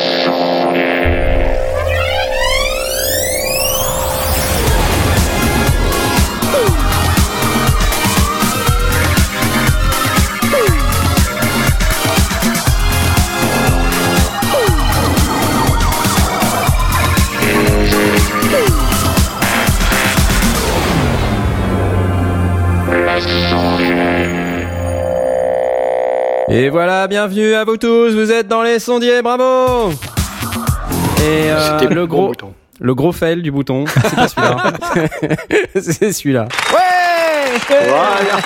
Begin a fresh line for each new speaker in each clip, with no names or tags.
Et voilà, bienvenue à vous tous, vous êtes dans les sondiers, bravo Et euh,
C'était
le gros
bouton.
le gros fail du bouton, c'est pas celui-là. c'est celui-là. Ouais
Voilà.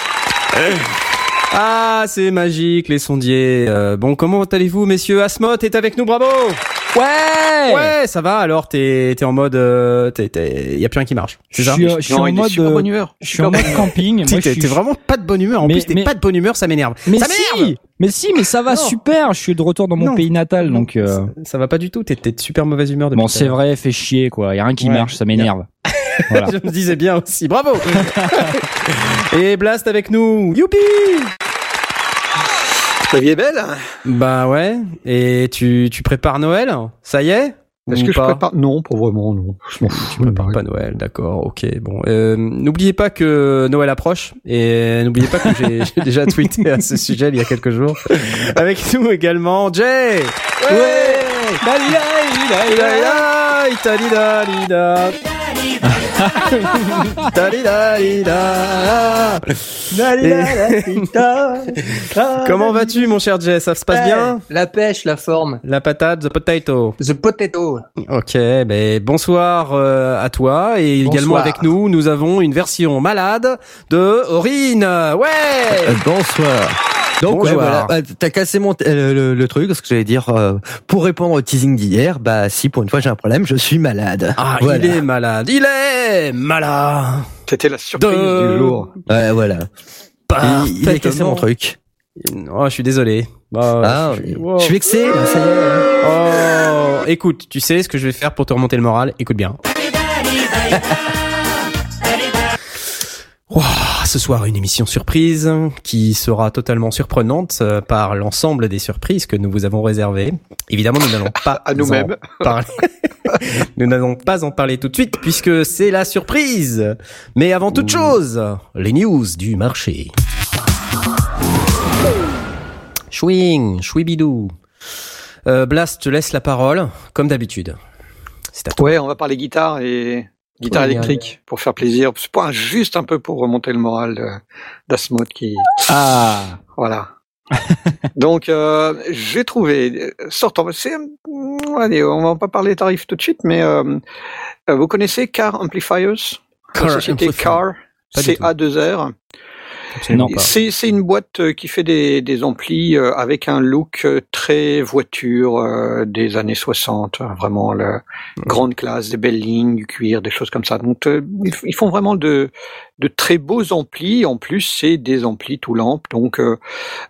Ah, c'est magique les sondiers. Euh, bon, comment allez-vous messieurs? Asmot est avec nous, bravo
Ouais
Ouais, ça va alors, t'es t'es en mode... Euh, t'es- t'es- y a plus rien qui marche, c'est
Je
ça
suis, je suis
Non,
en mode,
super
euh,
bonne humeur.
je suis en mode camping. Moi,
T'es vraiment pas de bonne humeur, en
Mais-
plus t'es
mais-
pas de bonne humeur, ça m'énerve.
Mais
ça
si,
m'énerve
mais si, mais ça va
Non.
super. Je suis de retour dans mon
Non.
pays natal, donc. euh,
ça, ça va pas du tout, t'es t'es de super mauvaise humeur
Bon, c'est vrai, fait chier quoi. Y a rien qui
Ouais.
marche, ça m'énerve. voilà.
Je me disais bien aussi, bravo Et Blast avec nous, youpi
La vie est belle.
Bah ouais, et tu, tu prépares Noël? Ça y est?
Est-ce que je prépare? Non, pas vraiment, non. Je m'en fous.
Tu prépares pas Noël, d'accord, ok, bon. Euh, n'oubliez pas que Noël approche, et n'oubliez pas que j'ai j'ai déjà tweeté à ce sujet il y a quelques jours. Avec nous également, Jay Ouais Talida. Comment vas-tu, mon cher Jay? Ça se passe bien?
La pêche, la forme.
La patate, the potato.
The potato.
Ok, ben bonsoir euh, à toi et également avec nous, nous avons une version malade de Aurine. Ouais.
Euh, Bonsoir. Donc ouais, voilà, Bah, t'as cassé mon t- euh, le, le truc, ce que j'allais dire euh, pour répondre au teasing d'hier. Bah si pour une fois j'ai un problème, je suis malade.
Ah,
voilà.
il est malade. Il est malade.
C'était la surprise
De-
du jour.
Ouais, voilà. Il, il a cassé mon truc.
Oh, je suis désolé. Bah,
Ah,
je suis-
oui.
wow.
je suis vexé. là, ça y est. hein.
Oh, écoute, tu sais ce que je vais faire pour te remonter le moral? Écoute bien. Ce soir, une émission surprise qui sera totalement surprenante euh, par l'ensemble des surprises que nous vous avons réservées. Évidemment, nous n'allons pas
À nous-mêmes.
en parler. nous n'allons pas en parler tout de suite puisque c'est la surprise. Mais avant toute chose, les news du marché. Chouing, chouibidou. Euh, Blast, te laisse la parole, comme d'habitude. C'est à toi.
Ouais, on va parler guitare et guitare électrique pour faire plaisir. C'est pas juste un peu pour remonter le moral de- d'Asmod qui,
Ah.
voilà. Donc, euh, j'ai trouvé, euh, sortant, c'est, mm, allez, on va pas parler tarifs tout de suite, mais euh, euh, vous connaissez Car Amplifiers,
Car
la société
Amplifier.
Car,
Pas du tout.
CA2R.
Absolument
Non.
pas.
C'est une boîte euh, qui fait des, des amplis euh, avec un look euh, très voiture des années 60, hein, vraiment la grande classe, des belles lignes, du cuir, des choses comme ça. Donc ils, ils font vraiment de, de très beaux amplis. En plus, c'est des amplis tout lampe. Donc euh,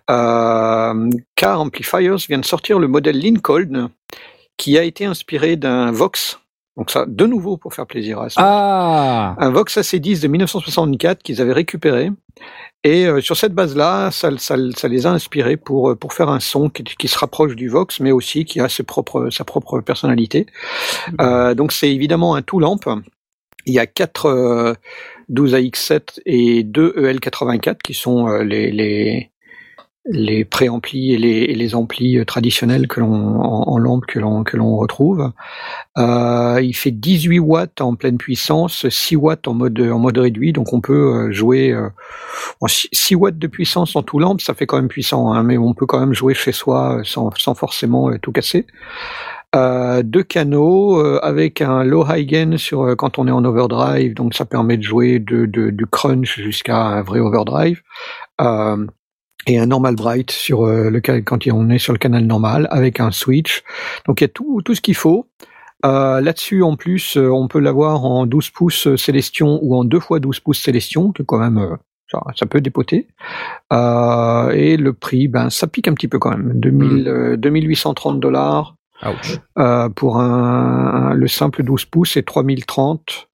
euh, Car Amplifiers vient de sortir le modèle Lincoln qui a été inspiré d'un Vox. Donc ça, de nouveau pour faire plaisir à ça
Ah.
un Vox AC10 de 1964 qu'ils avaient récupéré. Et euh, sur cette base-là, ça, ça, ça les a inspirés pour, euh, pour faire un son qui, qui se rapproche du Vox, mais aussi qui a ses propres, sa propre personnalité. Euh, donc c'est évidemment un tout lampe. Il y a quatre euh, 12 AX7 et deux EL84 qui sont euh, les, les, les préamplis et les, et les amplis euh, traditionnels que l'on en, en lampe que l'on que l'on retrouve. Euh, il fait 18 watts en pleine puissance, 6 watts en mode en mode réduit, donc on peut euh, jouer euh, en 6 watts de puissance en tout lampe, ça fait quand même puissant, hein, mais on peut quand même jouer chez soi euh, sans, sans forcément tout casser. Euh, deux canaux euh, avec un low high gain sur euh, quand on est en overdrive, donc ça permet de jouer de, de- du crunch jusqu'à un vrai overdrive. Et un normal bright sur euh, le quand on est sur le canal normal avec un switch. Donc il y a tout tout ce qu'il faut. Euh, Là-dessus, en plus, euh, on peut l'avoir en 12 pouces Célestion ou en 2 fois 12 pouces Célestion, que quand même, euh, ça, ça peut dépoter. Euh, et le prix, ben, ça pique un petit peu quand même. 2000, euh, 2830 dollars
Ouch.
euh, pour un, un- le simple 12 pouces et 3030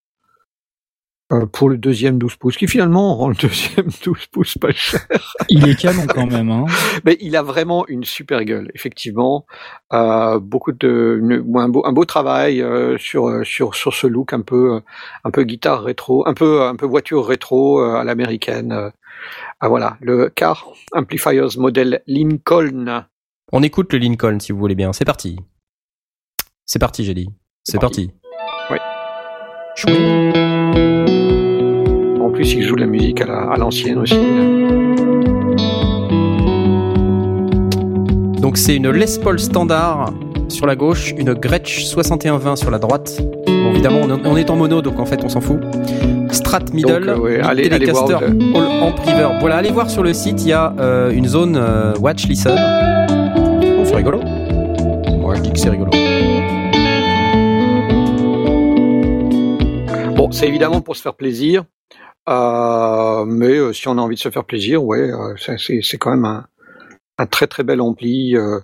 euh, pour le deuxième 12 pouces, qui finalement rend le deuxième 12 pouces pas cher.
Il est canon quand même. Hein.
Mais il a vraiment une super gueule, effectivement. Euh, beaucoup de une- un beau un beau travail euh, sur sur sur ce look un peu un peu guitare rétro, un peu un peu voiture rétro euh, à l'américaine. Ah voilà, le Car Amplifiers modèle Lincoln.
On écoute le Lincoln si vous voulez bien. C'est parti. C'est parti, j'ai dit. C'est parti.
Oui. En plus, il joue de la musique à la- à l'ancienne aussi.
Donc c'est une Les Paul standard sur la gauche, une Gretsch 6120 sur la droite. Bon, évidemment, on est en mono, donc en fait, on s'en fout. Strat middle,
Donc, ouais, allez- allez voir
Telecaster,
le-
All Amp. Voilà, allez voir sur le site, il y a euh, une zone euh, Watch Listen. Oh, c'est rigolo. Moi, je dis que c'est rigolo.
Bon, c'est évidemment pour se faire plaisir, mais euh, si on a envie de se faire plaisir, ouais, euh, c'est- quand même un, un très très bel ampli euh,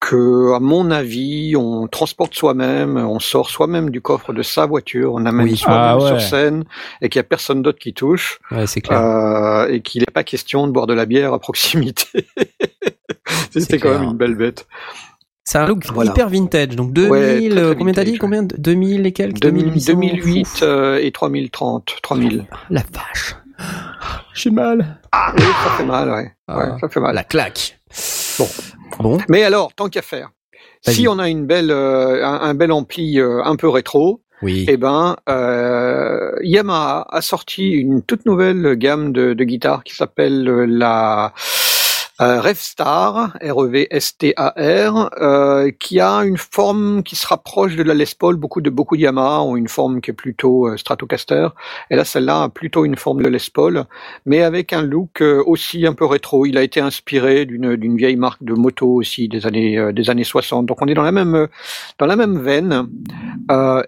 que, à mon avis, on transporte soi-même, on sort soi-même du coffre de sa voiture, on amène
Oui.
soi-même
Ah ouais.
sur scène et qu'il y a personne d'autre qui touche
Ouais, c'est clair.
euh, et qu'il n'est pas question de boire de la bière à proximité. C'était quand même une belle bête.
C'est un look
voilà.
hyper vintage. Donc 2000,
Ouais, très, très
combien t'as dit
vintage,
Combien 2000 et quelques
2000
2800
2008
Ouf.
euh, et 3030, 3000.
La vache. J'ai mal.
Oui, ça fait mal, ouais.
Ah.
ouais ça fait mal.
La claque.
Bon.
Bon.
Mais alors, tant qu'à faire,
Vas-y.
si on a une belle, euh, un, un bel ampli euh, un peu rétro,
Oui.
eh ben, euh, Yamaha a sorti une toute nouvelle gamme de, de guitares qui s'appelle euh, la euh, Revstar, R-E-V-S-T-A-R, euh, qui a une forme qui se rapproche de la Les Paul. Beaucoup de beaucoup Yamaha ont une forme qui est plutôt euh, Stratocaster, et là celle-là a plutôt une forme de Les Paul, mais avec un look euh, aussi un peu rétro. Il a été inspiré d'une vieille marque de moto aussi des années des années 60. Donc on est dans la même dans la même veine.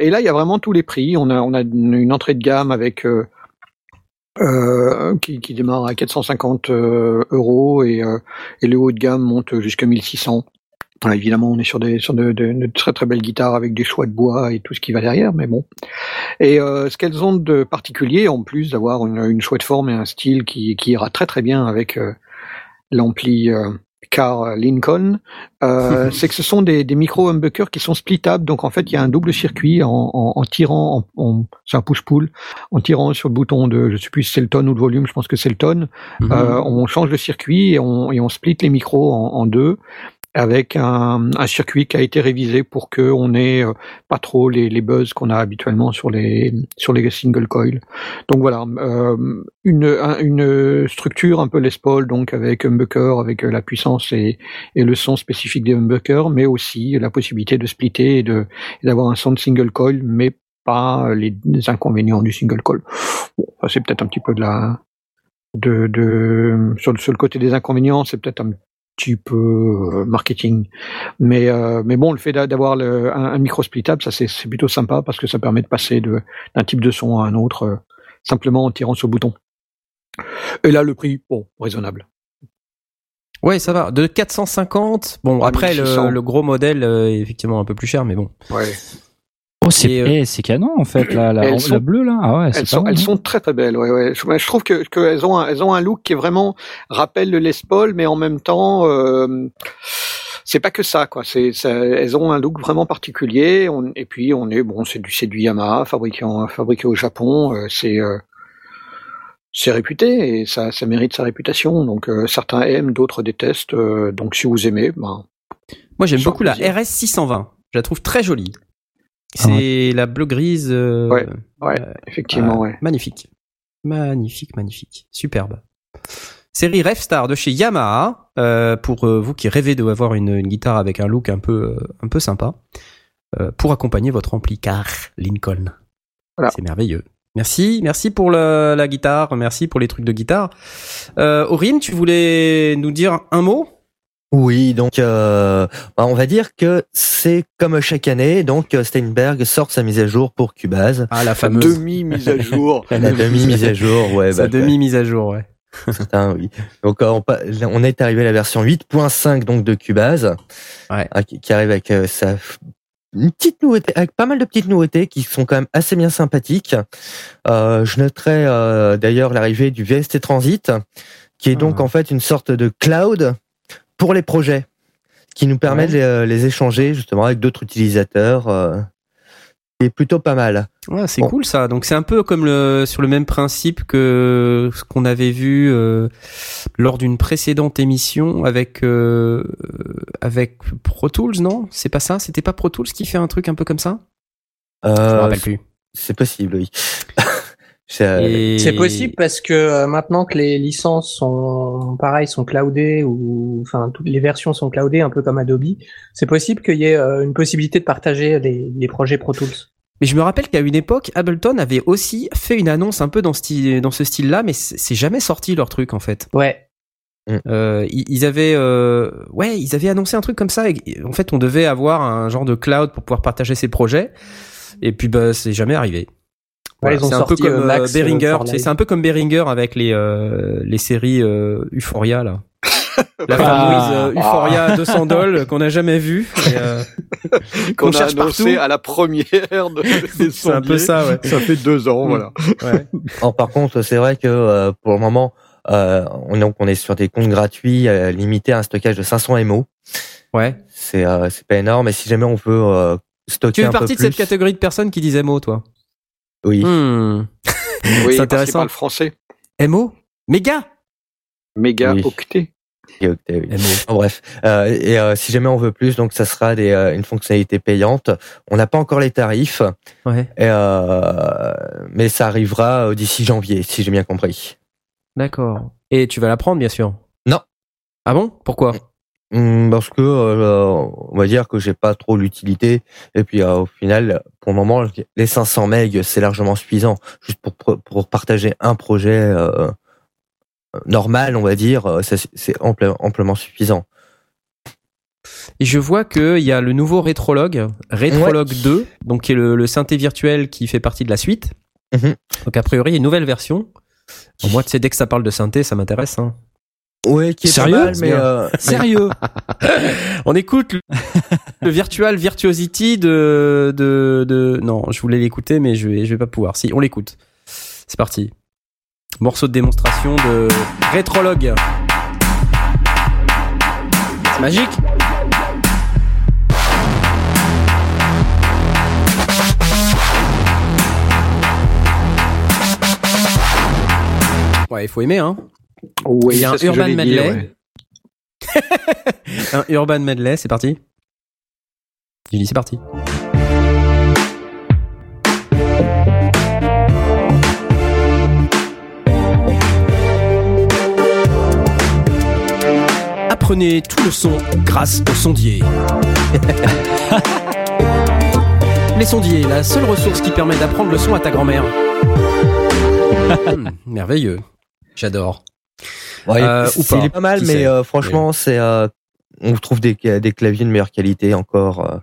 Et là, il y a vraiment tous les prix. On a, on a une, une entrée de gamme avec euh, qui, qui démarre à 450 euh, euros et, euh, et le haut de gamme monte jusqu'à 1600. Voilà, évidemment, on est sur des sur de, très très belles guitares avec des choix de bois et tout ce qui va derrière, mais bon. Et euh, ce qu'elles ont de particulier, en plus d'avoir une, une chouette forme et un style qui, qui ira très très bien avec l'ampli car Lincoln, euh, c'est que ce sont des, des micro humbuckers qui sont splittables. Donc en fait, il y a un double circuit en, en, en tirant, en, en- c'est un push-pull, en tirant sur le bouton de, je sais plus si c'est le tonne ou le volume, je pense que c'est le tonne.
Mhm.
Euh, on change le circuit et on, et on split les micros en, en deux avec un, un circuit qui a été révisé pour que on ait euh, pas trop les, les buzz qu'on a habituellement sur les sur les single coil. Donc voilà, euh, une, un- une structure un peu Les Paul, donc avec humbucker, avec euh, la puissance et, et le son spécifique des humbuckers, mais aussi la possibilité de splitter et de d'avoir un son de single coil, mais pas les, les inconvénients du single coil. Bon, c'est peut-être un petit peu de la de, de sur, le- sur le côté des inconvénients, c'est peut-être un peu euh, marketing, mais euh, mais bon, le fait d'a- d'avoir un, un micro splittable, ça c'est plutôt sympa parce que ça permet de passer d'un type de son à un autre euh, simplement en tirant sur le bouton. Et là, le prix, bon, raisonnable.
Ouais, ça va. De 450. Bon, après,
1600.
le, le gros modèle est effectivement un peu plus cher, mais bon.
Ouais.
Oh, c'est
euh,
eh, c'est canon en fait, la, la,
Elles
la
sont-
bleue là. Ah ouais,
Elles
pas
sont,
mal,
elles
hein.
sont très très belles. Ouais, ouais. Je, je trouve que qu'elles ont un, elles ont un look qui est vraiment rappelle le Les Paul, mais en même temps, euh, c'est pas que ça quoi. C'est, elles ont un look vraiment particulier. On, et puis on est bon, c'est du c'est du Yamaha fabriqué en, fabriqué au Japon. euh, c'est euh, c'est réputé et ça, ça mérite sa réputation. Donc euh, certains aiment, d'autres détestent. euh, donc si vous aimez, ben
Moi, j'aime beaucoup la. RS 620. Je la trouve très jolie. C'est la bleu grise. euh,
Ouais, ouais,
euh,
effectivement,
euh,
ouais.
Magnifique. Magnifique, magnifique. Superbe. Série Revstar de chez Yamaha. euh, pour euh, vous qui rêvez d'avoir une, une guitare avec un look un peu, euh, un peu sympa. euh, pour accompagner votre ampli car Lincoln.
Voilà.
C'est merveilleux. Merci, merci pour le- la guitare, merci pour les trucs de guitare. Euh, Aurine, tu voulais nous dire un mot?
Oui, donc euh, bah, on va dire que c'est comme chaque année, donc euh, Steinberg sort sa mise à jour pour Cubase.
Ah, la
Sa demi mise à jour.
La demi mise à jour, ouais.
Sa
bah,
demi mise à jour, ouais.
Putain, oui. Donc euh, on, est arrivé à la version 8.5 donc de Cubase,
Ouais.
hein, qui, qui arrive avec euh, sa une petite nouveauté, avec pas mal de petites nouveautés qui sont quand même assez bien sympathiques. Euh, je noterai euh, d'ailleurs l'arrivée du VST Transit, qui est donc
Ah.
en fait une sorte de cloud pour les projets, qui nous permet
Ouais.
de les, les échanger justement avec d'autres utilisateurs. Euh, plutôt pas mal.
Ouais, c'est
Bon.
cool ça. Donc c'est un peu comme le sur le même principe que ce qu'on avait vu euh, lors d'une précédente émission avec euh, avec Pro Tools, non? C'est pas ça? C'était pas Pro Tools qui fait un truc un peu comme ça? Je me
Euh,
rappelle plus.
c'est possible, oui. C'est, euh,
Et-
C'est possible parce que euh, maintenant que les licences sont pareil, sont cloudées ou enfin toutes les versions sont cloudées, un peu comme Adobe, c'est possible qu'il y ait euh, une possibilité de partager les, les projets Pro Tools.
Mais je me rappelle qu'à une époque, Ableton avait aussi fait une annonce un peu dans ce, style- dans ce style-là, mais c'est jamais sorti leur truc en fait.
Ouais.
Euh, ils ils avaient, euh, ouais, ils avaient annoncé un truc comme ça. et- en fait, on devait avoir un genre de cloud pour pouvoir partager ses projets. Et puis, bah, c'est jamais arrivé. Voilà,
ils ont
c'est un peu comme
euh,
euh,
Max, euh,
Behringer.
for
tu sais,
Live.
c'est un peu comme Behringer avec les euh, les séries euh, Euphoria là. La
Ah.
fameuse euh, Euphoria à 200 dollars qu'on n'a jamais vue. euh,
Qu'on
On
a
cherche
annoncé
partout.
à la première de
c'est un peu ça, ouais.
Ça fait deux ans,
Mm.
voilà.
ouais.
Or, par contre, c'est vrai que euh, pour le moment, euh, on, donc, on est sur des comptes gratuits euh, limités à un stockage de 500 MO.
Ouais.
C'est euh, c'est pas énorme, mais si jamais on veut euh, stocker
Tu fais
un peu
partie de
plus,
cette catégorie de personnes qui disent MO, toi?
Oui,
Hmm.
Oui,
C'est
parce
intéressant.
parle français.
MO Méga?
Méga
Oui.
octet.
et octet, oui.
MO.
En bref, euh, et euh, si jamais on veut plus, donc ça sera des, euh, une fonctionnalité payante. On n'a pas encore les tarifs,
Ouais.
et, euh, mais ça arrivera d'ici janvier, si j'ai bien compris.
D'accord. Et tu vas la prendre, bien sûr?
Non.
Ah bon? Pourquoi?
Hum, Parce que euh, on va dire que j'ai pas trop l'utilité et puis euh, au final pour le moment les 500 MB c'est largement suffisant juste pour pour- partager un projet euh, normal on va dire c'est ample- amplement suffisant.
Et je vois qu'il y a le nouveau Rétrologue, Rétrologue 2, donc qui est le, le synthé virtuel qui fait partie de la suite.
Mhm.
Donc a priori, une nouvelle version. Moi, tu sais, dès que ça parle de synthé, ça m'intéresse. Hein.
Ouais, qui est
Sérieux
pas mal, mais euh,
Sérieux
On écoute le, le Virtual Virtuosity de, de, de... Non, je voulais l'écouter, mais je vais, je vais pas pouvoir. Si, on l'écoute. C'est parti. Morceau de démonstration de Rétrologue. C'est magique Ouais, il faut aimer, hein.
Oui,
Il y a un Urban Medley.
ouais.
Un Urban Medley, c'est parti. J'ai dit c'est parti. Apprenez tout le son grâce au sondier. Les sondiers, la seule ressource qui permet d'apprendre le son à ta grand-mère. Hmm, merveilleux. J'adore.
Ouais,
Euh, ou pas,
il est pas mal, mais euh, franchement c'est euh, on trouve des des claviers de meilleure qualité encore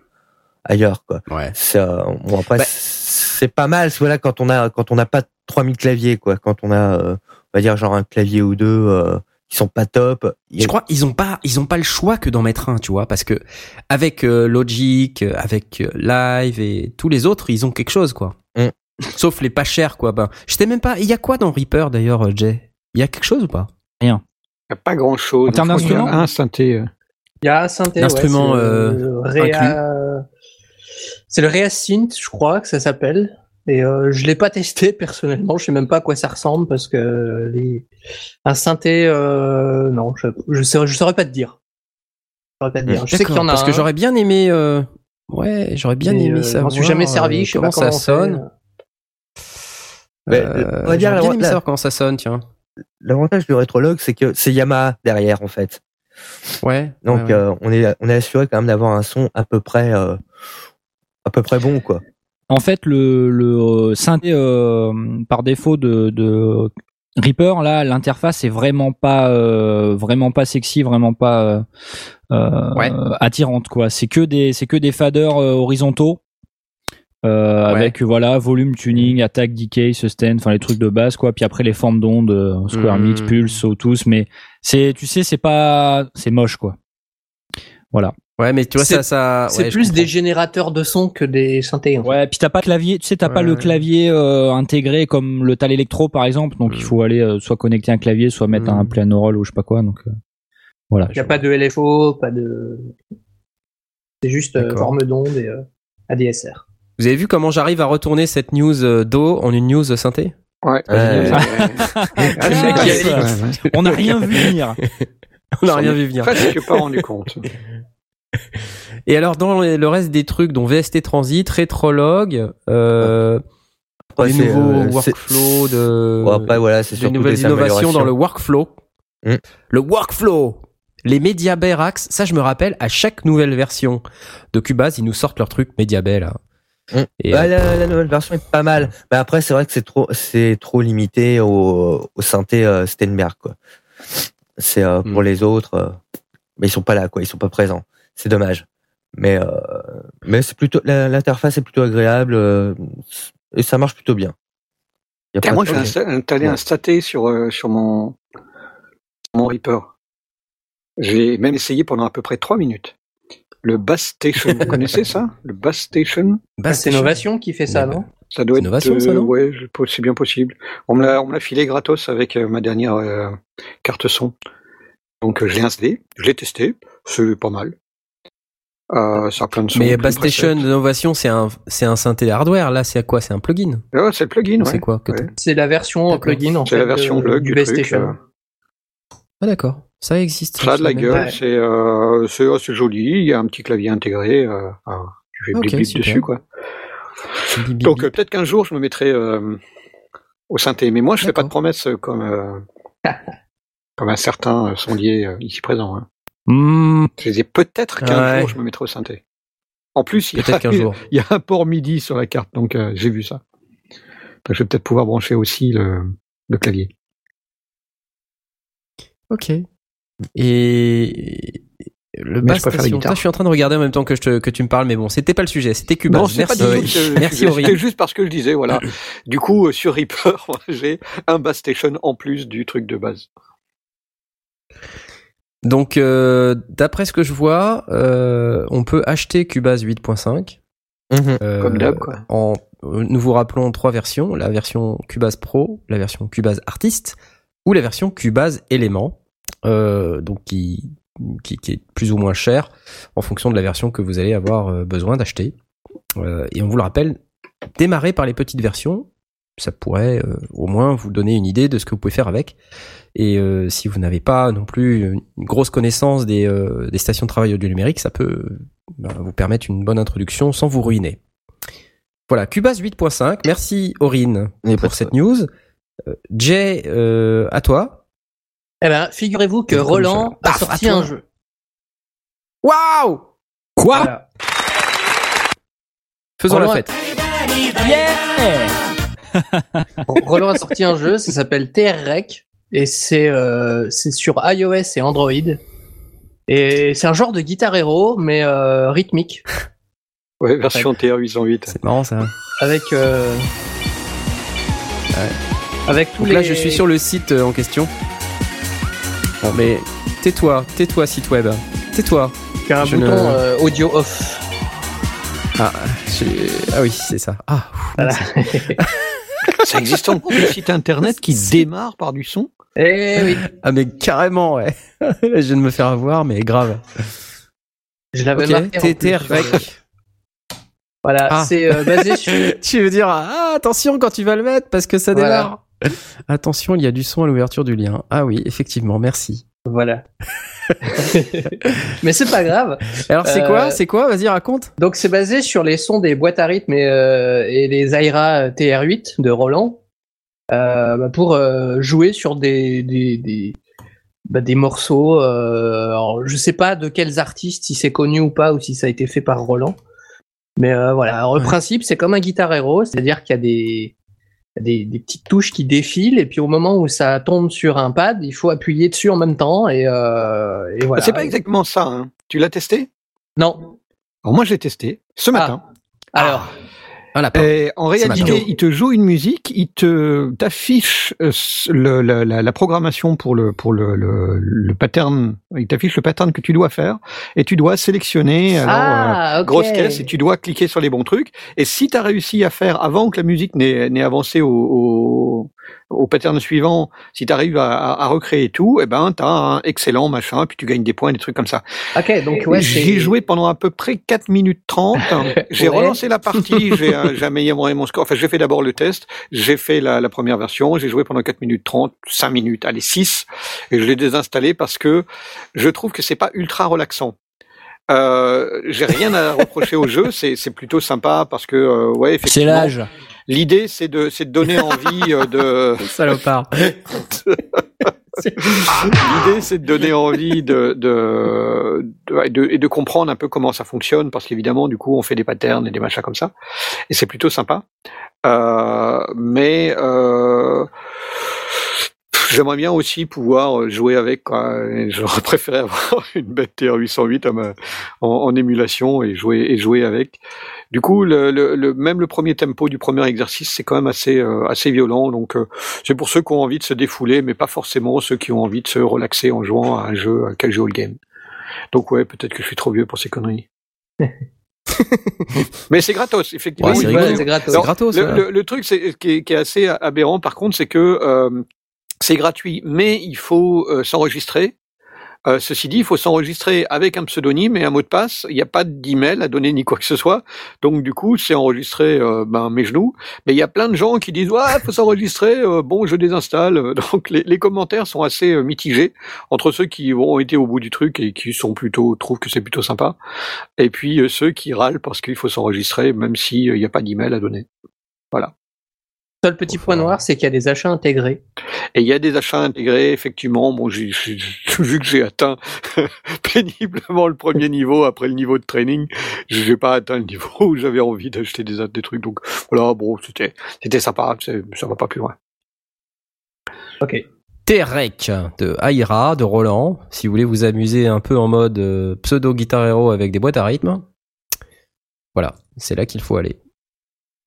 ailleurs quoi.
Ouais.
C'est, bon après
Bah-
c'est pas mal voilà quand on a quand on n'a pas 3000 claviers quoi quand on a on va dire genre un clavier ou deux qui sont pas top
Je crois ils ont pas ils ont pas le choix que d'en mettre un, tu vois, parce que avec Logic, avec Live et tous les autres, ils ont quelque chose quoi.
Mm.
Sauf les pas chers quoi. Ben, je sais même pas. Il y a quoi dans Reaper d'ailleurs, Jay? Il y a quelque chose ou pas?
Il n'y a pas grand chose.
En termes d'instruments
Un synthé. euh.
Il y a un synthé. ouais,
L'instrument,
c'est le
euh,
Réa- C'est le Reasynth, je crois que ça s'appelle. Et euh, je l'ai pas testé personnellement. Je sais même pas à quoi ça ressemble parce que les... un synthé, euh, non, je je saurais, je saurais pas te dire. Je saurais pas te dire. Je sais qu'il y en a
parce que j'aurais bien aimé. euh, Ouais, j'aurais bien
mais,
aimé
euh,
ça.
Je m'en suis jamais servi. Je sais pas
comment ça sonne. Euh,
on va dire
j'aurais bien
la-
aimé
la-
savoir comment ça sonne, tiens.
L'avantage du rétrologue c'est que c'est Yamaha derrière en fait
Ouais.
donc
ouais, ouais.
euh, on est on est assuré quand même d'avoir un son à peu près euh, à peu près bon quoi
En fait, le, le synthé euh, par défaut de, de Reaper, là, l'interface est vraiment pas, euh, vraiment pas sexy, vraiment pas
Ouais.
attirante, quoi. C'est que des, c'est que des faders horizontaux. Euh, avec voilà volume tuning attaque decay sustain enfin les trucs de base quoi puis après les formes d'ondes euh, square
Mhm.
mix pulse tous mais c'est tu sais c'est pas c'est moche quoi Voilà.
Ouais, mais tu vois,
C'est-
ça, ça.
C'est
ouais,
plus
comprends.
des générateurs de son que des synthés. en fait.
Ouais, puis t'as pas clavier, tu sais, t'as pas le clavier euh, intégré comme le Tal Electro par exemple, donc il faut aller euh, soit connecter un clavier, soit mettre un piano roll ou je sais pas quoi. Donc euh, voilà.
Il n'y a pas de LFO, pas de. C'est juste euh, forme d'onde et euh, ADSR.
Vous avez vu comment j'arrive à retourner cette news euh, d'eau en une news synthé?
Ouais.
Ouais.
Ouais.
Ah.
Ouais, ouais.
On n'a rien vu venir.
On n'a rien vu venir.
Presque pas rendu compte.
Et alors, dans les- le reste des trucs, dont VST Transit, Rétrologue, euh, des
c'est,
nouveaux
euh,
workflows de.
Bon, après, voilà, c'est
des
surtout
nouvelles
des
innovations dans le workflow.
Mm.
Le workflow Les MediaBay Racks, ça je me rappelle, à chaque nouvelle version de Cubase, ils nous sortent leur truc MediaBay là.
Mm.
Et,
Bah,
euh,
la, la nouvelle version est pas mal. Mais après, c'est vrai que c'est trop, c'est trop limité au, au synthé euh, Steinberg, quoi. C'est euh, pour
Mm.
les autres, euh, mais ils sont pas là, quoi. Ils sont pas présents. C'est dommage. Mais euh, mais c'est plutôt l'interface est plutôt agréable euh, et ça marche plutôt bien. Y a
Tiens, moi, j'ai installé un staté sur, euh, sur mon, mon Reaper. J'ai même essayé pendant à peu près trois minutes. Le Bass Station, vous connaissez ça Le Bass Station?
Bah,
c'est Innovation qui fait ça, non?
Ça doit
C'est
être.
Innovation, ça,
euh,
non?
ouais, c'est bien possible. On me l'a, on me l'a filé gratos avec euh, ma dernière euh, carte son. Donc euh, je l'ai installé, je l'ai testé, c'est pas mal. Euh, ça a plein de sons.
Mais Bass Station. Innovation, c'est un, c'est un synthé hardware. Là, c'est à quoi? C'est un plugin?
Ouais, c'est le plugin,
C'est
ouais.
quoi? Que
Ouais.
t'as
C'est la version
D'accord.
plugin en
C'est
fait.
la version
de-
plug
du
du truc.
Station.
Ah d'accord, ça existe.
Ça a de la gueule,
Ouais.
c'est euh, c'est assez joli. Il y a un petit clavier intégré. Euh, ah, tu fais
Ok,
blip blip dessus, quoi.
pas. Bip, bip,
Donc euh, peut-être qu'un jour je me mettrai euh, au synthé. Mais moi je fais pas de promesses comme euh, comme un certain euh, sondier euh, ici présent. Hein.
Hmm,
Je disais peut-être qu'un
Ouais.
jour je me mettrai au synthé. En plus, il y, a,
Peut-être qu'un jour.
il y a un port MIDI sur la carte, donc euh, j'ai vu ça. Donc, je vais peut-être pouvoir brancher aussi le, le clavier.
Ok. Et le bass station. je suis en train de regarder en même temps que, je te, que tu me parles, mais bon, c'était pas le sujet. C'était Cubase.
Non, c'est pas
Merci.
du tout que-
Merci
que-
Aurélien.
C'était juste parce que je disais, voilà. du coup, euh, sur Reaper, j'ai un bass station en plus du truc de base.
Donc, euh, d'après ce que je vois, euh, on peut acheter Cubase 8.5.
Mhm.
euh,
Comme d'hab, quoi.
En, nous vous rappelons trois versions la version Cubase Pro, la version Cubase Artist ou la version Cubase Element, donc qui, qui, qui est plus ou moins cher en fonction de la version que vous allez avoir euh, besoin d'acheter. Euh, et on vous le rappelle, démarrer par les petites versions, ça pourrait euh, au moins vous donner une idée de ce que vous pouvez faire avec. Et euh, si vous n'avez pas non plus une grosse connaissance des, euh, des stations de travail audio numérique, ça peut bah, vous permettre une bonne introduction sans vous ruiner. Voilà, Cubase 8.5. Merci Aurine pour cette news. Euh, Jay, euh, à toi.
Eh ben, figurez-vous que Roland a sorti un jeu.
Waouh
Quoi
Voilà.
Faisons
Roland
la
a-
fête.
Yeah
Roland a sorti un jeu, ça s'appelle TR-Rec et c'est euh, c'est sur iOS et Android. Et c'est un genre de guitare héros mais euh, rythmique
Ouais, version TR-808.
C'est marrant ça.
avec euh, avec tous
Donc
les
là, je suis sur le site euh, en question. Bon, mais tais-toi, tais-toi, site web. Tais-toi.
il y a un
je
bouton
ne-
euh, audio off.
Ah, ah oui, c'est ça. Ah, ouf,
Voilà.
Ça existe encore des sites internet qui démarrent par du son?
Eh oui,
ah mais carrément, ouais. je viens de me faire avoir, mais grave.
je l'avais marqué.
TTR rec.
Voilà,
Ah.
c'est euh, basé sur
tu veux dire, ah, attention quand tu vas le mettre parce que ça
Voilà.
Attention, il y a du son à l'ouverture du lien. Ah oui, effectivement, merci.
voilà. mais c'est pas grave.
Alors c'est
Euh,
quoi C'est quoi Vas-y, raconte.
Donc c'est basé sur les sons des boîtes à rythme et, euh, et les Aira TR8 de Roland euh, bah, pour euh, jouer sur des des, des, bah, des morceaux. Euh, alors, je sais pas de quels artistes, si c'est connu ou pas, ou si ça a été fait par Roland. Mais euh, voilà, alors, le
Ouais.
principe c'est comme un guitar hero, c'est-à-dire qu'il y a des, des des petites touches qui défilent et puis au moment où ça tombe sur un pad, il faut appuyer dessus en même temps et, euh, et voilà.
C'est pas exactement ça. Hein. Tu l'as testé?
Non.
Alors moi, je l'ai testé ce matin.
Alors.
Un lapin.
Et en réalité, il te joue une musique, il te t'affiche euh, le, la, la, la programmation pour le pour le, le, le pattern, il t'affiche le pattern que tu dois faire et tu dois sélectionner alors euh,
ah, ok.
grosse caisse et tu dois cliquer sur les bons trucs. Et si tu as réussi à faire avant que la musique n'ait n'ait avancé au, au, au pattern suivant, si tu arrives à, à, à recréer tout, eh ben tu as un excellent machin, puis tu gagnes des points, des trucs comme ça.
Ok, donc ouais, c'est.
J'ai joué pendant à peu près 4 minutes 30. J'ai
Ouais.
relancé la partie, j'ai euh, amélioré mon score. Enfin, j'ai fait d'abord le test, j'ai fait la, la première version, j'ai joué pendant 4 minutes 30, 5 minutes, allez 6, et je l'ai désinstallé parce que je trouve que c'est pas ultra relaxant. Euh, j'ai rien à reprocher au jeu, c'est c'est plutôt sympa parce que euh, ouais
C'est
effectivement
l'âge.
L'idée c'est de c'est de donner envie euh, de
Salopard.
L'idée, c'est de donner envie de, de, de, de- et de comprendre un peu comment ça fonctionne, parce qu'évidemment, du coup, on fait des patterns et des machins comme ça, et c'est plutôt sympa. Euh, mais euh, j'aimerais bien aussi pouvoir jouer avec. J'aurais préféré avoir une bête TR-808 à ma- en, en émulation et jouer et jouer avec. Du coup, le, le, le- même le premier tempo du premier exercice, c'est quand même assez euh, assez violent. Donc, euh, c'est pour ceux qui ont envie de se défouler, mais pas forcément ceux qui ont envie de se relaxer en jouant à un jeu à casual game. Donc ouais, peut-être que je suis trop vieux pour ces conneries. mais c'est gratos, effectivement.
Ouais, c'est
Oui.
Ouais, gratos.
C'est gratos.
le,
ouais.
le- le truc c'est, qui, est, qui est assez aberrant, par contre, c'est que euh, c'est gratuit, mais il faut euh, s'enregistrer. Euh, ceci dit, il faut s'enregistrer avec un pseudonyme et un mot de passe. Il n'y a pas d'email à donner ni quoi que ce soit. Donc du coup, c'est enregistré euh, ben, mes genoux. Mais il y a plein de gens qui disent ouais, faut s'enregistrer. euh, bon, je désinstalle. Donc les, commentaires sont assez mitigés entre ceux qui ont été au bout du truc et qui sont plutôt trouvent que c'est plutôt sympa, et puis ceux qui râlent parce qu'il faut s'enregistrer même s'il n'y a pas d'email à donner.
Seul petit point noir, c'est qu'il y a des achats intégrés.
Et il y a des achats intégrés, effectivement. Bon, j'ai, vu que j'ai atteint péniblement le premier niveau après le niveau de training, j'ai pas atteint le niveau où j'avais envie d'acheter des, des trucs. Donc voilà, bon, c'était, c'était sympa. c'est- Ça va pas plus loin.
Ok.
Terek de Aira, de Roland. Si vous voulez vous amuser un peu en mode euh, pseudo guitar hero avec des boîtes à rythme, voilà, c'est là qu'il faut aller.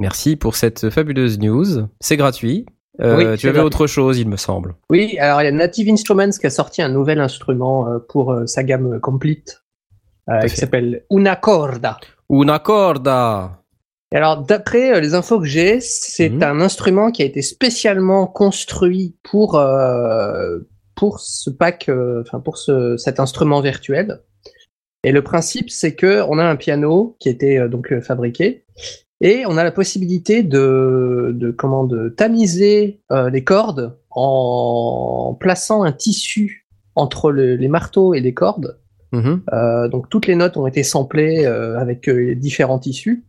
Merci pour cette fabuleuse news. C'est gratuit. Euh,
Oui,
tu avais autre chose, il me semble.
Oui, alors il y a Native Instruments qui a sorti un nouvel instrument euh, pour euh, sa gamme complete euh, qui s'appelle Una Corda.
Una corda.
Et alors d'après les infos que j'ai, c'est
Mhm.
un instrument qui a été spécialement construit pour euh, pour ce pack, enfin pour ce, cet instrument virtuel. Et le principe, c'est que on a un piano qui a été euh, donc fabriqué et on a la possibilité de, de comment de tamiser euh, les cordes en plaçant un tissu entre le- les marteaux et les cordes.
Mhm.
Euh, donc toutes les notes ont été samplées euh, avec euh, différents tissus.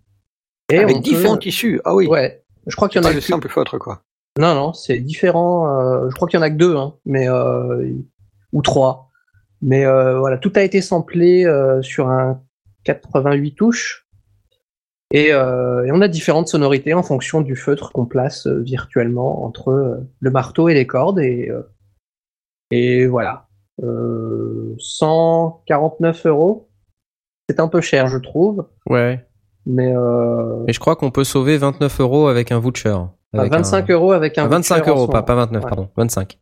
Et
Avec différents
peut-
tissus. Ah oui.
Ouais. Je crois qu'il y en
Pas
a
le
que-
simple feutre, quoi.
Non, non, c'est différent. euh, je crois qu'il y en a que deux, hein, mais euh, ou trois. Mais euh, voilà, tout a été samplé euh, sur un 88 touches. Et, euh, et on a différentes sonorités en fonction du feutre qu'on place euh, virtuellement entre euh, le marteau et les cordes. Et, et voilà. Euh, 149 euros. C'est un peu cher, je trouve.
Ouais.
Mais
Et je crois qu'on peut sauver 29 euros avec un voucher. Avec
25
un...
euros avec un.
Ah, 25
voucher en
euros, pas, pas 29,
Ouais.
pardon. 25.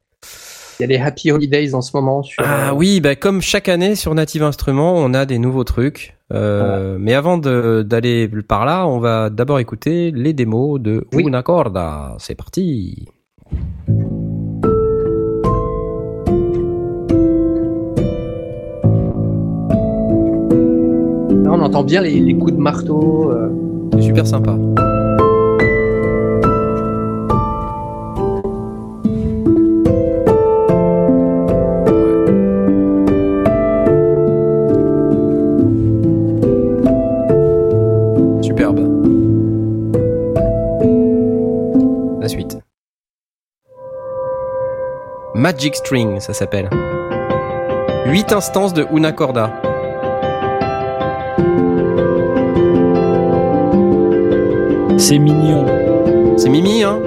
Il y a les Happy Holidays en ce moment sur.
Ah
euh,
oui, bah comme chaque année sur Native Instruments, on a des nouveaux trucs. Euh, Mais avant d'aller par là, on va d'abord écouter les démos de
Oui.
Una Corda. C'est parti.
Là, on entend bien les, les coups de marteau. euh.
C'est super sympa. Magic String, ça s'appelle. 8 instances de Una Corda.
C'est mignon.
C'est Mimi, hein?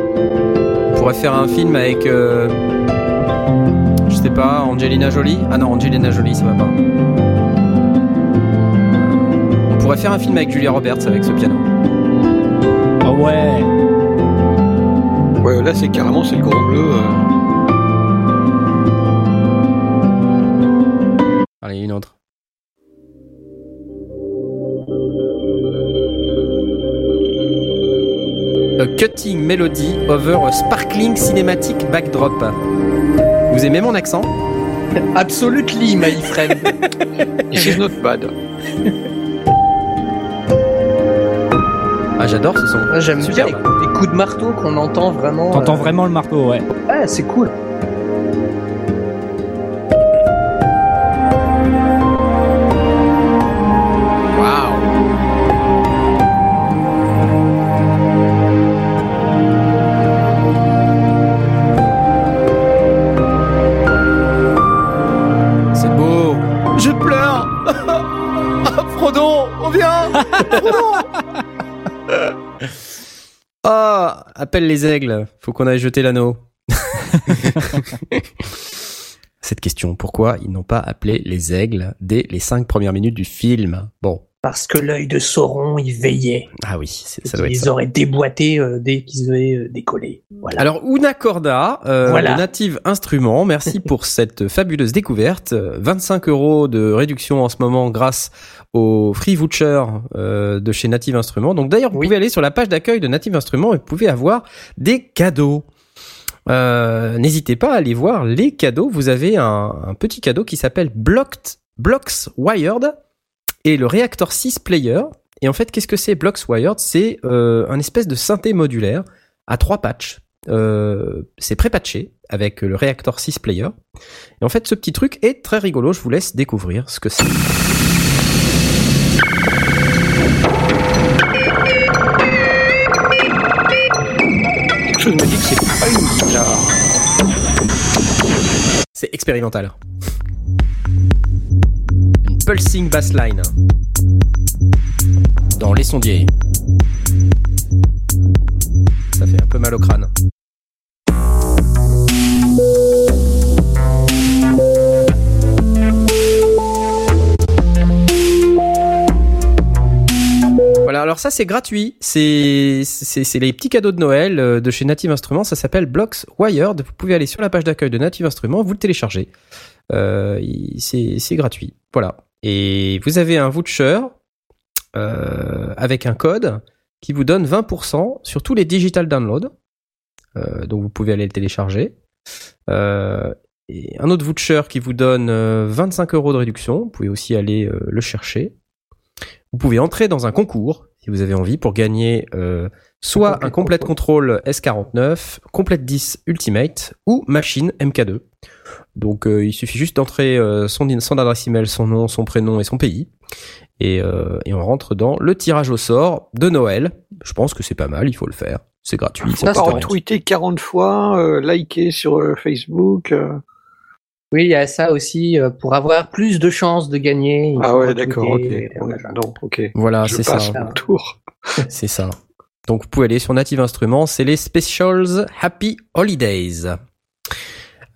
On pourrait faire un film avec... euh, je sais pas, Angelina Jolie? Ah non, Angelina Jolie, ça va pas. On pourrait faire un film avec Julia Roberts avec ce piano.
ouais.
Ouais, là c'est carrément c'est le grand bleu. euh.
Cutting melody over a sparkling cinematic backdrop. Vous aimez mon accent?
Absolutely, my friend.
Is not bad.
Ah, j'adore ce son.
Moi, J'aime bien les coups de marteau qu'on entend vraiment.
T'entends
euh,
vraiment le marteau, ouais.
Ouais, c'est cool.
Les aigles, faut qu'on aille jeter l'anneau. Cette question, pourquoi ils n'ont pas appelé les aigles dès les cinq premières minutes du film? Bon,
Parce que l'œil de Sauron, il veillait.
ah oui, c'est- ça doit être
Ils
ça.
auraient déboîté euh, dès qu'ils avaient euh, décollé. Voilà.
Alors, Una Corda, euh,
Voilà.
Native Instruments, merci pour cette fabuleuse découverte. Euh, 25 euros de réduction en ce moment grâce au Free Voucher de chez Native Instruments. Donc d'ailleurs, vous
Oui.
pouvez aller sur la page d'accueil de Native Instruments et vous pouvez avoir des cadeaux. N'hésitez pas à aller voir les cadeaux. Vous avez un, un petit cadeau qui s'appelle Blocked, Blocks Wired et le Reactor 6 Player. Et en fait, qu'est-ce que c'est Blocks Wired C'est euh, un espèce de synthé modulaire à trois patchs. Euh, c'est pré-patché avec le Reactor 6 Player. Et en fait, ce petit truc est très rigolo. Je vous laisse découvrir ce que c'est.
Chose me dit que c'est pas une guitare.
C'est expérimental. Pulsing bassline. Dans les sondiers. Ça fait un peu mal au crâne. Voilà, alors ça c'est gratuit, c'est les petits cadeaux de Noël euh, de chez Native Instruments, ça s'appelle Blocks Wired. Vous pouvez aller sur la page d'accueil de Native Instruments, vous le téléchargez. Euh, c'est gratuit, voilà. Et vous avez un voucher euh, avec un code qui vous donne 20% sur tous les digital downloads. Euh, donc vous pouvez aller le télécharger. Euh, et un autre voucher qui vous donne euh, 25 euros de réduction. Vous pouvez aussi aller le chercher. Vous pouvez entrer dans un concours si vous avez envie pour gagner soit un complète contrôle S49, complète 10 Ultimate ou machine MK2. Donc euh, il suffit juste d'entrer euh, son, son adresse email, son nom, son prénom et son pays. Et, euh, et on rentre dans le tirage au sort de Noël. Je pense que c'est pas mal, il faut le faire. C'est gratuit.
Pas
vrai.
retweeter 40 fois, euh, liker sur euh, Facebook. euh.
Oui, il y a ça aussi. euh, pour avoir plus de chances de gagner. il
Ah ouais, d'accord, ok. Ouais,
voilà.
ok.
Voilà,
Je
c'est ça.
tour.
C'est ça. Donc vous pouvez aller sur Native Instruments, c'est les Specials Happy Holidays.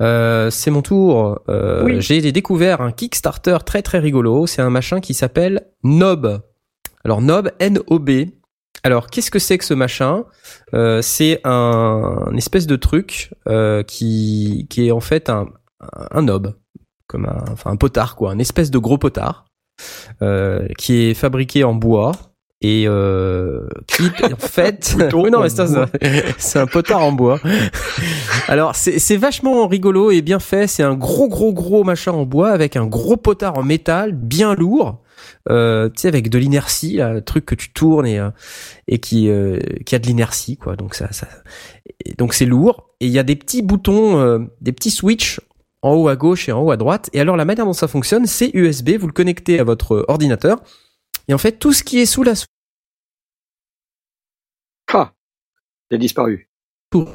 Euh, c'est mon tour. Euh,
Oui.
J'ai découvert un Kickstarter très très rigolo. C'est un machin qui s'appelle Nob. Alors Nob, N-O-B. Alors qu'est-ce que c'est que ce machin? Euh, C'est un, un espèce de truc euh, qui qui est en fait un un nob, comme un enfin un potard quoi, un espèce de gros potard euh, qui est fabriqué en bois et euh, qui en fait Oui, non mais c'est un potard en bois. Alors c'est c'est vachement rigolo et bien fait. C'est un gros gros gros machin en bois avec un gros potard en métal bien lourd euh, tu sais avec de l'inertie là, le truc que tu tournes et euh, et qui euh, qui a de l'inertie quoi. Donc ça ça et donc c'est lourd. Et il y a des petits boutons euh, des petits switches en haut à gauche et en haut à droite. Et alors la manière dont ça fonctionne c'est USB vous le connectez à votre ordinateur et en fait tout ce qui est sous la
Ah, il a disparu.
vous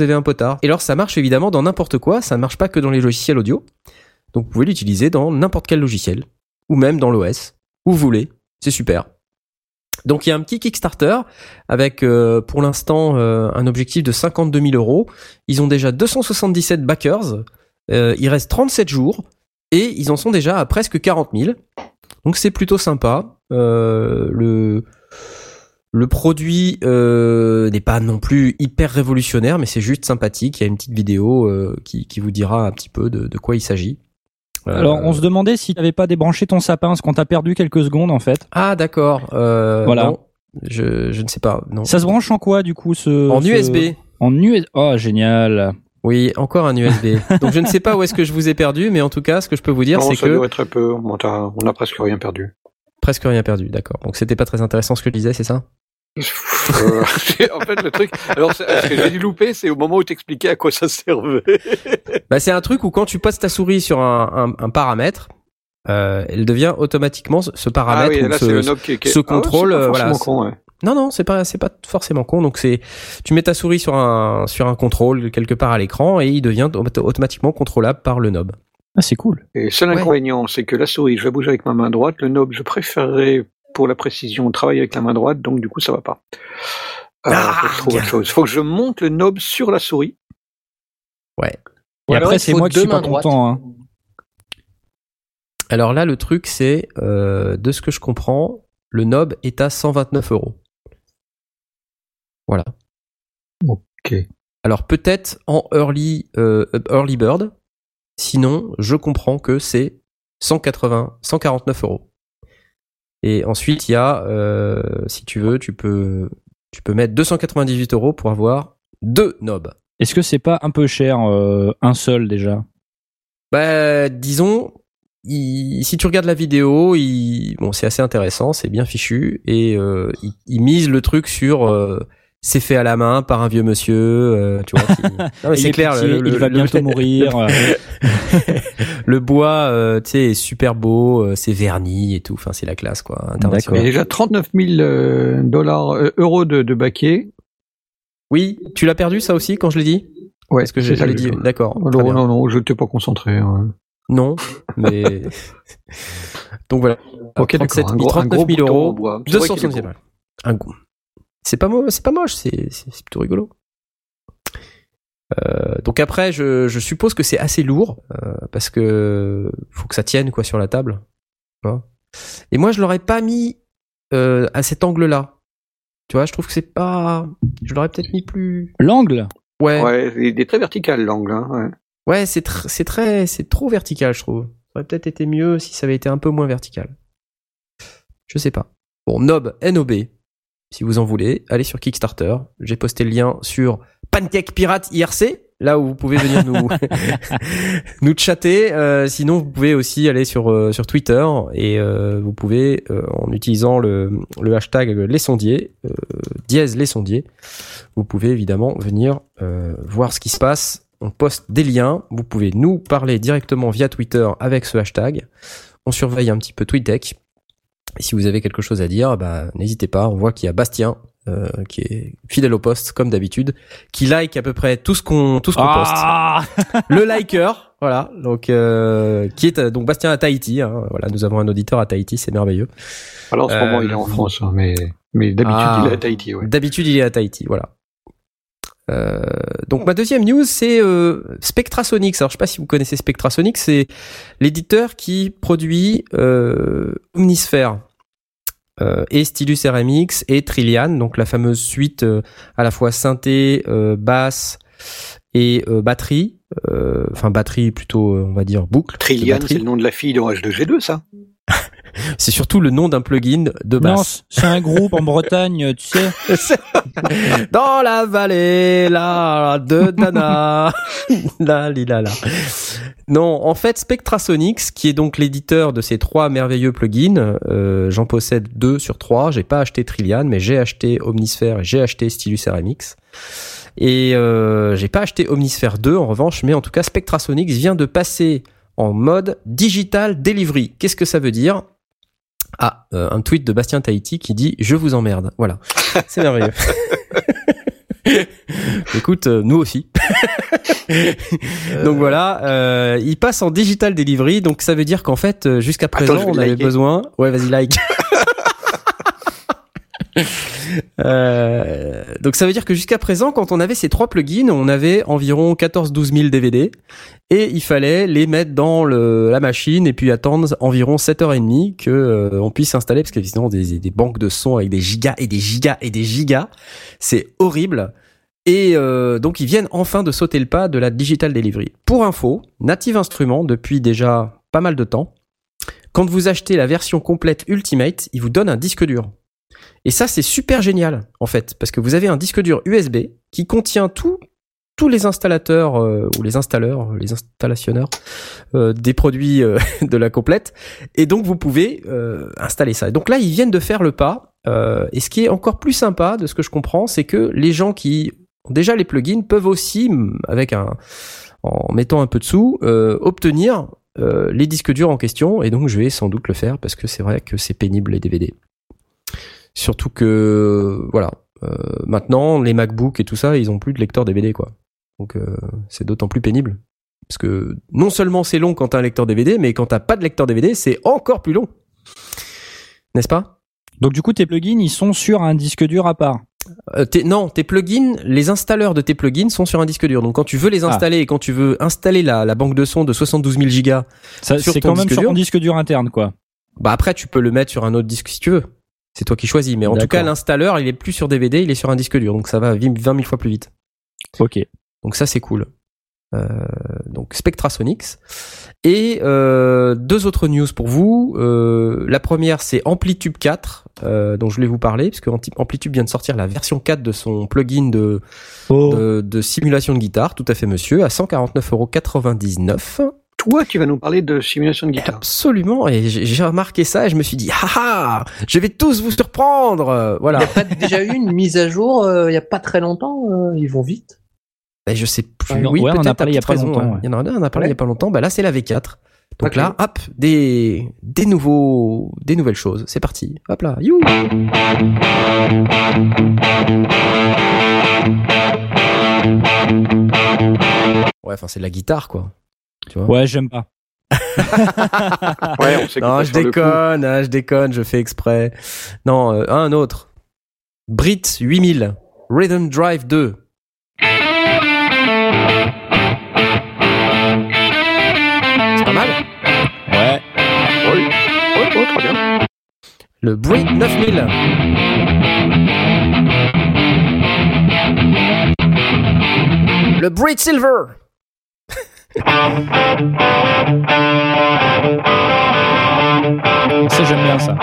avez un potard. Et alors ça marche évidemment dans n'importe quoi, ça ne marche pas que dans les logiciels audio. Donc vous pouvez l'utiliser dans n'importe quel logiciel, ou même dans l'OS, où vous voulez, c'est super. Donc il y a un petit Kickstarter avec euh, pour l'instant euh, un objectif de 52 000 euros. Ils ont déjà 277 backers, Euh, il reste 37 jours et ils en sont déjà à presque 40 000. Donc c'est plutôt sympa. Euh, le Le produit euh, n'est pas non plus hyper révolutionnaire, mais c'est juste sympathique. Il y a une petite vidéo euh, qui, qui vous dira un petit peu de, de quoi il s'agit.
Alors, on se demandait si t'avais pas débranché ton sapin, parce qu'on t'a perdu quelques secondes en fait.
Ah d'accord.
Voilà.
non, je, je ne sais pas. Non.
Ça se branche en quoi du coup ce
en
ce-
USB.
En USB. Oh génial.
Oui, encore un USB. Donc je ne sais pas où est-ce que je vous ai perdu, mais en tout cas, ce que je peux vous dire, c'est que
doit être très peu. On a, on a presque rien perdu.
presque rien perdu. D'accord. Donc c'était pas très intéressant ce que je disais, c'est ça?
Euh, en fait, le truc. Alors, c'est- ce que j'ai dû louper, c'est au moment où tu expliquais à quoi ça servait.
Bah, c'est un truc où quand tu poses ta souris sur un, un, un paramètre, euh, elle devient automatiquement ce
Ah
paramètre
oui,
ou
là,
ce-
c'est le knob qui, qui
ce
Ah ouais,
contrôle, euh, voilà,
forcément con, ouais.
Non, non, c'est pas, c'est pas forcément con. Donc c'est, tu mets ta souris sur un, sur un contrôle quelque part à l'écran et il devient auto- automatiquement contrôlable par le knob.
Ah c'est cool.
Et seul
Ouais.
inconvénient, c'est que la souris, je vais bouger avec ma main droite. Le knob, je préférerais, pour la précision, travailler avec la main droite, donc du coup, ça va pas. Euh,
Ah,
faut autre chose. Faut que je monte le knob sur la souris.
Ouais.
Et après c'est moi qui
deux
suis pas
mains droites.
content. Hein.
Alors là, le truc, c'est, euh, de ce que je comprends, le knob est à 129 euros. Voilà.
Ok.
Alors peut-être en early, euh, early bird. Sinon, je comprends que c'est 180, 149 euros. Et ensuite, il y a, euh, si tu veux, tu peux, tu peux mettre 298 euros pour avoir deux knobs.
Est-ce que c'est pas un peu cher euh, un seul déjà?
Bah, disons, il- si tu regardes la vidéo, il, bon, c'est assez intéressant, c'est bien fichu, et euh, il, il mise le truc sur, euh, c'est fait à la main par un vieux monsieur, euh, tu vois. qui- Non, mais
Il
c'est
est
clair,
pitié,
le- le-
il va
le-
bientôt mourir.
le bois, euh, tu sais, est super beau, euh, c'est verni et tout. Enfin, c'est la classe, quoi.
Il y a déjà 39 000 euh, dollars, euh, euros de, de baquet.
Oui, tu l'as perdu ça aussi quand je l'ai dit?
Ouais,
Parce que je, l'ai dit. D'accord.
Non, non, non, je t'ai pas concentré. hein.
Non, mais donc voilà.
Ok,
37
d'accord. Un
000,
gros, un
39
gros
000
bouton
euros.
en bois. C'est vrai qu'il est
270
beau.
Un goût. C'est pas moche, c'est pas moche, c'est c'est c'est plutôt rigolo. Euh, donc après, je, je suppose que c'est assez lourd euh, parce que faut que ça tienne quoi sur la table. Vois. Et moi, je l'aurais pas mis euh, à cet angle-là. Tu vois, je trouve que c'est pas. Je l'aurais peut-être mis plus.
L'angle?
Ouais. Ouais,
il est très vertical l'angle. Hein, ouais.
c'est tr- c'est très, c'est trop vertical, je trouve. Ça aurait peut-être été mieux si ça avait été un peu moins vertical. Je sais pas. Bon, Nob, N-O-B, si vous en voulez, allez sur Kickstarter. J'ai posté le lien sur Pancake Pirate IRC, là où vous pouvez venir nous nous chatter. Euh, sinon, vous pouvez aussi aller sur euh, sur Twitter et euh, vous pouvez euh, en utilisant le le hashtag les sondiers euh, dièse les sondiers, vous pouvez évidemment venir euh, voir ce qui se passe. On poste des liens. Vous pouvez nous parler directement via Twitter avec ce hashtag. On surveille un petit peu TweetDeck. Si vous avez quelque chose à dire, bah, n'hésitez pas. On voit qu'il y a Bastien, euh, qui est fidèle au poste, comme d'habitude, qui like à peu près tout ce qu'on tout ce qu'on
Ah
poste. Le liker, voilà. Donc, euh, qui est euh, donc Bastien à Tahiti. hein. Voilà, nous avons un auditeur à Tahiti, c'est merveilleux.
Alors en ce
Euh,
moment, il est en France, hein, mais, mais d'habitude,
Ah.
il est à Tahiti. Ouais.
D'habitude, il est à Tahiti, voilà. Euh, donc ma deuxième news, c'est euh, Spectrasonics. Alors je sais pas si vous connaissez Spectrasonics, c'est l'éditeur qui produit euh, Omnisphere euh, et Stylus RMX et Trillian, donc la fameuse suite euh, à la fois synthé, euh, basse et euh, batterie. Euh, Enfin batterie plutôt, euh, on va dire boucle. de
Trillian, c'est le nom de la fille dans H2G2, ça?
C'est surtout le nom d'un plugin de
Non,
basse.
c'est un groupe en Bretagne, tu sais.
Dans la vallée, là, de Dana. là, li, là, là. Non, en fait, Spectrasonics, qui est donc l'éditeur de ces trois merveilleux plugins, euh, j'en possède deux sur trois. J'ai pas acheté Trillian, mais j'ai acheté Omnisphere et j'ai acheté Stylus RMX. Et euh, j'ai pas acheté Omnisphere 2 en revanche, mais en tout cas, Spectrasonics vient de passer en mode digital delivery. Qu'est-ce que ça veut dire? Ah, euh, un tweet de Bastien Tahiti qui dit Je vous emmerde. Voilà. C'est merveilleux. Écoute, euh, nous aussi. donc voilà, euh, il passe en digital delivery, donc ça veut dire qu'en fait, euh, jusqu'à présent, on avait
liker.
besoin. Ouais, vas-y like. Euh, donc ça veut dire que jusqu'à présent, quand on avait ces trois plugins, on avait environ 14-12 000 DVD et il fallait les mettre dans la machine et puis attendre environ 7h30 que euh, puisse installer parce des, des banques de sons avec des gigas et des gigas et des gigas, c'est horrible. Et euh, donc ils viennent enfin de sauter le pas de la digital delivery. Pour info, Native Instruments depuis déjà pas mal de temps, quand vous achetez la version complète Ultimate, il vous donne un disque dur. Et ça, c'est super génial, en fait, parce que vous avez un disque dur USB qui contient tout, tous les installateurs euh, ou les installeurs, les installationneurs euh, des produits euh, de la complète, et donc vous pouvez installer ça. Donc là, ils viennent de faire le pas. et ce qui est encore plus sympa, de ce que je comprends, c'est que les gens qui ont déjà les plugins peuvent aussi, m- avec un, en mettant un peu de sous, obtenir les disques durs en question. Et donc, je vais sans doute le faire parce que c'est vrai que c'est pénible les DVD. Surtout que, voilà, euh, maintenant, les MacBooks et tout ça, ils ont plus de lecteur DVD, quoi. Donc, euh, c'est d'autant plus pénible. Parce que non seulement c'est long quand t'as un lecteur DVD, mais quand t'as pas de lecteur DVD, c'est encore plus long. N'est-ce pas?
Donc du coup, tes plugins, ils sont sur un disque dur à part.
Euh, tes- non, tes plugins, les installeurs de tes plugins sont sur un disque dur. Donc quand tu veux les
Ah.
installer et quand tu veux installer la, la banque de sons de 72 000 gigas,
C'est quand même sur ton disque dur interne, quoi.
bah après tu peux le mettre sur un autre disque si tu veux. C'est toi qui choisis. Mais en tout cas, l'installeur, il est plus sur DVD, il est sur un disque dur. Donc ça va 20 000 fois plus vite.
Ok.
Donc ça c'est cool. Euh, donc Spectrasonics. Et euh, deux autres news pour vous. Euh, la première c'est Amplitude 4, euh, dont je voulais vous parler, parce que Anti- Amplitude vient de sortir la version 4 de son plugin de,
Oh.
de, de simulation de guitare, tout à fait monsieur, à 149,99€.
Toi, tu vas nous parler de simulation de guitare.
Absolument, et j'ai remarqué ça et je me suis dit, ah ah, je vais tous vous surprendre. Euh,
Il
Voilà.
n'y a pas déjà eu une mise à jour euh, il n'y a pas très longtemps euh, Ils vont vite.
Ben, je sais plus.
Ah
oui,
ouais, on en a parlé il y a pas
raison,
longtemps,
ouais.
ouais.
Il y en a un, on a parlé il y a pas longtemps. Ben là, c'est la V4. Donc là, hop, des, des nouveaux, des nouvelles choses. C'est parti. Hop là. You. Ouais, enfin, c'est de la guitare, quoi. Tu vois.
Ouais, j'aime pas.
Ouais, on sait que
Non, je déconne, hein, je déconne, je fais exprès. Non, euh, un autre. Brit 8000, Rhythm Drive 2. C'est pas mal.
Ouais.
Oui, oui, oui, très bien.
Le Brit 9000. Le Brit Silver.
Ça, j'aime bien ça.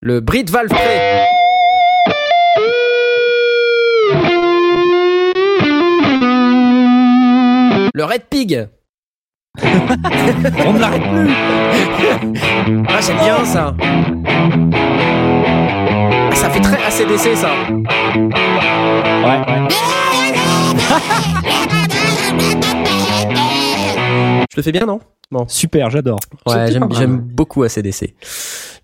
Le Brit Play. Le Red Pig.
On ne l'arrête plus.
Ah, j'aime bien ça. Ah, Ça fait très ACDC ça.
Ouais, ouais.
Je le fais bien, non? Bon.
Super, j'adore.
Ouais, j'aime j'aime beaucoup ACDC.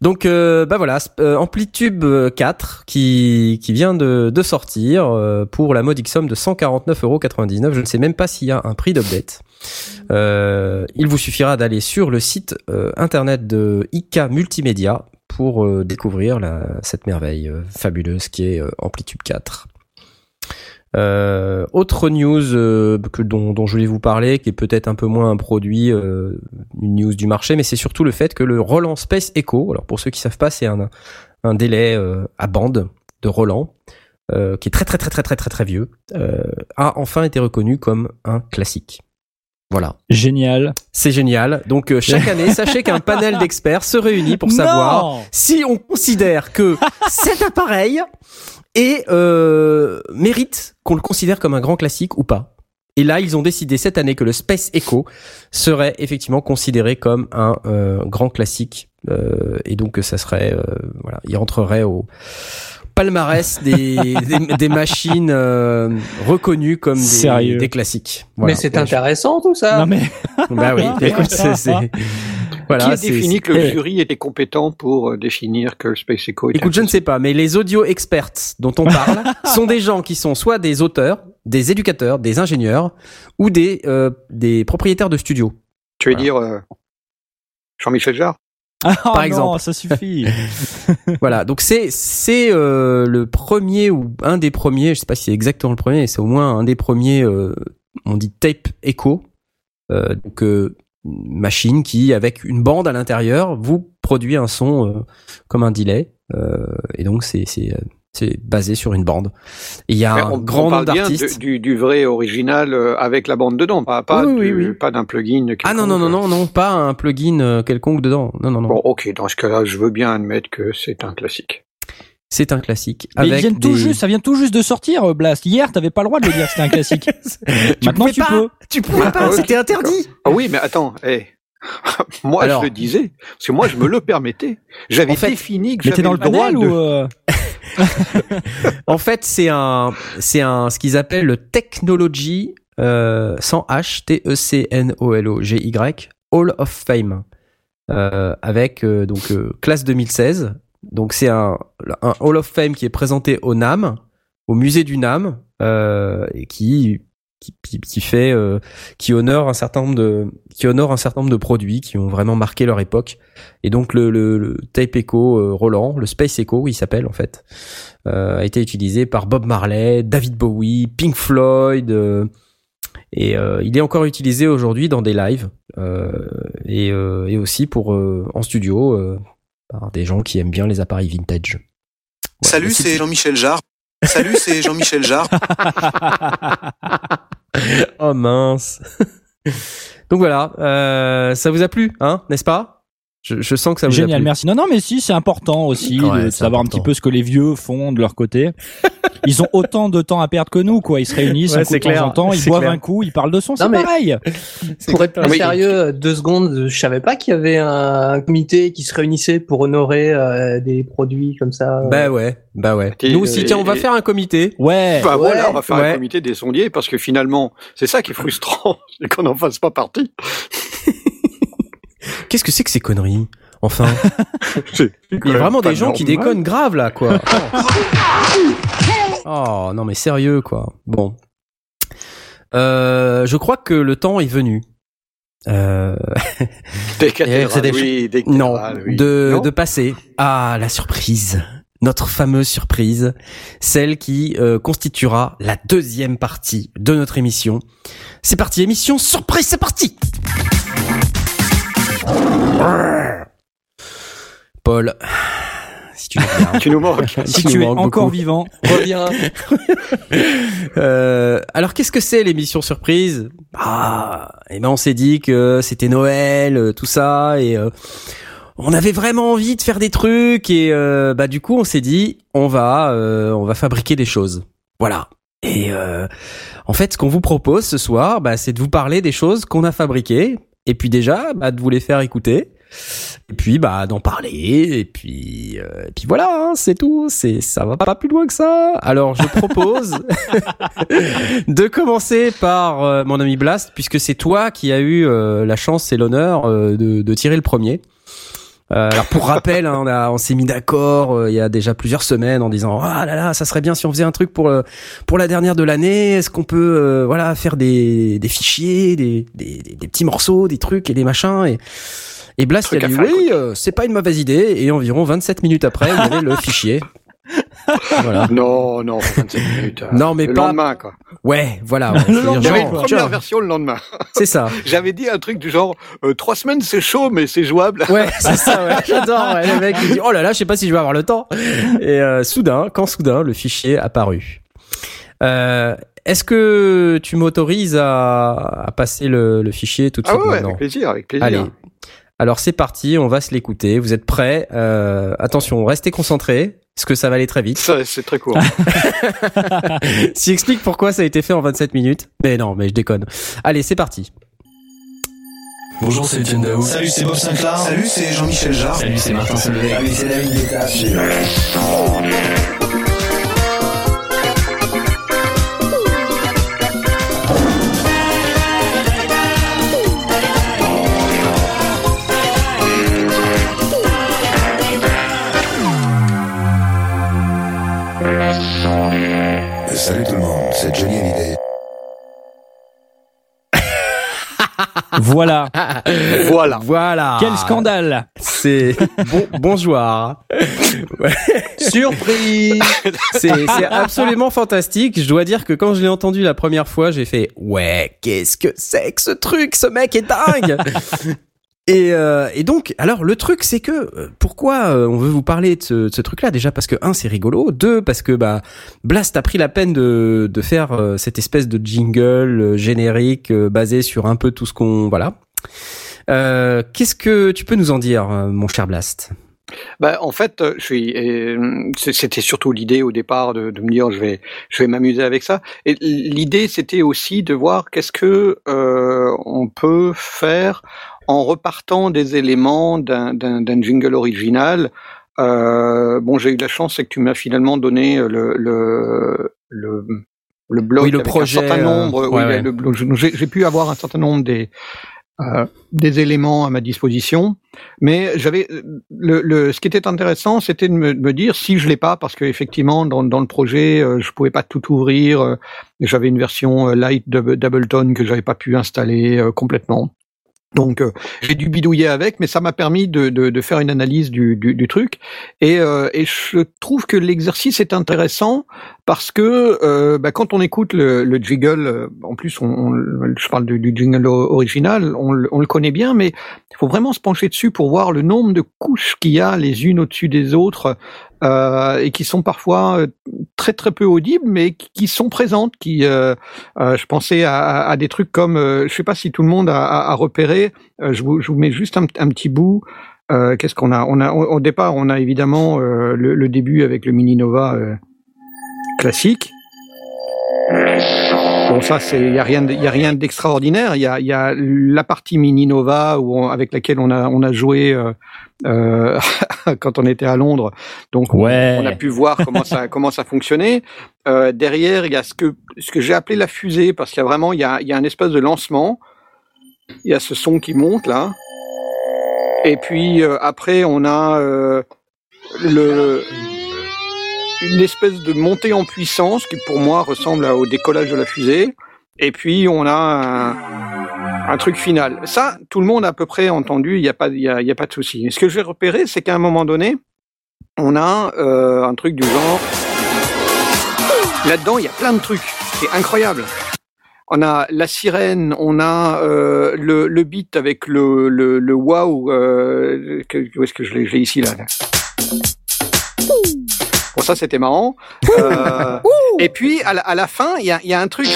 Donc euh, bah voilà, euh, Amplitude euh, 4 qui qui vient de, de sortir euh, pour la modique somme de 149,99€. Je ne sais même pas s'il y a un prix d'update. Euh, il vous suffira d'aller sur le site euh, internet de IK Multimédia pour euh, découvrir la, cette merveille euh, fabuleuse qui est euh, Amplitude 4. Euh, autre news euh, que, dont, dont je voulais vous parler, qui est peut-être un peu moins un produit, euh, une news du marché, mais c'est surtout le fait que le Roland Space Echo, alors pour ceux qui savent pas, c'est un, un délai euh, à bande de Roland, euh, qui est très très très très très très très vieux, euh, a enfin été reconnu comme un classique. Voilà,
Génial.
c'est génial. Donc euh, chaque année, sachez qu'un panel d'experts se réunit pour savoir
Non
si on considère que cet appareil est, euh, mérite qu'on le considère comme un grand classique ou pas. Et là, ils ont décidé cette année que le Space Echo serait effectivement considéré comme un euh, grand classique, euh, et donc que ça serait, euh, voilà, il rentrerait au palmarès des, des, des machines euh, reconnues comme des, des classiques. Voilà.
Mais c'est intéressant tout ça.
Non mais
Bah oui, écoute, c'est, c'est- voilà.
Qui a défini que le jury était compétent pour euh, définir que le Space Echo était
Écoute, je ne sais pas, mais les audio experts dont on parle sont des gens qui sont soit des auteurs, des éducateurs, des ingénieurs ou des euh, des propriétaires de studios.
Tu veux
Voilà.
dire euh, Jean-Michel Jarre?
Ah,
Par
non,
exemple.
ça suffit.
Voilà, donc c'est c'est euh, le premier ou un des premiers, je sais pas si c'est exactement le premier, mais c'est au moins un des premiers. euh, on dit tape echo, euh, donc euh, machine qui avec une bande à l'intérieur vous produit un son euh, comme un delay, euh, et donc c'est c'est c'est basé sur une bande. Il y a
Mais
un
on,
grand
on
nombre
parle bien
d'artistes.
du, du vrai original euh, avec la bande dedans, pas, pas,
Oui, oui,
du-
oui.
pas d'un plugin.
Ah non non non non non pas un plugin euh, quelconque dedans. Non non non.
Bon, ok, dans ce cas-là, je veux bien admettre que c'est un classique.
C'est un classique.
Mais ils
avec
viennent tout
des-
juste, ça vient tout juste de sortir, euh, Blast. Hier, t'avais pas le droit de le dire que c'était un classique. Maintenant,
pouvais
tu
pas.
peux.
Tu pouvais pas, c'était interdit.
Ah oui, mais attends, hey. moi
Alors.
je le disais, parce que moi je me le permettais. J'avais
En fait,
défini que j'avais
dans
le droit de...
ou euh,
En fait, c'est un, c'est ce qu'ils appellent le Technology euh, sans H, T E C N O L O G Y Hall of Fame, euh, avec euh, donc euh, classe 2016. Donc c'est un, un Hall of Fame qui est présenté au NAM, au musée du NAM, et qui qui, qui, qui fait, euh, qui honore un certain nombre de, qui honore un certain nombre de produits qui ont vraiment marqué leur époque. Et donc le, le, le Tape Echo euh, Roland, le Space Echo, il s'appelle en fait euh, a été utilisé par Bob Marley, David Bowie, Pink Floyd, et il est encore utilisé aujourd'hui dans des lives et, et aussi pour en studio par des gens qui aiment bien les appareils vintage.
Salut, c'est Jean-Michel Jarre. Salut, c'est Jean-Michel Jarre.
oh mince. Donc voilà, euh, ça vous a plu, hein, n'est-ce pas? Je, je sens que ça vous a
Génial,
plu.
merci. Non, non, mais si, c'est important aussi
Ouais,
de savoir un petit peu ce que les vieux font de leur côté. Ils ont autant de temps à perdre que nous, quoi. Ils se réunissent
Ouais,
un coup temps en temps, ils boivent
clair.
un coup, ils parlent de son, c'est pareil.
Pour être plus
Oui.
sérieux, euh, deux secondes, je savais pas qu'il y avait un comité qui se réunissait pour honorer euh, des produits comme ça. euh.
Bah ouais, bah ouais.
Et-
Nous aussi,
et-
tiens, on va
et-
faire un comité.
Ouais.
Bah
Ouais.
voilà, on va faire
Ouais.
un comité des sondiers parce que finalement, c'est ça qui est frustrant, c'est qu'on n'en fasse pas partie.
Qu'est-ce que c'est que ces conneries Enfin, il y a vraiment des gens qui déconnent grave là, quoi. Oh non mais sérieux quoi. Bon, euh, je crois que le temps est venu. Euh,
Des cathédrales,
des
oui, des
non,
cathédrales, oui.
de
Non
de passer à la surprise, notre fameuse surprise, celle qui euh, constituera la deuxième partie de notre émission. C'est parti, émission surprise, c'est parti. Paul, si tu nous regardes.
Tu nous manques.
Si
nous
tu es encore
beaucoup.
vivant,
Reviens.
Euh, alors qu'est-ce que c'est l'émission surprise? Ah, eh ben on s'est dit que c'était Noël, euh, tout ça, et euh, on avait vraiment envie de faire des trucs, et euh, bah du coup on s'est dit on va euh, on va fabriquer des choses, voilà. Et euh, en fait ce qu'on vous propose ce soir, bah, c'est de vous parler des choses qu'on a fabriquées, et puis déjà bah, de vous les faire écouter. Et puis bah d'en parler. Et puis euh, et puis voilà hein, c'est tout. C'est ça va pas plus loin que ça. Alors je propose de commencer par euh, mon ami Blast puisque c'est toi qui as eu euh, la chance et l'honneur euh, de, de tirer le premier Euh, alors pour rappel, hein, on, a- on s'est mis d'accord euh, il y a déjà plusieurs semaines en disant ah là là ça serait bien si on faisait un truc pour pour la dernière de l'année. Est-ce qu'on peut euh, voilà faire des, des fichiers, des, des, des- petits morceaux, des trucs et des machins et et Blast a dit oui euh, c'est pas une mauvaise idée et environ 27 minutes après il y avait le fichier. Voilà.
Non, non, 27 minutes. euh,
Non, mais
le
pas-
lendemain, quoi.
Ouais, voilà. ouais, genre,
une première version le lendemain.
C'est ça.
J'avais dit un truc du genre, euh, trois semaines c'est chaud, mais c'est jouable.
Ouais, c'est ça, ouais. J'adore, ouais. Le mec, il dit, oh là là, je sais pas si je vais avoir le temps. Et euh, soudain, quand soudain, le fichier apparu. Euh, Est-ce que tu m'autorises à, à passer le, le fichier tout de
Ah
suite
ouais,
maintenant
avec plaisir, avec plaisir.
Allez. Alors c'est parti, on va se l'écouter. Vous êtes prêts? Euh, Attention, restez concentrés, parce que ça va aller très vite.
Ça, c'est très court.
S'il explique pourquoi ça a été fait en 27 minutes. Mais non, mais je déconne. Allez, c'est parti.
Bonjour, c'est Etienne Daou.
Salut, c'est Bob Sinclair. Salut, c'est Jean-Michel Jarre.
Salut, c'est Martin Solveig.
Salut, c'est David Guetta.
Voilà.
voilà.
Voilà.
Quel scandale.
C'est bon, bonjour.
Surprise
C'est c'est absolument fantastique. Je dois dire que quand je l'ai entendu la première fois, j'ai fait ouais, qu'est-ce que c'est que ce truc? Ce mec est dingue. Et, euh, et donc, alors le truc, c'est que euh, pourquoi euh, on veut vous parler de ce, de ce truc-là? Déjà parce que un, c'est rigolo. Deux, parce que bah Blast a pris la peine de, de faire euh, cette espèce de jingle générique basé sur un peu tout ce qu'on voilà. Qu'est-ce que tu peux nous en dire, mon cher Blast?
Bah, en fait, je suis. C'était surtout l'idée au départ de, de me dire je vais, je vais m'amuser avec ça. Et l'idée, c'était aussi de voir qu'est-ce que on peut faire en repartant des éléments d'un d'un- d'un jingle original. Euh, bon, j'ai eu la chance, c'est que tu m'as finalement donné le le le, le blog
Oui, le
avec
projet,
un certain
euh,
nombre.
ouais,
oui,
ouais.
le blog. J'ai pu avoir un certain nombre des euh, des éléments à ma disposition. Mais j'avais le, le, ce qui était intéressant, c'était de me, de me dire si je l'ai pas, parce que effectivement dans, dans le projet, euh, je pouvais pas tout ouvrir. euh, j'avais une version euh, light d'Ab- d'Ableton que j'avais pas pu installer euh, complètement. Donc euh, j'ai dû bidouiller avec, mais ça m'a permis de, de, de faire une analyse du, du, du truc. Et, euh, et je trouve que l'exercice est intéressant parce que euh, bah, quand on écoute le, le jingle, euh, en plus on, on- je parle du, du jingle original, on, le- on le connaît bien, mais il faut vraiment se pencher dessus pour voir le nombre de couches qu'il y a les unes au-dessus des autres euh, et qui sont parfois euh, très très peu audibles, mais qui, sont présentes. Qui, euh, euh, je pensais à, à- des trucs comme, je sais pas si tout le monde a, a, a repéré. je, vous, je vous mets juste un, petit bout. Qu'est-ce qu'on a? On a au départ, on a évidemment le, le début avec le Mini Nova classique. Bon, ça, c'est, il y a rien, de- y a rien d'extraordinaire. Il y a, y a la partie Mini Nova où on- avec laquelle on a, on a joué euh, euh, quand on était à Londres. Donc, on-
Ouais.
on a pu voir comment ça, comment ça fonctionnait. Euh, derrière, il y a ce que, ce que j'ai appelé la fusée, parce qu'il y a vraiment, il y a, y a un espace de lancement. Il y a ce son qui monte là. Et puis après, on a le une espèce de montée en puissance qui pour moi ressemble au décollage de la fusée. Et puis on a un, truc final. Ça, tout le monde a à peu près entendu. Il n'y a pas, y y a pas de souci. Ce que j'ai repéré, c'est qu'à un moment donné, on a euh, un truc du genre. Là-dedans, il y a plein de trucs. C'est incroyable. On a la sirène, on a euh, le, le beat avec le, le, le wow. Euh, que- où est-ce que je l'ai ici là ça c'était marrant. Euh, et puis à la, à la fin, il y a, il y a un truc.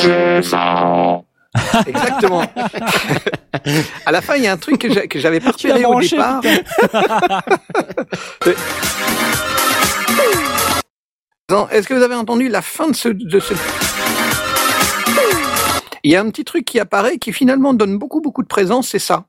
Exactement. à la fin, il y a un truc que j'a- que j'avais pas repéré au départ. Est-ce que vous avez entendu la fin de ce, de ce... Il y a un petit truc qui apparaît qui finalement donne beaucoup beaucoup de présence, c'est ça.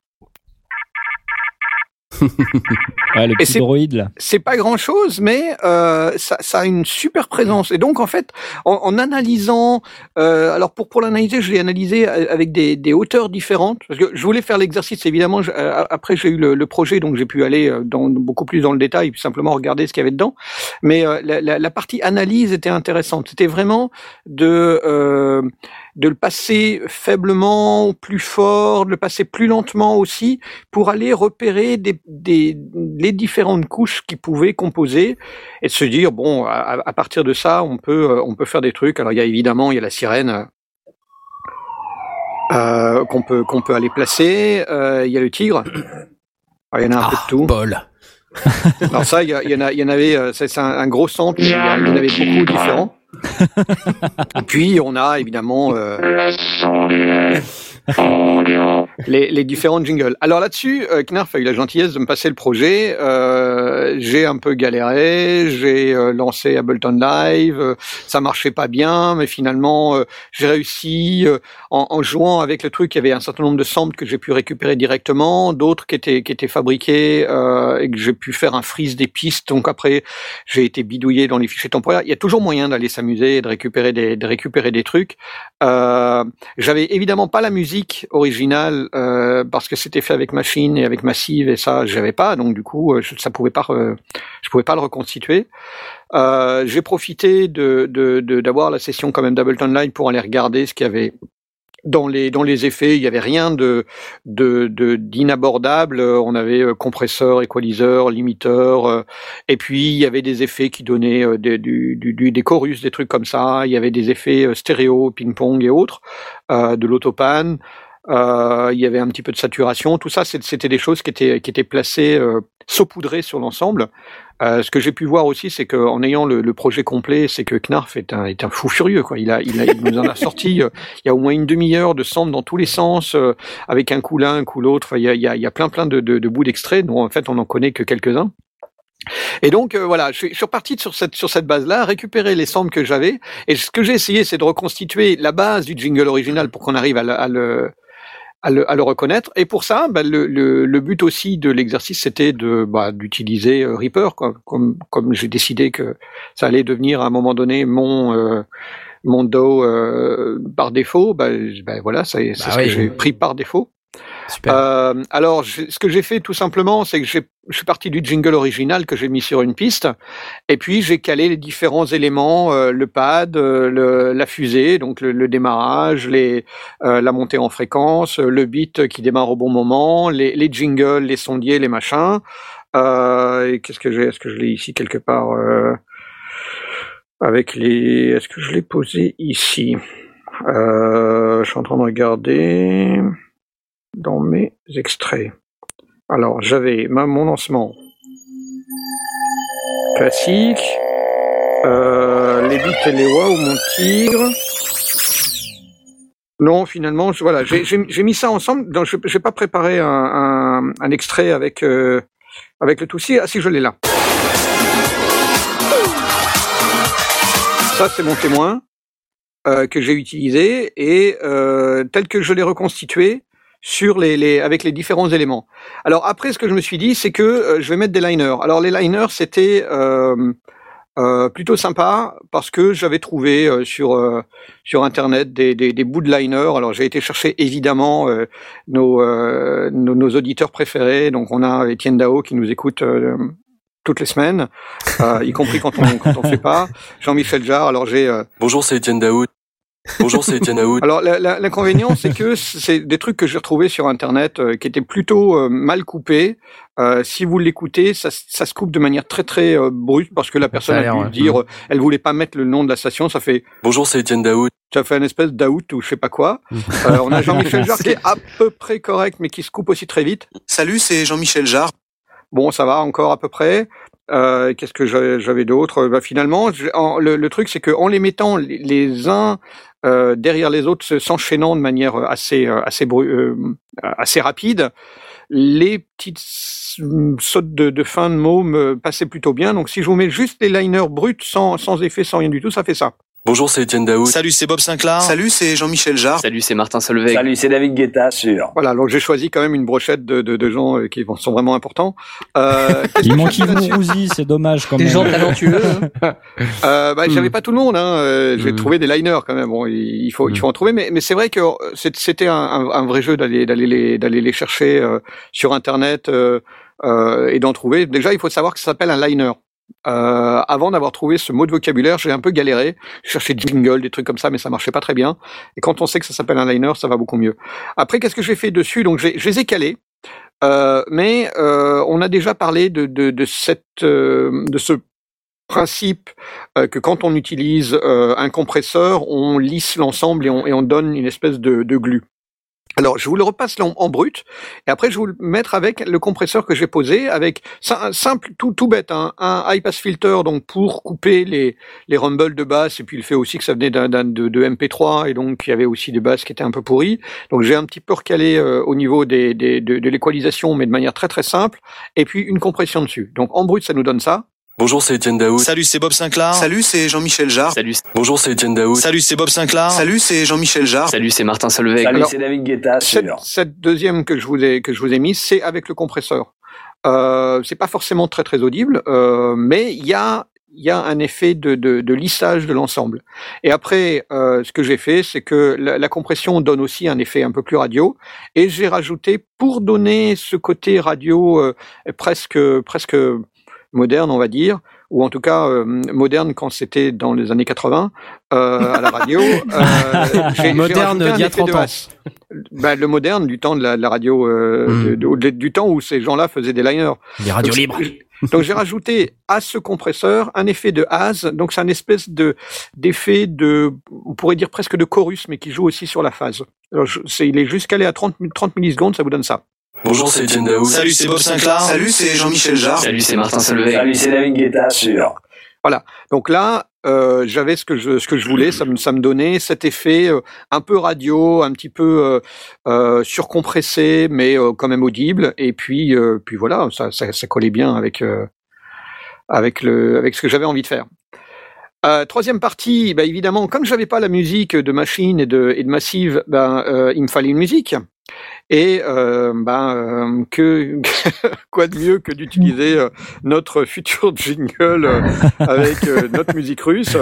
Ouais, le
Et
petit
c'est-
droïde là.
C'est pas grand chose, mais euh, ça, ça a une super présence. Et donc en fait, en, en analysant, euh, alors pour pour l'analyser, je l'ai analysé avec des, des hauteurs différentes parce que je voulais faire l'exercice. Évidemment, je- euh, après j'ai eu le, le projet, donc j'ai pu aller euh, dans beaucoup plus dans le détail, puis simplement regarder ce qu'il y avait dedans. Mais euh, la, la, la partie analyse était intéressante. C'était vraiment de euh, de le passer faiblement, plus fort, de le passer plus lentement aussi, pour aller repérer des, des, les différentes couches qui pouvaient composer et de se dire bon, à, à partir de ça, on peut euh, on peut faire des trucs. Alors il y a évidemment il y a la sirène. Euh, qu'on peut qu'on peut aller placer. Euh, Il y a le tigre. Alors, il y en a un peu de tout.
Paul.
Alors ça, il y, en a, il y en avait, euh, c'est un, un gros centre, il y en avait beaucoup différents. Et puis on a évidemment euh, les, les différents jingles. Alors là-dessus, euh, Knarf a eu la gentillesse de me passer le projet. Euh, j'ai un peu galéré, j'ai euh, lancé Ableton Live, euh, ça marchait pas bien, mais finalement euh, j'ai réussi euh, en, en jouant avec le truc. Il y avait un certain nombre de samples que j'ai pu récupérer directement, d'autres qui étaient qui étaient fabriqués et que j'ai pu faire un freeze des pistes. Donc après, j'ai été bidouillé dans les fichiers temporaires. Il y a toujours moyen d'aller s'amuser et de récupérer des de récupérer des trucs. J'avais évidemment pas la musique originale euh, parce que c'était fait avec machine et avec massive et ça j'avais pas donc du coup euh, je, ça pouvait pas je pouvais pas le reconstituer. Euh, j'ai profité de- d'avoir la session quand même d'Ableton Live pour aller regarder ce qu'il y avait dans les dans les effets, il y avait rien de d'inabordable. On avait euh, compresseur, équaliseur, limiteur, euh, et puis il y avait des effets qui donnaient euh, des, du, du, des chorus, des trucs comme ça. Il y avait des effets stéréo, ping-pong et autres, euh, de l'autopan. Euh, il y avait un petit peu de saturation. Tout ça, c'était des choses qui étaient qui étaient placées euh, saupoudrées sur l'ensemble. Euh, ce que j'ai pu voir aussi, c'est qu'en ayant le, le projet complet, c'est que Knarf est un, est un fou furieux. Quoi. Il, a, il, a, il nous en a sorti. euh, il y a au moins une demi-heure de samples dans tous les sens, euh, avec un coup l'un, un coup l'autre. Enfin, il, il y a plein plein de, de, de bouts d'extraits, dont en fait on n'en connaît que quelques-uns. Et donc euh, voilà, je suis, je suis reparti sur cette sur cette base-là, récupérer les samples que j'avais. Et ce que j'ai essayé, c'est de reconstituer la base du jingle original pour qu'on arrive à le, à le à le, à le reconnaître. Et pour ça, bah, le, le, le but aussi de l'exercice, c'était de bah, d'utiliser euh, Reaper, quoi. Comme, comme j'ai décidé que ça allait devenir à un moment donné mon euh, mon DAW euh, par défaut. Bah, bah, voilà, c'est c'est
Bah
ce
oui.
que j'ai pris par défaut. Euh, alors, ce que j'ai fait tout simplement, c'est que je suis parti du jingle original que j'ai mis sur une piste, et puis j'ai calé les différents éléments, euh, le pad, euh, la fusée, donc le, démarrage, la montée en fréquence, le beat qui démarre au bon moment, les, les jingles, les sondiers, les machins. Qu'est-ce que j'ai Est-ce que je l'ai ici quelque part avec les Est-ce que je l'ai posé ici? Je suis en train de regarder dans mes extraits. Alors, j'avais mon lancement classique, euh, les bits et les wow, mon tigre. Non, finalement, voilà, j'ai mis ça ensemble. Je n'ai pas préparé un, extrait avec, euh, avec le. Ah si, je l'ai là. Ça, c'est mon témoin euh, que j'ai utilisé et euh, tel que je l'ai reconstitué sur les, les avec les différents éléments. Alors après, ce que je me suis dit, c'est que euh, je vais mettre des liners. Alors les liners, c'était euh, euh, plutôt sympa parce que j'avais trouvé euh, sur euh, sur internet des, des, des bouts de liners. Alors j'ai été chercher évidemment euh, nos, euh, nos nos auditeurs préférés. Donc on a Étienne Dao qui nous écoute. euh, toutes les semaines, euh, y compris quand on quand on fait pas. Jean-Michel Jarre. Alors j'ai euh,
Bonjour, c'est Étienne Daoud. Bonjour, c'est Étienne Daoud.
alors l'inconvénient, c'est que c'est des trucs que j'ai retrouvés sur Internet euh, qui étaient plutôt euh, mal coupés. Euh, si vous l'écoutez, ça, se coupe de manière très très euh, brute parce que la personne
a
a, dû
ouais.
dire, euh, elle voulait pas mettre le nom de la station, ça fait
Bonjour, c'est Étienne Daoud.
ça fait un espèce d'aout ou je sais pas quoi. Euh, on a Jean-Michel Jarre qui est à peu près correct, mais qui se coupe aussi très vite.
Salut, c'est Jean-Michel Jarre.
Bon, ça va encore à peu près. Euh, Qu'est-ce que j'avais d'autre? Bah, Finalement, en- le, le truc, c'est que en les mettant les, les uns euh, derrière les autres, se- s'enchaînant de manière assez euh, assez euh, assez rapide, les petites sautes de, de fin de mots me passaient plutôt bien. Donc, si je vous mets juste les liners bruts, sans sans effet, sans rien du tout, ça fait ça.
Bonjour, c'est Étienne Daoud.
Salut, c'est Bob Sinclair. Salut, c'est Jean-Michel Jarre.
Salut, c'est Martin Solveig.
Salut, c'est David Guetta sur.
Voilà, donc j'ai choisi quand même une brochette de, de, de gens euh, qui sont vraiment importants. Euh,
Il
que
manque Yves c'est dommage quand
Des
même.
gens talentueux. hein.
Euh, bah, j'avais pas tout le monde. Hein. euh, J'ai
Mm.
trouvé des liners quand même. Bon, il faut, il faut en trouver, mais, mais c'est vrai que euh, c'était un, un, un vrai jeu d'aller d'aller les d'aller les chercher euh, sur internet euh, euh, et d'en trouver. Déjà, il faut savoir que ça s'appelle un liner. Euh, avant d'avoir trouvé ce mot de vocabulaire, j'ai un peu galéré. Je cherchais jingle, des trucs comme ça, mais ça marchait pas très bien. Et quand on sait que ça s'appelle un liner, ça va beaucoup mieux. Après, qu'est-ce que j'ai fait dessus? Donc, je les ai calés. Euh, mais euh, on a déjà parlé de, de, de cette euh, de ce principe euh, que quand on utilise euh, un compresseur, on lisse l'ensemble et on, et on donne une espèce de, de glu. Alors, je vous le repasse en, brut, et après je vous le mettre avec le compresseur que j'ai posé, avec un simple, tout, tout bête, hein, un high pass filter donc pour couper les, les rumbles de basse, et puis le fait aussi que ça venait d'un, d'un- de, de MP3, et donc il y avait aussi des basses qui étaient un peu pourries. Donc j'ai un petit peu recalé euh, au niveau des, des, de, de l'équalisation, mais de manière très très simple, et puis une compression dessus. Donc en brut, ça nous donne ça.
Bonjour, c'est Étienne Daoud.
Salut, c'est Bob Sinclair. Salut, c'est Jean-Michel Jarre.
Salut,
Bonjour, c'est Étienne Daoud.
Salut, c'est Bob Sinclair. Salut, c'est Jean-Michel Jarre.
salut, c'est Martin Solveig.
Salut, c'est David Guetta
Cette, cette deuxième que je vous ai que je vous ai mise, c'est avec le compresseur. Euh, c'est pas forcément très très audible, euh, mais il y a il y a un effet de, de, de lissage de l'ensemble. Et après, euh, ce que j'ai fait, c'est que la, la compression donne aussi un effet un peu plus radio, et j'ai rajouté pour donner ce côté radio euh, presque presque moderne, on va dire, ou en tout cas euh, moderne quand c'était dans les années 80 euh, à la radio. Euh,
Moderne d'il y a
effet de
30 ans.
Ben, le moderne du temps de la, de la radio, euh,
Mm.
de- de- de- du temps où ces gens-là faisaient des liners.
Les radios
Donc,
libres.
Donc j'ai rajouté à ce compresseur un effet de haze, donc c'est un espèce de d'effet de, on pourrait dire presque de chorus, mais qui joue aussi sur la phase. Alors, je- c'est, il est juste calé à 30, mi- 30 millisecondes, ça vous donne ça.
Bonjour, c'est Etienne Daoud.
Salut, c'est Bob Sinclair. Salut, c'est Jean-Michel Jarre.
Salut, c'est Martin Solveig.
Salut, c'est David Guetta sur.
Donc là, euh, j'avais ce que je ce que je voulais, ça me ça me donnait cet effet euh, un peu radio, un petit peu euh, euh, surcompressé, mais euh, quand même audible. Et puis euh, puis voilà, ça, ça ça collait bien avec euh, avec le avec ce que j'avais envie de faire. Euh, troisième partie, bah évidemment, comme j'avais pas la musique de machine et de et de massive, ben euh, il me fallait une musique. Et euh, ben euh, quoi de mieux que d'utiliser euh, notre futur jingle avec notre musique russe.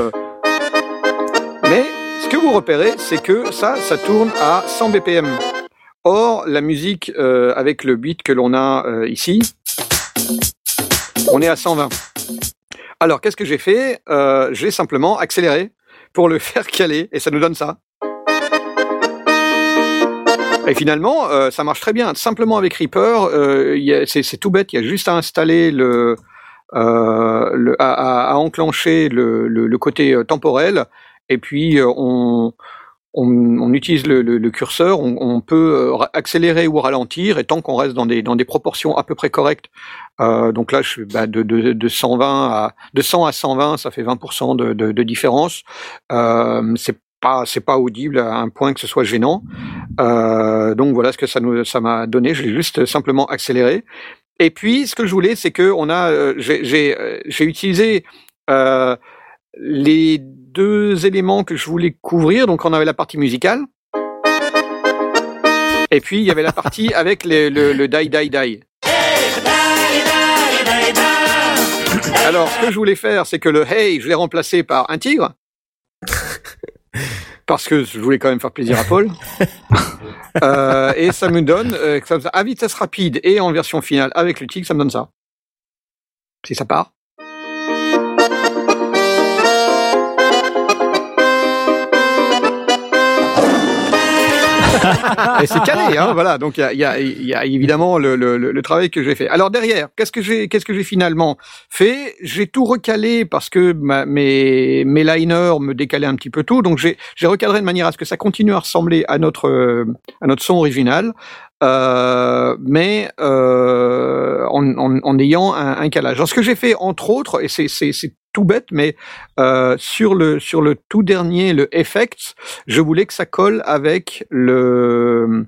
Mais ce que vous repérez, c'est que ça, ça tourne à 100 BPM. Or, la musique avec le beat que l'on a ici, on est à 120. Alors, qu'est-ce que j'ai fait? J'ai simplement accéléré pour le faire caler, et ça nous donne ça. Et finalement, euh, ça marche très bien. Simplement avec Reaper, euh, c'est tout bête. Il y a juste à installer le, euh, le à, à- enclencher le, le, le côté euh, temporel, et puis euh, on, on, on utilise le, curseur. On, on peut euh, accélérer ou ralentir, et tant qu'on reste dans des dans des proportions à peu près correctes. Donc là, je suis bah, de, de, de 120 à de 100 à 120, ça fait 20% de, de, de différence. C'est pas c'est pas audible à un point que ce soit gênant. Euh, donc voilà ce que ça nous ça m'a donné. Je l'ai juste simplement accéléré. Et puis ce que je voulais, c'est que on a euh, j'ai j'ai euh, j'ai utilisé euh, les deux éléments que je voulais couvrir. Donc on avait la partie musicale. Et puis il y avait la partie avec les- le, le die die die. Alors, ce que je voulais faire, c'est que le hey, je l'ai remplacé par un tigre. Parce que je voulais quand même faire plaisir à Paul. Euh, et ça me donne, euh, ça, à vitesse rapide et en version finale avec le tigre, ça me donne ça. Si ça part. Et c'est calé, hein, voilà. Donc il y a, y, a, y a évidemment le, le, le travail que j'ai fait. Alors derrière, qu'est-ce que j'ai, qu'est-ce que j'ai finalement fait? J'ai tout recalé parce que ma, mes mes liners me décalaient un petit peu tout, donc j'ai j'ai recadré de manière à ce que ça continue à ressembler à notre à notre son original. Euh, mais euh, en, en, ayant un, un calage. Alors, ce que j'ai fait entre autres, et c'est tout bête, mais euh, sur le sur le tout dernier, le effects, je voulais que ça colle avec le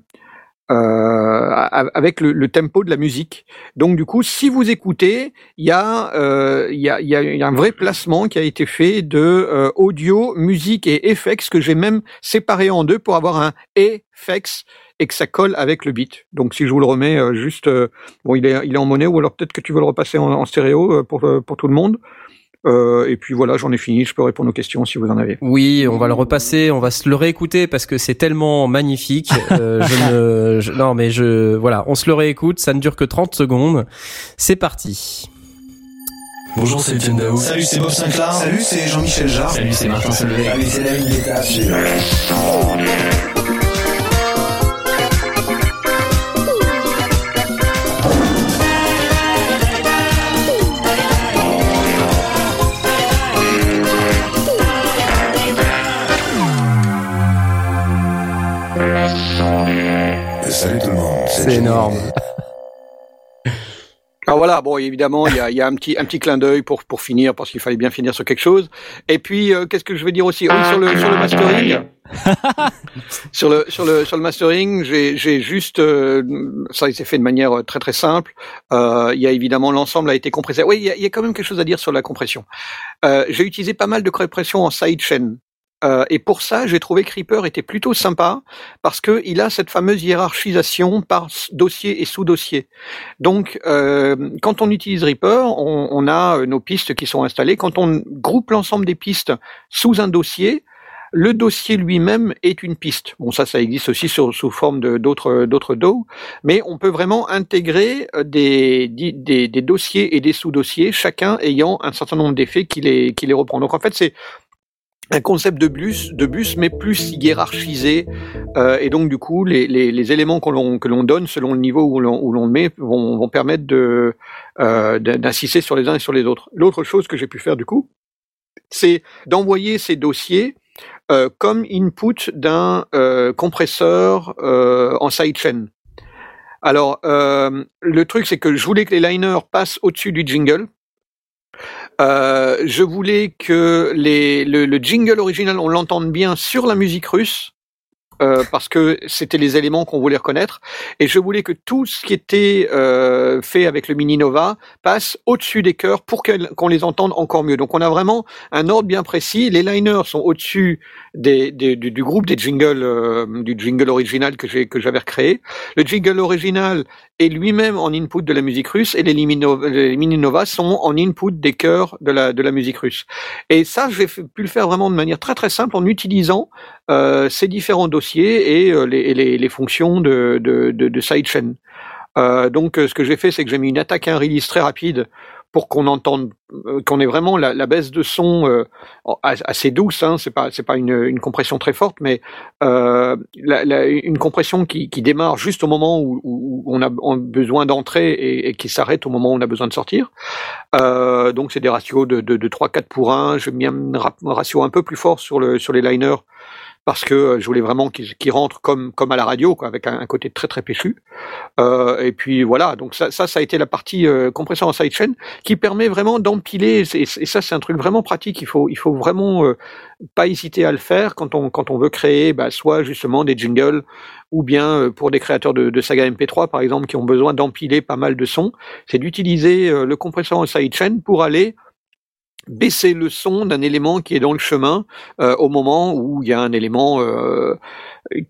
euh, avec le, tempo de la musique. Donc du coup, si vous écoutez, il y a euh, y a y y a un vrai placement qui a été fait de euh, audio, musique et effects que j'ai même séparé en deux pour avoir un effects et que ça colle avec le beat. Donc si je vous le remets juste bon, il est il est en monnaie ou alors peut-être que tu veux le repasser en, en stéréo pour pour tout le monde. Euh, et puis voilà, j'en ai fini. Je peux répondre aux questions si vous en avez.
Oui, on va le repasser, on va se le réécouter parce que c'est tellement magnifique. Euh, je ne, je- non mais je, voilà, on se le réécoute, ça ne dure que 30 secondes. C'est parti.
Bonjour, c'est Etienne Daoud.
Salut, c'est Bob Sinclair. Salut, c'est Jean-Michel Jarre.
Salut, c'est Martin Solveig.
Salut, c'est David Guetta
C'est énorme.
Alors voilà, bon évidemment il y a, il y a un petit un petit clin d'œil pour pour finir parce qu'il fallait bien finir sur quelque chose. Et puis euh, qu'est-ce que je vais dire aussi? Oui sur le sur le mastering. sur le sur le sur le mastering, j'ai j'ai juste euh, ça a été fait de manière euh, très très simple. Euh, il y a évidemment l'ensemble a été compressé. Oui, il y a, il y a quand même quelque chose à dire sur la compression. Euh, j'ai utilisé pas mal de compression en sidechain. Euh, et pour ça, j'ai trouvé que Reaper était plutôt sympa parce que il a cette fameuse hiérarchisation par dossier et sous-dossier. Donc, euh, quand on utilise Reaper, on, on a euh, nos pistes qui sont installées. Quand on groupe l'ensemble des pistes sous un dossier, le dossier lui-même est une piste. Bon, ça, ça existe aussi sur, sous forme d'autres d'autres DAW, mais on peut vraiment intégrer euh, des, des, des dossiers et des sous-dossiers, chacun ayant un certain nombre d'effets qui les qui les reprend. Donc en fait, c'est un concept de bus, de bus, mais plus hiérarchisé. Euh, et donc, du coup, les, les, les éléments que l'on, que l'on donne selon le niveau où l'on, où l'on met vont, vont permettre de, euh, d'insister sur les uns et sur les autres. L'autre chose que j'ai pu faire, du coup, c'est d'envoyer ces dossiers euh, comme input d'un euh, compresseur euh, en sidechain. Alors, euh, le truc, c'est que je voulais que les liners passent au-dessus du jingle. Euh, je voulais que les, le, le jingle original, on l'entende bien sur la musique russe. euh, parce que c'était les éléments qu'on voulait reconnaître, et je voulais que tout ce qui était euh, fait avec le Mini Nova passe au-dessus des chœurs pour qu'on les entende encore mieux. Donc on a vraiment un ordre bien précis. Les liners sont au-dessus des, du, du groupe des jingles, euh, du jingle original que j'avais recréé. Le jingle original lui-même en input de la musique russe, et les, les Mini Nova sont en input des chœurs de la de la musique russe. Et ça, j'ai pu le faire vraiment de manière très très simple en utilisant euh, ces différents dossiers et euh, les, et les, les fonctions de, de, de, de sidechain. Euh, donc, ce que j'ai fait, c'est que j'ai mis une attaque et un release très rapide pour qu'on entende, euh, qu'on ait vraiment la, la baisse de son euh, as- assez douce. Hein, c'est pas, c'est pas une, une compression très forte, mais euh, la, la- une compression qui, qui démarre juste au moment où, où on a besoin d'entrer et, et qui s'arrête au moment où on a besoin de sortir. Donc, c'est des ratios de, de, de 3-4 pour 1. J'ai mis un ratio un peu plus fort sur le sur les liners parce que euh, je voulais vraiment qu'ils qu'ils rentrent comme comme à la radio, quoi, avec un, côté très très péchu. Euh, et puis voilà, donc ça, ça, ça a été la partie euh, compresseur en sidechain qui permet vraiment d'empiler. Et, et ça, c'est un truc vraiment pratique. Il faut il faut vraiment euh, pas hésiter à le faire quand on quand on veut créer, bah, soit justement des jingles ou bien euh, pour des créateurs de, de saga MP3 par exemple qui ont besoin d'empiler pas mal de sons, c'est d'utiliser euh, le compresseur en sidechain pour aller baisser le son d'un élément qui est dans le chemin euh, au moment où il y a un élément euh,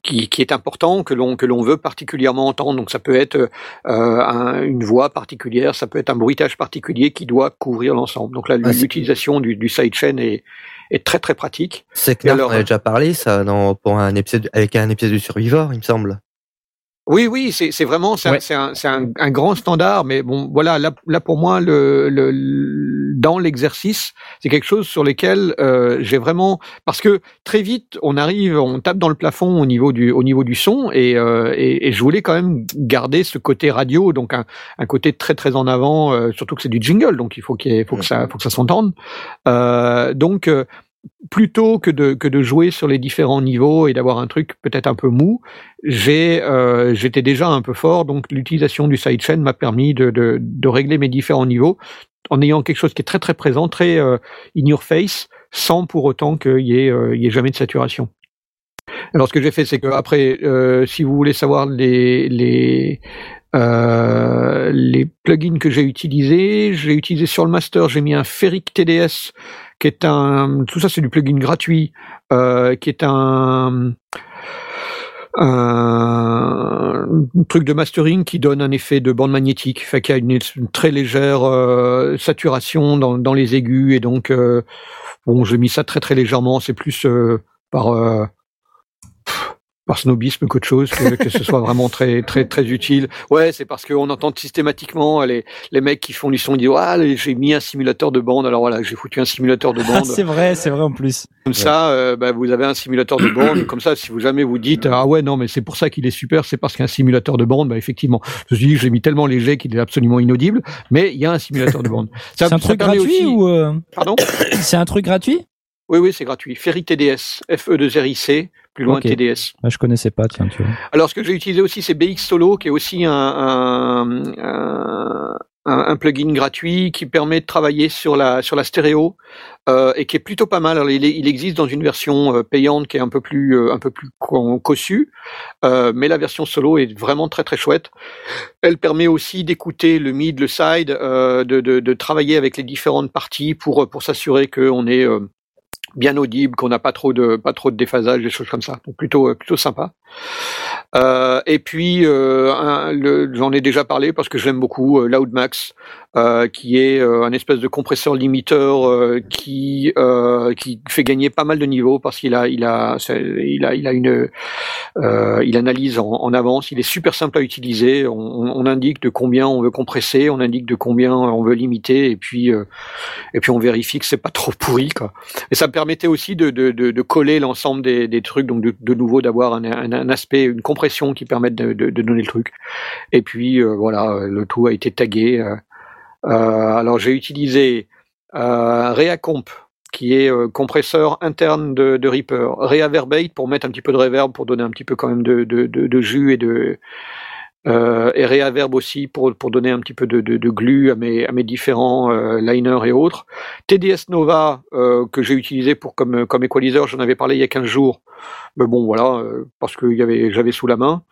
qui, qui est important que l'on que l'on veut particulièrement entendre. Donc ça peut être euh, un- une voix particulière, ça peut être un bruitage particulier qui doit couvrir l'ensemble. Donc là,
c'est-
l'utilisation du, du sidechain est, est très très pratique.
C'est clair,
Et alors,
on avait déjà parlé ça dans, pour un épisode avec un épisode du Survivor, il me semble.
Oui, oui, c'est c'est vraiment c'est un-
Ouais.
un, c'est un, un grand standard, mais bon, voilà, là, là pour moi, le, le, le- dans l'exercice, c'est quelque chose sur lequel euh, j'ai vraiment parce que très vite on arrive, on tape dans le plafond au niveau du au niveau du son et, euh, et, et je voulais quand même garder ce côté radio, donc un, un côté très très en avant, euh, surtout que c'est du jingle, donc il faut qu'il y ait- faut que ça faut que ça s'entende. Euh, donc euh, plutôt que de, que de jouer sur les différents niveaux et d'avoir un truc peut-être un peu mou, j'ai euh, j'étais déjà un peu fort, donc l'utilisation du sidechain m'a permis de, de, de régler mes différents niveaux en ayant quelque chose qui est très très présent, très euh, in your face, sans pour autant qu'il y ait, euh, y ait jamais de saturation. Alors ce que j'ai fait, c'est que après, euh, si vous voulez savoir les les euh, les plugins que j'ai utilisés, j'ai utilisé sur le master, j'ai mis un Ferric TDS qui est un tout ça c'est du plugin gratuit euh, qui est un un truc de mastering qui donne un effet de bande magnétique, fait qu'il y a une, très légère euh, saturation dans, dans les aigus et donc euh, bon j'ai mis ça très très légèrement, c'est plus euh, par euh, par snobisme qu'autre chose, que, que ce soit vraiment très très très utile. Ouais, c'est parce qu'on entend systématiquement les les mecs qui font du son, ils disent ah j'ai mis un simulateur de bande, alors voilà j'ai foutu un simulateur de bande.
c'est vrai, c'est vrai en plus.
Comme ça, euh, bah, vous avez un simulateur de bande. Comme ça, si vous jamais vous dites ah ouais non mais c'est pour ça qu'il est super, c'est parce qu'il y a un simulateur de bande. Bah effectivement, je me suis dit j'ai mis tellement léger qu'il est absolument inaudible, mais il y a un simulateur de bande. Ça-
C'est un truc gratuit
aussi-
ou euh,
Pardon?
c'est un truc gratuit?
Oui oui c'est gratuit. Ferry TDS, FE 2 RIC, plus loin
Ok.
TDS.
Ah, Je connaissais pas, tiens, tu vois.
Alors ce que j'ai utilisé aussi c'est BX Solo qui est aussi un, un, un, un- un plugin gratuit qui permet de travailler sur la sur la stéréo euh, et qui est plutôt pas mal. Alors, il, existe dans une version euh, payante qui est un peu plus euh, un peu plus co- cossue, euh, mais la version solo est vraiment très très chouette. Elle permet aussi d'écouter le mid, le side, euh, de, de, de travailler avec les différentes parties pour pour s'assurer qu'on est bien audible, qu'on n'a pas trop de pas trop de déphasage, des choses comme ça. Donc plutôt euh, plutôt sympa. Euh, et puis, euh, j'en ai déjà parlé parce que j'aime beaucoup euh, Loudmax, qui est un espèce de compresseur limiteur qui qui fait gagner pas mal de niveaux parce qu'il a il a il a il a une il analyse en, avance. Il est super simple à utiliser. On, on- indique de combien on veut compresser, on indique de combien on veut limiter, et puis et puis on vérifie que c'est pas trop pourri quoi. Et ça me permettait aussi de, de, de, de coller l'ensemble des, des trucs, donc de, de nouveau d'avoir un, un, un aspect, une compression qui permette de, donner le truc. Et puis euh, voilà, euh, le tout a été tagué. euh. Alors j'ai utilisé Reacomp qui est compresseur interne de, de Reaper, Reaverbate pour mettre un petit peu de reverb, pour donner un petit peu quand même de jus et de euh, et Reaverb aussi pour, pour donner un petit peu de, de, de glu à mes, à mes différents euh, liners et autres. TDS Nova euh, que j'ai utilisé pour comme, comme equalizer, j'en avais parlé il y a 15 jours. Mais bon voilà, euh, parce que j'avais sous la main.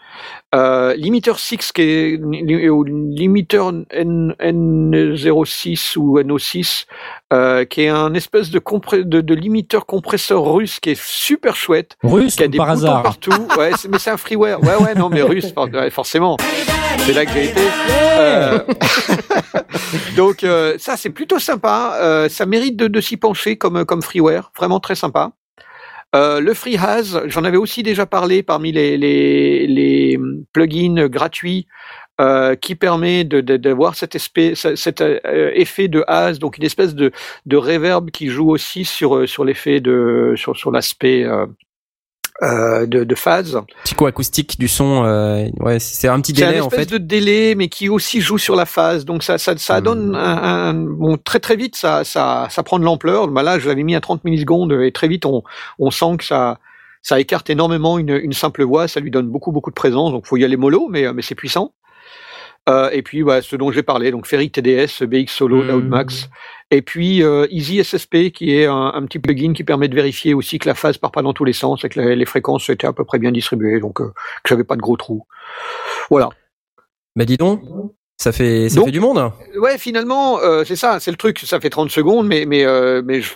Euh, Limiter 6 qui est Limiter N, N06 ou NO6 euh, qui est un espèce de, compré- de, de limiteur compresseur russe qui est super chouette
Russe
qui a des
par
boutons
hasard
partout. Ouais, mais c'est un freeware. Ouais, ouais, non, mais russe, forcément. C'est là que j'ai été. Euh, Donc euh, ça, c'est plutôt sympa. Euh, ça mérite de, de s'y pencher comme comme freeware. Vraiment très sympa. Euh, le FreeHas, j'en avais aussi déjà parlé parmi les, les, les plugins gratuits euh, qui permet de- de- d'avoir cet, espèce, cet euh, effet de has, donc une espèce de, de reverb qui joue aussi sur, euh, sur l'effet de sur, sur l'aspect euh, euh, de, de phase.
Psychoacoustique du son, euh, ouais, c'est un petit
C'est un
délai en
espèce
fait.
de délai, mais qui aussi joue sur la phase. Donc ça, ça, ça
Hmm.
donne un, un- bon très très vite, ça, ça, ça prend de l'ampleur. Bah là, je l'avais mis à 30 millisecondes et très vite, on, on sent que ça, ça écarte énormément une, une simple voix. Ça lui donne beaucoup beaucoup de présence. Donc faut y aller mollo, mais, mais c'est puissant. Euh, et puis bah, ce dont j'ai parlé, donc Ferry TDS, BX Solo,
Hmm.
Loudmax. Et puis euh, Easy SSP, qui est un, un petit plugin qui permet de vérifier aussi que la phase part pas dans tous les sens et que les, les fréquences étaient à peu près bien distribuées, donc euh, que j'avais pas de gros trous. Voilà.
Bah dis donc, ça fait ça
Donc-
fait du monde.
Ouais, finalement, euh, c'est ça, c'est le truc. Ça fait 30 secondes, mais mais euh, mais je,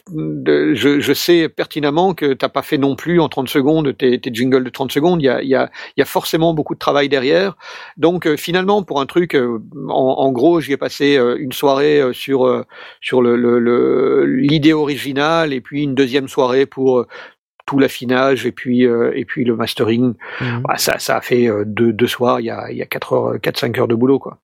je, je sais pertinemment que t'as pas fait non plus en 30 secondes tes, tes jingles de 30 secondes. Il y a il y a il y a forcément beaucoup de travail derrière. Donc euh, finalement, pour un truc, euh, en, en gros, j'y ai passé euh, une soirée euh, sur euh, sur le le- le- l'idée originale et puis une deuxième soirée pour tout l'affinage et puis euh, et puis le mastering. Bah, ça ça a fait euh, deux deux soirs. Il y a il y a quatre heures quatre cinq heures de boulot quoi.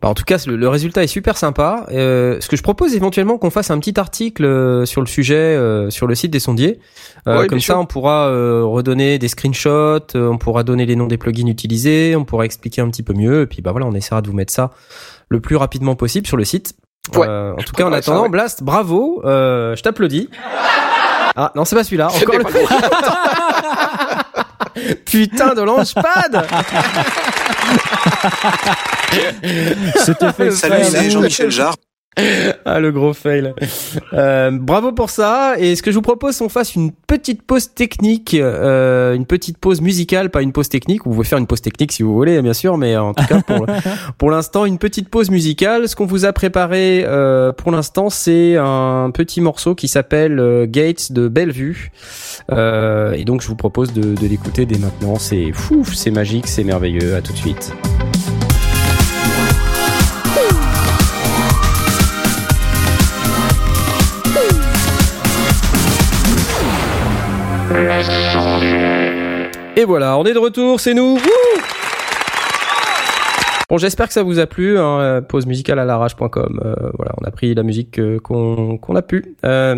Bah, en tout cas, le, le résultat est super sympa. Euh, ce que je propose éventuellement qu'on fasse un petit article euh, sur le sujet euh, sur le site des sondiers. Euh,
Ouais,
comme ça,
sûr.
on pourra euh, redonner des screenshots, on pourra donner les noms des plugins utilisés, on pourra expliquer un petit peu mieux. Et puis bah voilà, on essaiera de vous mettre ça le plus rapidement possible sur le site.
Ouais,
Euh, en tout cas, en
ça,
attendant,
ouais.
Blast, bravo, euh, je t'applaudis. Ah non, c'est pas celui-là. Encore
pas
le putain de launchpad.
C'était fait
Salut, c'est. Jean-Michel Jarre.
Ah le gros fail. Euh, bravo pour ça. Et ce que je vous propose, c'est qu'on fasse une petite pause technique, euh, une petite pause musicale, pas une pause technique. Vous pouvez faire une pause technique si vous voulez, bien sûr, mais en tout cas pour pour l'instant une petite pause musicale. Ce qu'on vous a préparé euh, pour l'instant, c'est un petit morceau qui s'appelle euh, Gates de Bellevue. Euh, et donc je vous propose de, de l'écouter dès maintenant. C'est fou, c'est magique, c'est merveilleux. À tout de suite. Et voilà, on est de retour, c'est nous. Wouh bon, j'espère que ça vous a plu. Hein, euh, pause musicale à l'arrache.com. Euh, voilà, on a pris la musique euh, qu'on qu'on a pu. Euh,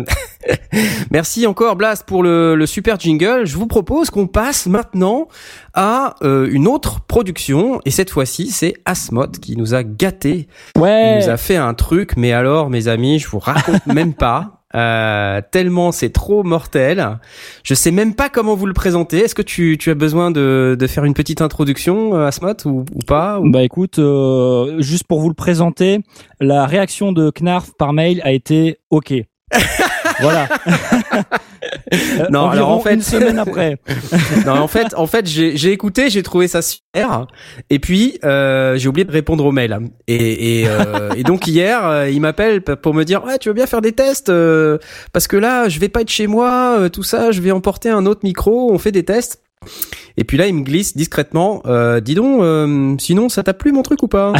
Merci encore Blast pour le, le super jingle. Je vous propose qu'on passe maintenant à euh, une autre production et cette fois-ci c'est Asmod qui nous a gâté. Il
Ouais.
nous a fait un truc, mais alors mes amis, je vous raconte même pas. Euh, tellement c'est trop mortel. Je sais même pas comment vous le présenter. Est-ce que tu, tu as besoin de, de faire une petite introduction, euh, Asmod, ou, ou pas ou-
Bah écoute, euh, juste pour vous le présenter, la réaction de Knarf par mail a été OK. voilà.
Non, alors, en fait-
une semaine après.
non, en fait, en fait, j'ai j'ai écouté, j'ai trouvé ça super, et puis euh, j'ai oublié de répondre aux mails. Et, et, euh, et donc hier, euh, il m'appelle pour me dire ouais, tu veux bien faire des tests euh, parce que là, je vais pas être chez moi, euh, tout ça, je vais emporter un autre micro, on fait des tests. Et puis là, il me glisse discrètement. Euh, dis donc, euh, sinon, ça t'a plu mon truc ou pas?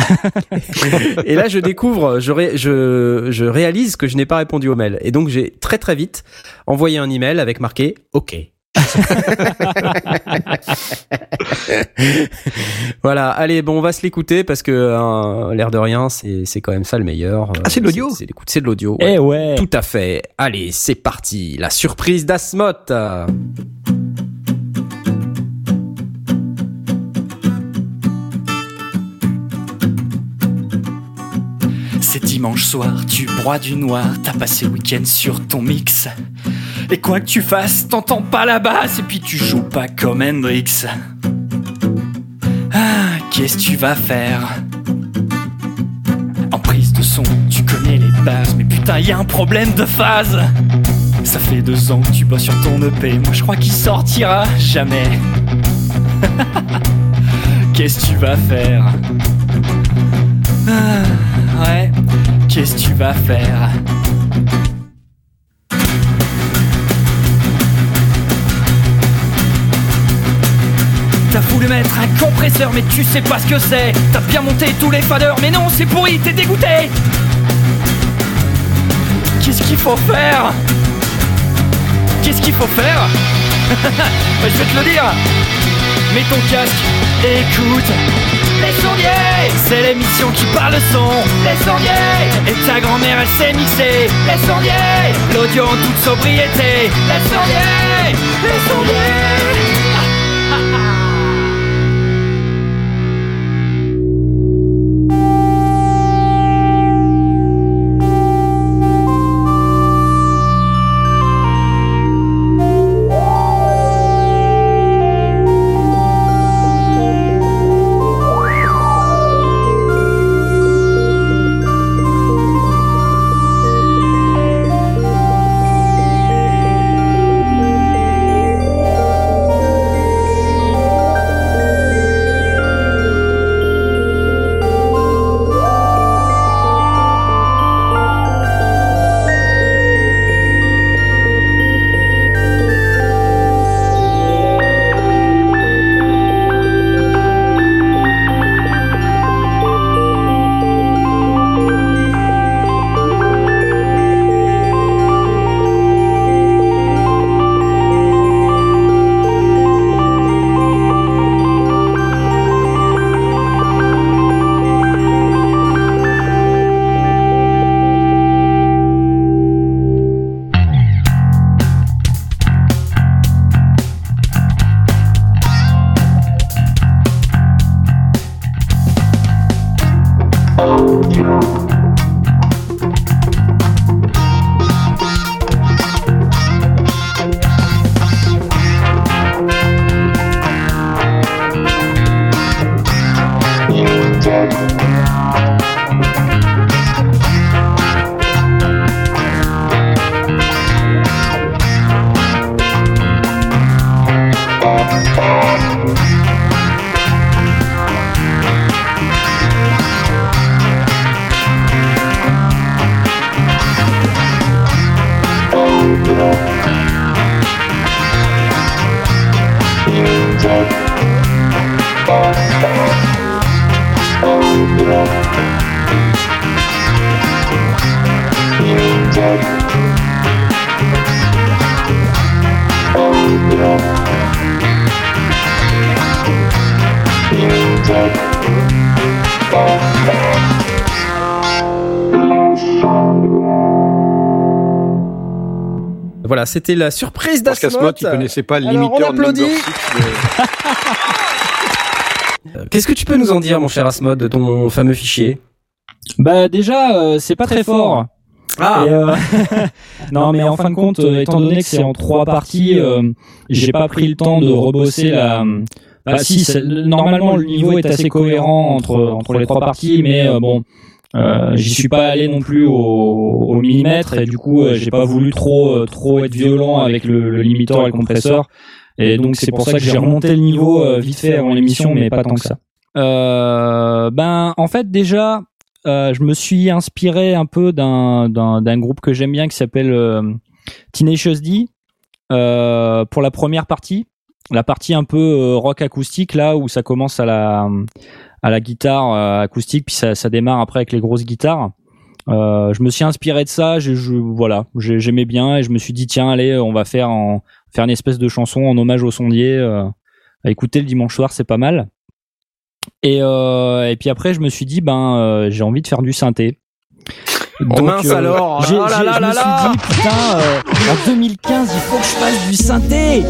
Et là, je découvre, je, ré- je, je réalise que je n'ai pas répondu au mail. Et donc, j'ai très très vite envoyé un email avec marqué OK. voilà, allez, bon, on va se l'écouter parce que euh, l'air de rien, c'est c'est quand même ça le meilleur.
Ah, c'est de l'audio
C'est c'est l'écoute, c'est de l'audio. ouais.
Eh ouais.
Tout à fait. Allez, c'est parti. La surprise d'Asmoth.
C'est dimanche soir, tu broies du noir, t'as passé le week-end sur ton mix. Et quoi que tu fasses, t'entends pas la basse et puis tu joues pas comme Hendrix. Ah, qu'est-ce que tu vas faire? En prise de son, tu connais les bases, mais putain, y a un problème de phase. Ça fait deux ans que tu bosses sur ton EP, moi je crois qu'il sortira jamais. qu'est-ce que tu vas faire? Ah, qu'est-ce que tu vas faire? T'as voulu mettre un compresseur mais tu sais pas ce que c'est. T'as bien monté tous les faders mais non c'est pourri, t'es dégoûté. Qu'est-ce qu'il faut faire? Qu'est-ce qu'il faut faire? Je vais te le dire Mets ton casque écoute. Les sondiers C'est l'émission qui parle le son. Les sondiers Et ta grand-mère elle s'est mixée. Les sondiers L'audio en toute sobriété. Les sondiers Les sondiers
c'était la surprise
Parce qu'Asmod,
d'Asmoth.
tu connaissais pas le
Alors, on
limiteur
applaudit.
de-
Euh, Qu'est-ce que tu peux nous en dire, mon cher Asmod, de ton fameux fichier?
Bah déjà, euh, c'est pas très fort.
Ah,
euh, non, mais en fin de compte, euh, étant donné que c'est en trois parties, euh, j'ai pas pris le temps de rebosser la. Bah si, normalement le niveau est assez cohérent entre entre les trois parties, mais euh, bon, euh, j'y suis pas allé non plus au, au millimètre et du coup, euh, j'ai pas voulu trop euh, trop être violent avec le, le limiteur et le compresseur. Et donc c'est pour ça que j'ai remonté le niveau vite fait avant l'émission, mais pas tant que ça. Euh, ben en fait déjà, euh, je me suis inspiré un peu d'un groupe que j'aime bien qui s'appelle euh, Tenacious D euh, pour la première partie. la partie un peu rock acoustique là où ça commence à la à la guitare euh, acoustique puis ça, démarre après avec les grosses guitares. Euh, je me suis inspiré de ça, je, je voilà, j'ai- j'aimais bien et je me suis dit tiens allez on va faire faire une espèce de chanson en hommage au sondier euh, écouter le dimanche soir c'est pas mal. Et euh, et puis après je me suis dit ben euh, j'ai envie de faire du synthé.
Oh mince alors,
j'ai-
oh là
j'ai-
là
je
là
me
là.
suis dit putain euh, en 2015 il faut que je fasse du synthé.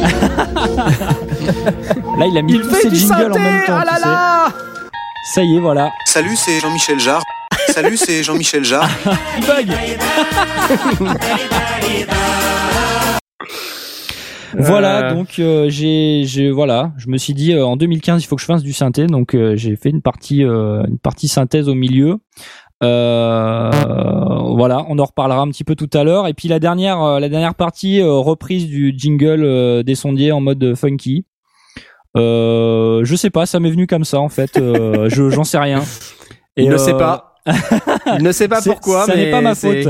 Là il a mis
Il
tous
fait
ses
du
jingles
synthé
en même temps.
Ah là là
Ça y est voilà.
Salut, c'est Jean-Michel Jarre. Salut, c'est Jean-Michel Jarre.
Il bug. Voilà,
Euh.
donc euh, j'ai, j'ai, voilà, je me suis dit euh, en 2015 il faut que je fasse du synthé, donc euh, j'ai fait une partie, euh, une partie synthèse au milieu. Euh, voilà, on en reparlera un petit peu tout à l'heure. Et puis la dernière, euh, la dernière partie euh, reprise du jingle des sondiers en mode funky. Euh, je sais pas, ça m'est venu comme ça en fait. Euh, je, j'en sais rien.
Il ne sait pas. Il ne sait pas pourquoi,
ça
mais
n'est pas ma faute.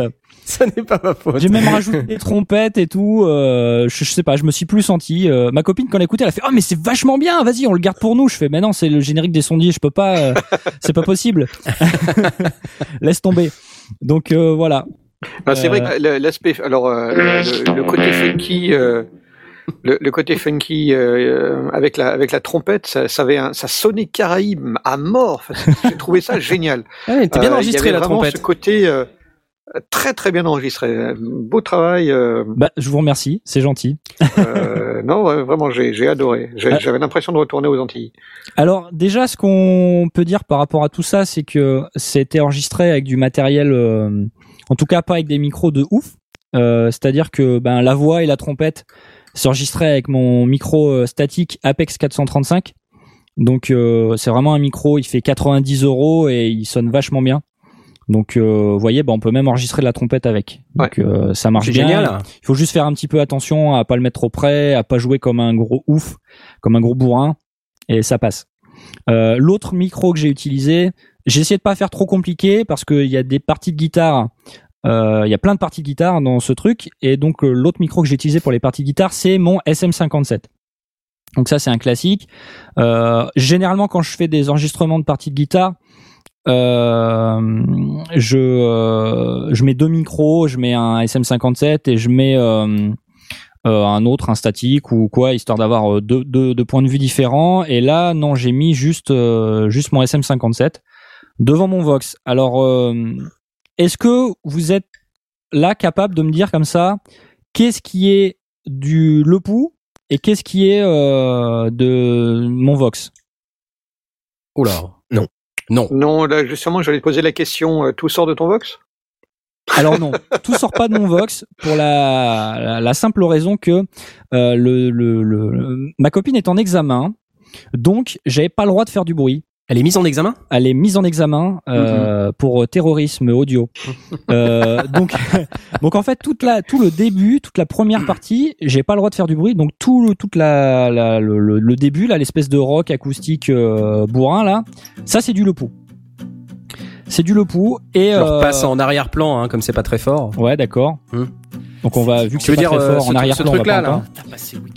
Ça n'est pas ma faute.
J'ai même rajouté des trompettes et tout. Euh, je, je sais pas, je me suis plus senti. euh, ma copine quand elle a écouté, elle a fait "Oh mais c'est vachement bien, vas-y, on le garde pour nous." Je fais "Mais non, c'est le générique des sondiers, je peux pas, euh, c'est pas possible." Laisse tomber. Donc euh, voilà.
Ah, c'est
Euh,
vrai que le- l'aspect, alors euh, le, le côté funky, euh, le, le côté funky euh, avec la avec la trompette, ça, ça avait un, ça sonnait Caraïbe à mort. Enfin, J'ai trouvé ça génial.
Ouais, t'es bien
Euh,
enregistré
il y avait
la trompette.
Ce côté euh, très très bien enregistré, beau travail. euh,
Bah, je vous remercie, c'est gentil.
euh, non, vraiment, j'ai j'ai adoré.
Ah.
J'avais l'impression de retourner aux Antilles.
Alors déjà, ce qu'on peut dire par rapport à tout ça, c'est que c'était enregistré avec du matériel, euh, en tout cas pas avec des micros de ouf. Euh, C'est-à-dire que ben la voix et la trompette s'enregistraient avec mon micro statique Apex 435. Donc euh, c'est vraiment un micro, il fait 90 euros et il sonne vachement bien. Donc euh, vous voyez, ben, on peut même enregistrer de la trompette avec. Donc euh, ça marche
C'est
bien.
génial.
Il faut juste faire un petit peu attention à pas le mettre trop près, à pas jouer comme un gros ouf, comme un gros bourrin, et ça passe. Euh, L'autre micro que j'ai utilisé, j'ai essayé de pas faire trop compliqué parce qu'il y a des parties de guitare, euh, il y a plein de parties de guitare dans ce truc, et donc euh, l'autre micro que j'ai utilisé pour les parties de guitare, c'est mon SM57. Donc ça c'est un classique. Euh, généralement quand je fais des enregistrements de parties de guitare, euh, je euh, je mets deux micros, je mets un SM57 et je mets euh, euh, un autre, un statique ou quoi, histoire d'avoir euh, deux, deux, deux points de vue différents. Et là, non, j'ai mis juste euh, juste mon SM57 devant mon Vox. Alors, est-ce que vous êtes là capable de me dire comme ça, qu'est-ce qui est du Le Pou et qu'est-ce qui est de mon Vox?
Oula.
Non.
Non.
Là, justement, j'allais te poser la question. euh, tout sort de ton Vox?
Alors non, tout sort pas de mon Vox pour la, la, la simple raison que euh, le, le, le- ma copine est en examen, donc j'avais pas le droit de faire du bruit.
Elle est mise en examen?
Elle est mise en examen euh, pour terrorisme audio. Euh, donc, donc en fait toute la, tout le début, toute la première partie, j'ai pas le droit de faire du bruit. Donc tout le, toute la, la- le, début là, l'espèce de rock acoustique euh, bourrin là, ça c'est du lepou. C'est du lepou et
Je
euh,
repasse en arrière-plan, hein, comme c'est pas très fort.
Ouais, d'accord.
Hmm.
Donc on va vu que c'est pas
dire
très
euh,
fort en arrière-plan, on va
là.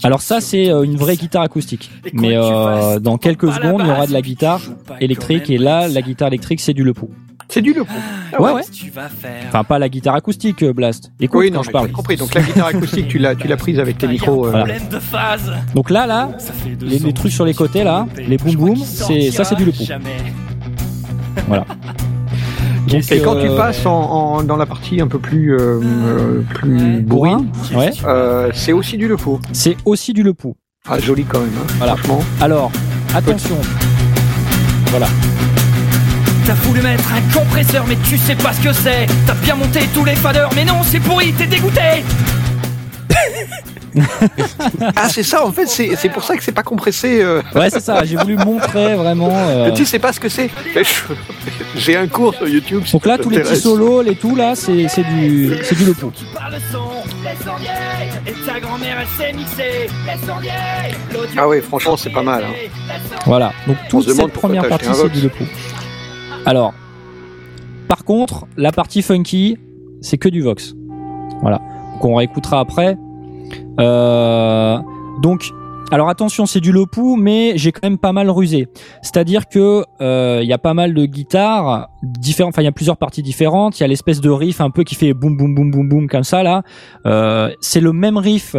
Alors ça c'est euh, une vraie guitare acoustique. Mais euh, dans quelques secondes, il y aura de la guitare électrique et là la guitare électrique c'est du lepou.
C'est du Lepou.
ouais ouais. Enfin pas la guitare acoustique euh, Blast. Écoute
Oui,
quand
non,
je
mais
parle.
j'ai compris. Donc la guitare acoustique, tu l'as, tu l'as prise avec tes micros. euh,
Voilà.
de phase.
Donc là là, les, les trucs sur les côtés là, les boom boom, c'est ça c'est du lepou. Voilà. Donc,
Et quand
euh,
tu passes en, en- dans la partie un peu plus, euh, euh, plus
bourrin, ouais,
euh, c'est aussi du Lepou.
c'est aussi du lepou.
Ah, joli quand même, hein,
Voilà.
franchement.
Alors, attention. Voilà.
T'as voulu mettre un compresseur, mais tu sais pas ce que c'est. T'as bien monté tous les faders, mais non, c'est pourri, t'es dégoûté.
Ah, c'est ça, en fait, c'est c'est pour ça que c'est pas compressé. euh.
Ouais, c'est ça. J'ai voulu montrer vraiment. euh,
Tu sais pas ce que c'est J'ai un cours sur YouTube.
Donc là, tous les petits solos, les tout là, c'est c'est du c'est du
son. Et ta grand-mère, elle mixée.
Ah ouais, franchement, c'est pas mal. hein.
Voilà. Donc
On
toute cette première partie, c'est du lepou. Alors, par contre, la partie funky, c'est que du Vox. Voilà. Donc on réécoutera après. Euh, donc Alors attention, c'est du Lepoux, mais j'ai quand même pas mal rusé. C'est-à-dire que euh, il y a pas mal de guitares différentes. Enfin, il y a plusieurs parties différentes. Il y a l'espèce de riff un peu qui fait boum boum boum boum boum comme ça là. Euh, c'est le même riff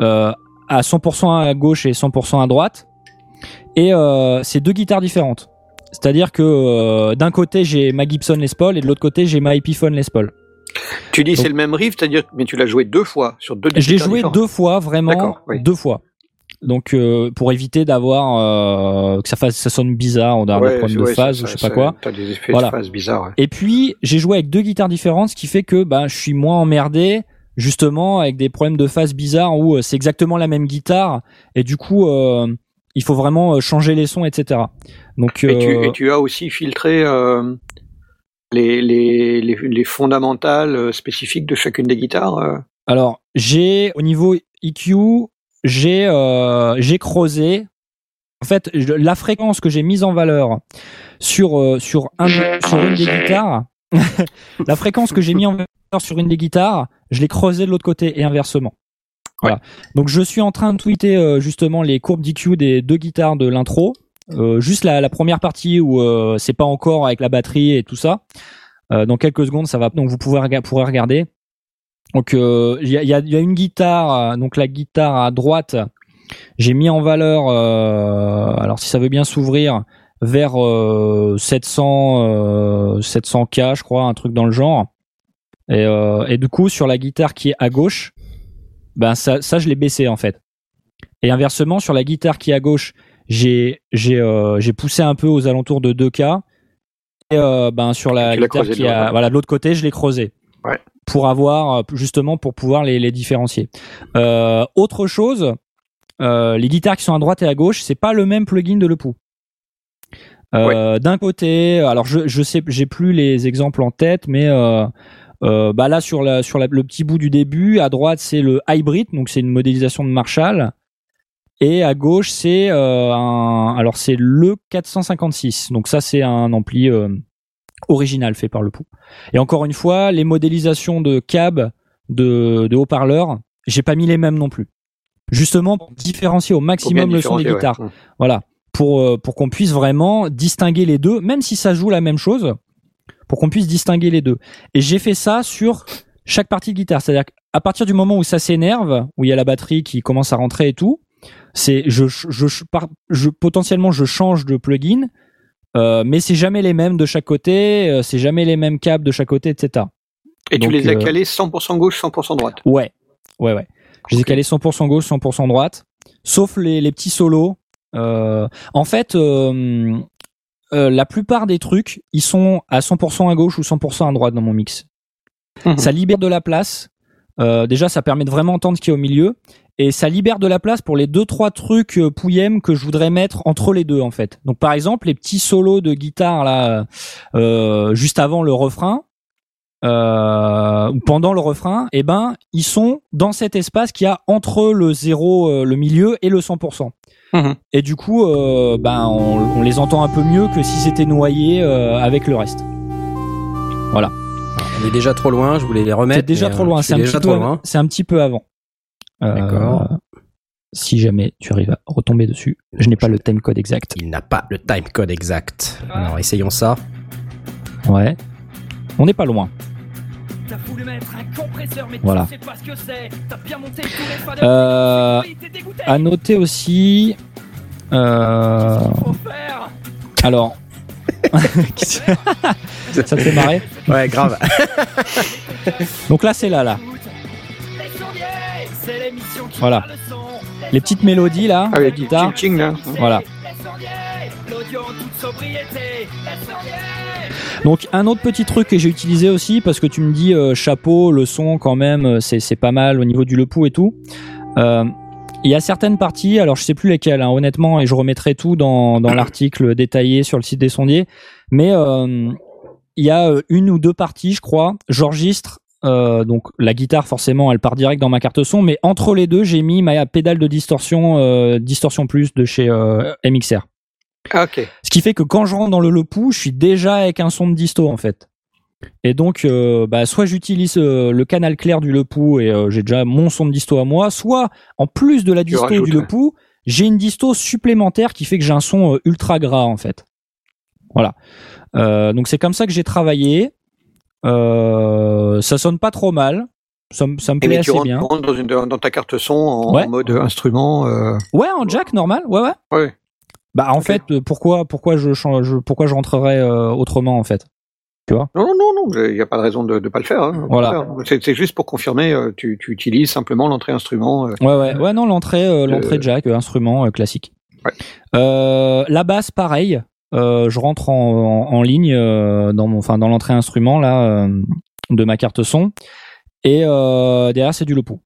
euh, à 100% à gauche et 100% à droite. Et euh, c'est deux guitares différentes. C'est-à-dire que d'un côté j'ai ma Gibson Les Paul et de l'autre côté j'ai ma Epiphone Les Paul.
Tu dis c'est le même riff, c'est-à-dire mais tu l'as joué deux fois sur deux.
Je l'ai joué deux fois, vraiment,
oui.
deux fois. Donc euh, pour éviter d'avoir euh, que ça fasse ça sonne bizarre, on a
Ouais,
un problème de phase ou je sais pas quoi.
T'as des effets
Voilà.
de phase bizarres. ouais.
Et puis j'ai joué avec deux guitares différentes, ce qui fait que ben je suis moins emmerdé justement avec des problèmes de phase bizarres où euh, c'est exactement la même guitare et du coup euh, il faut vraiment euh, changer les sons, etc. Donc
Et, tu,
euh,
et tu as aussi filtré euh, les, les, les, les fondamentales euh, spécifiques de chacune des guitares. euh.
Alors, j'ai au niveau EQ, j'ai euh, j'ai creusé. En fait, je- la fréquence que j'ai mise en valeur sur euh, sur un sur une des guitares, la fréquence que j'ai mis en valeur sur une des guitares, je l'ai creusée de l'autre côté et inversement. Voilà. Donc je suis en train de tweeter euh, justement les courbes d'EQ des deux guitares de l'intro. Euh, juste la, la première partie où euh, c'est pas encore avec la batterie et tout ça. Euh, dans quelques secondes, ça va. Donc vous pouvez pourrez regarder. Donc il y, a, une guitare, donc la guitare à droite, j'ai mis en valeur, alors si ça veut bien s'ouvrir, vers euh, 700 euh, 700k, je crois, un truc dans le genre. Et, et du coup sur la guitare qui est à gauche, ben ça, ça je l'ai baissé en fait. Et inversement sur la guitare qui est à gauche, j'ai j'ai euh, j'ai poussé un peu aux alentours de 2k. Et euh, ben sur la guitare
creusé
qui
ouais.
voilà de l'autre côté, je l'ai creusé
Ouais.
pour avoir euh, justement pour pouvoir les, les différencier. Euh, autre chose, les guitares qui sont à droite et à gauche, c'est pas le même plugin de Lepoux. Euh, D'un côté, alors je je sais, j'ai plus les exemples en tête, mais bah là sur la sur la- le petit bout du début, à droite c'est le hybrid, donc c'est une modélisation de Marshall, et à gauche c'est euh, un, alors c'est le 456, donc ça c'est un ampli euh, original fait par le Pou. Et encore une fois, les modélisations de cab de, de haut-parleurs, j'ai pas mis les mêmes non plus. Justement pour différencier au maximum le son des
ouais.
guitares.
Hum.
Voilà, pour euh, pour qu'on puisse vraiment distinguer les deux, même si ça joue la même chose, pour qu'on puisse distinguer les deux. Et j'ai fait ça sur chaque partie de guitare, c'est-à-dire qu'à partir du moment où ça s'énerve, où il y a la batterie qui commence à rentrer et tout, c'est je je, je, par- je- potentiellement je change de plugin, euh, mais c'est jamais les mêmes de chaque côté, euh, c'est jamais les mêmes câbles de chaque côté, etc.
Et tu les as
euh,
calés 100% gauche, 100% droite.
Ouais, ouais, ouais. Je les ai calés 100% gauche, 100% droite, sauf les, les petits solos. Euh, en fait, euh, euh, la plupart des trucs, ils sont à 100% à gauche ou 100% à droite dans mon mix.
Mhm.
Ça libère de la place. Euh, déjà, ça permet de vraiment entendre ce qui est au milieu. Et ça libère de la place pour les deux trois trucs euh, pouillem que je voudrais mettre entre les deux en fait. Donc par exemple les petits solos de guitare là euh, juste avant le refrain euh, ou pendant le refrain, eh ben ils sont dans cet espace qu'il y a entre le zéro, euh, le milieu et le 100%.
Mhm.
Et du coup, euh, ben on, on les entend un peu mieux que si c'était noyé euh, avec le reste. Voilà.
On est déjà trop loin, je voulais les remettre.
C'est déjà trop loin. C'est un petit peu. un petit peu avant. Euh,
D'accord.
Si jamais tu arrives à retomber dessus, je n'ai pas le time code exact.
Il n'a pas le time code exact. Alors essayons ça.
Ouais. On n'est pas loin.
T'as voulu mettre un compresseur, mais
Voilà.
tu sais pas ce que c'est. T'as bien monté tous les faders.
Euh, à noter aussi. Euh, alors. Ça te fait marrer?
Ouais, grave.
Donc là, c'est là, là. Voilà. Les petites mélodies là,
Ah oui,
guitare.
ching là.
Voilà. Donc un autre petit truc que j'ai utilisé aussi parce que tu me dis euh, chapeau, le son quand même, euh, c'est c'est pas mal au niveau du lepou et tout. Euh, il y a certaines parties, alors je sais plus lesquelles, hein, honnêtement, et je remettrai tout dans, dans l'article détaillé sur le site des sondiers. Mais euh, il y a une ou deux parties, je crois. J'enregistre euh, donc la guitare forcément, elle part direct dans ma carte son, mais entre les deux, j'ai mis ma pédale de distorsion, euh, distorsion plus de chez euh, MXR.
Ah, ok.
Ce qui fait que quand je rentre dans le Lepou, je suis déjà avec un son de disto en fait. Et donc, bah, soit j'utilise le canal clair du Lepou et j'ai déjà mon son de disto à moi, soit en plus de la disto du
ouais.
Lepou, j'ai une disto supplémentaire qui fait que j'ai un son ultra gras en fait. Voilà. Donc c'est comme ça que j'ai travaillé. Euh, ça sonne pas trop mal. Ça, me- ça me
Et
plaît
mais tu
assez
rentres,
bien.
tu rentres dans, une, dans ta carte son en,
Ouais.
en mode instrument. euh,
Ouais, en jack normal. Ouais, ouais.
ouais.
Bah en fait, euh, pourquoi pourquoi je change, pourquoi je rentrerais euh, autrement en fait?
Non, non, non, non, il n'y a pas de raison de ne pas le faire. hein,
Voilà.
C'est juste pour confirmer, tu, tu utilises simplement l'entrée instrument. euh,
Ouais, ouais, ouais, non, l'entrée, euh, l'entrée jack, instrument classique.
Ouais.
La basse, pareil. Euh, je rentre en, ligne euh, dans l'entrée instrument euh, de ma carte son, et derrière c'est du Lepoux.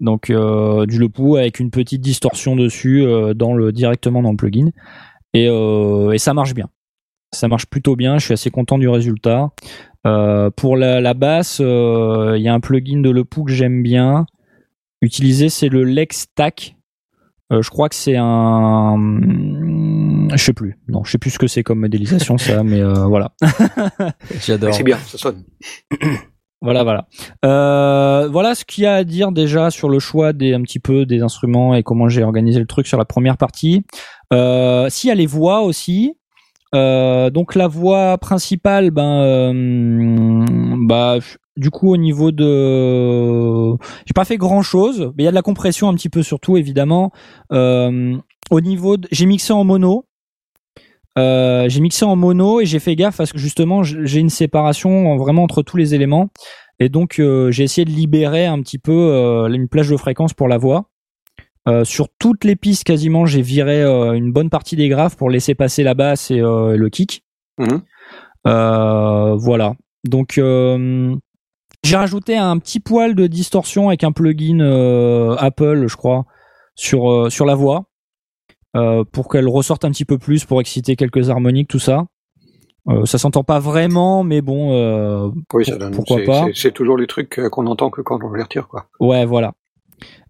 Donc du Lepoux avec une petite distorsion dessus directement dans le plugin, et, ça marche bien. Ça marche plutôt bien. Je suis assez content du résultat. Pour la, basse, il y a un plugin de Lepoux que j'aime bien utilisé, c'est le Lex Stack. Euh, je crois que c'est un, je sais plus. Non, je sais plus ce que c'est comme modélisation ça, mais euh, voilà,
J'adore.
C'est bien, ça sonne.
voilà, voilà. Euh, voilà ce qu'il y a à dire déjà sur le choix des un petit peu des instruments et comment j'ai organisé le truc sur la première partie. Euh, S'il y a les voix aussi. Euh, donc la voix principale, ben, euh, bah, du coup au niveau de, j'ai pas fait grand chose, mais il y a de la compression un petit peu surtout évidemment. Euh, au niveau, de... j'ai mixé en mono. Euh, j'ai mixé en mono et j'ai fait gaffe parce que justement j'ai une séparation en- vraiment entre tous les éléments et donc euh, j'ai essayé de libérer un petit peu euh, une plage de fréquence pour la voix. Euh, sur toutes les pistes quasiment j'ai viré une bonne partie des graves pour laisser passer la basse et euh, le kick. Euh, voilà. Donc euh, j'ai rajouté un petit poil de distorsion avec un plugin euh, Apple, je crois, sur euh, sur la voix euh, pour qu'elle ressorte un petit peu plus, pour exciter quelques harmoniques, tout ça. Ça s'entend pas vraiment, mais bon,
Oui, ça donne.
pourquoi pas.
c'est- toujours les trucs qu'on entend que quand on les retire, quoi.
ouais, voilà.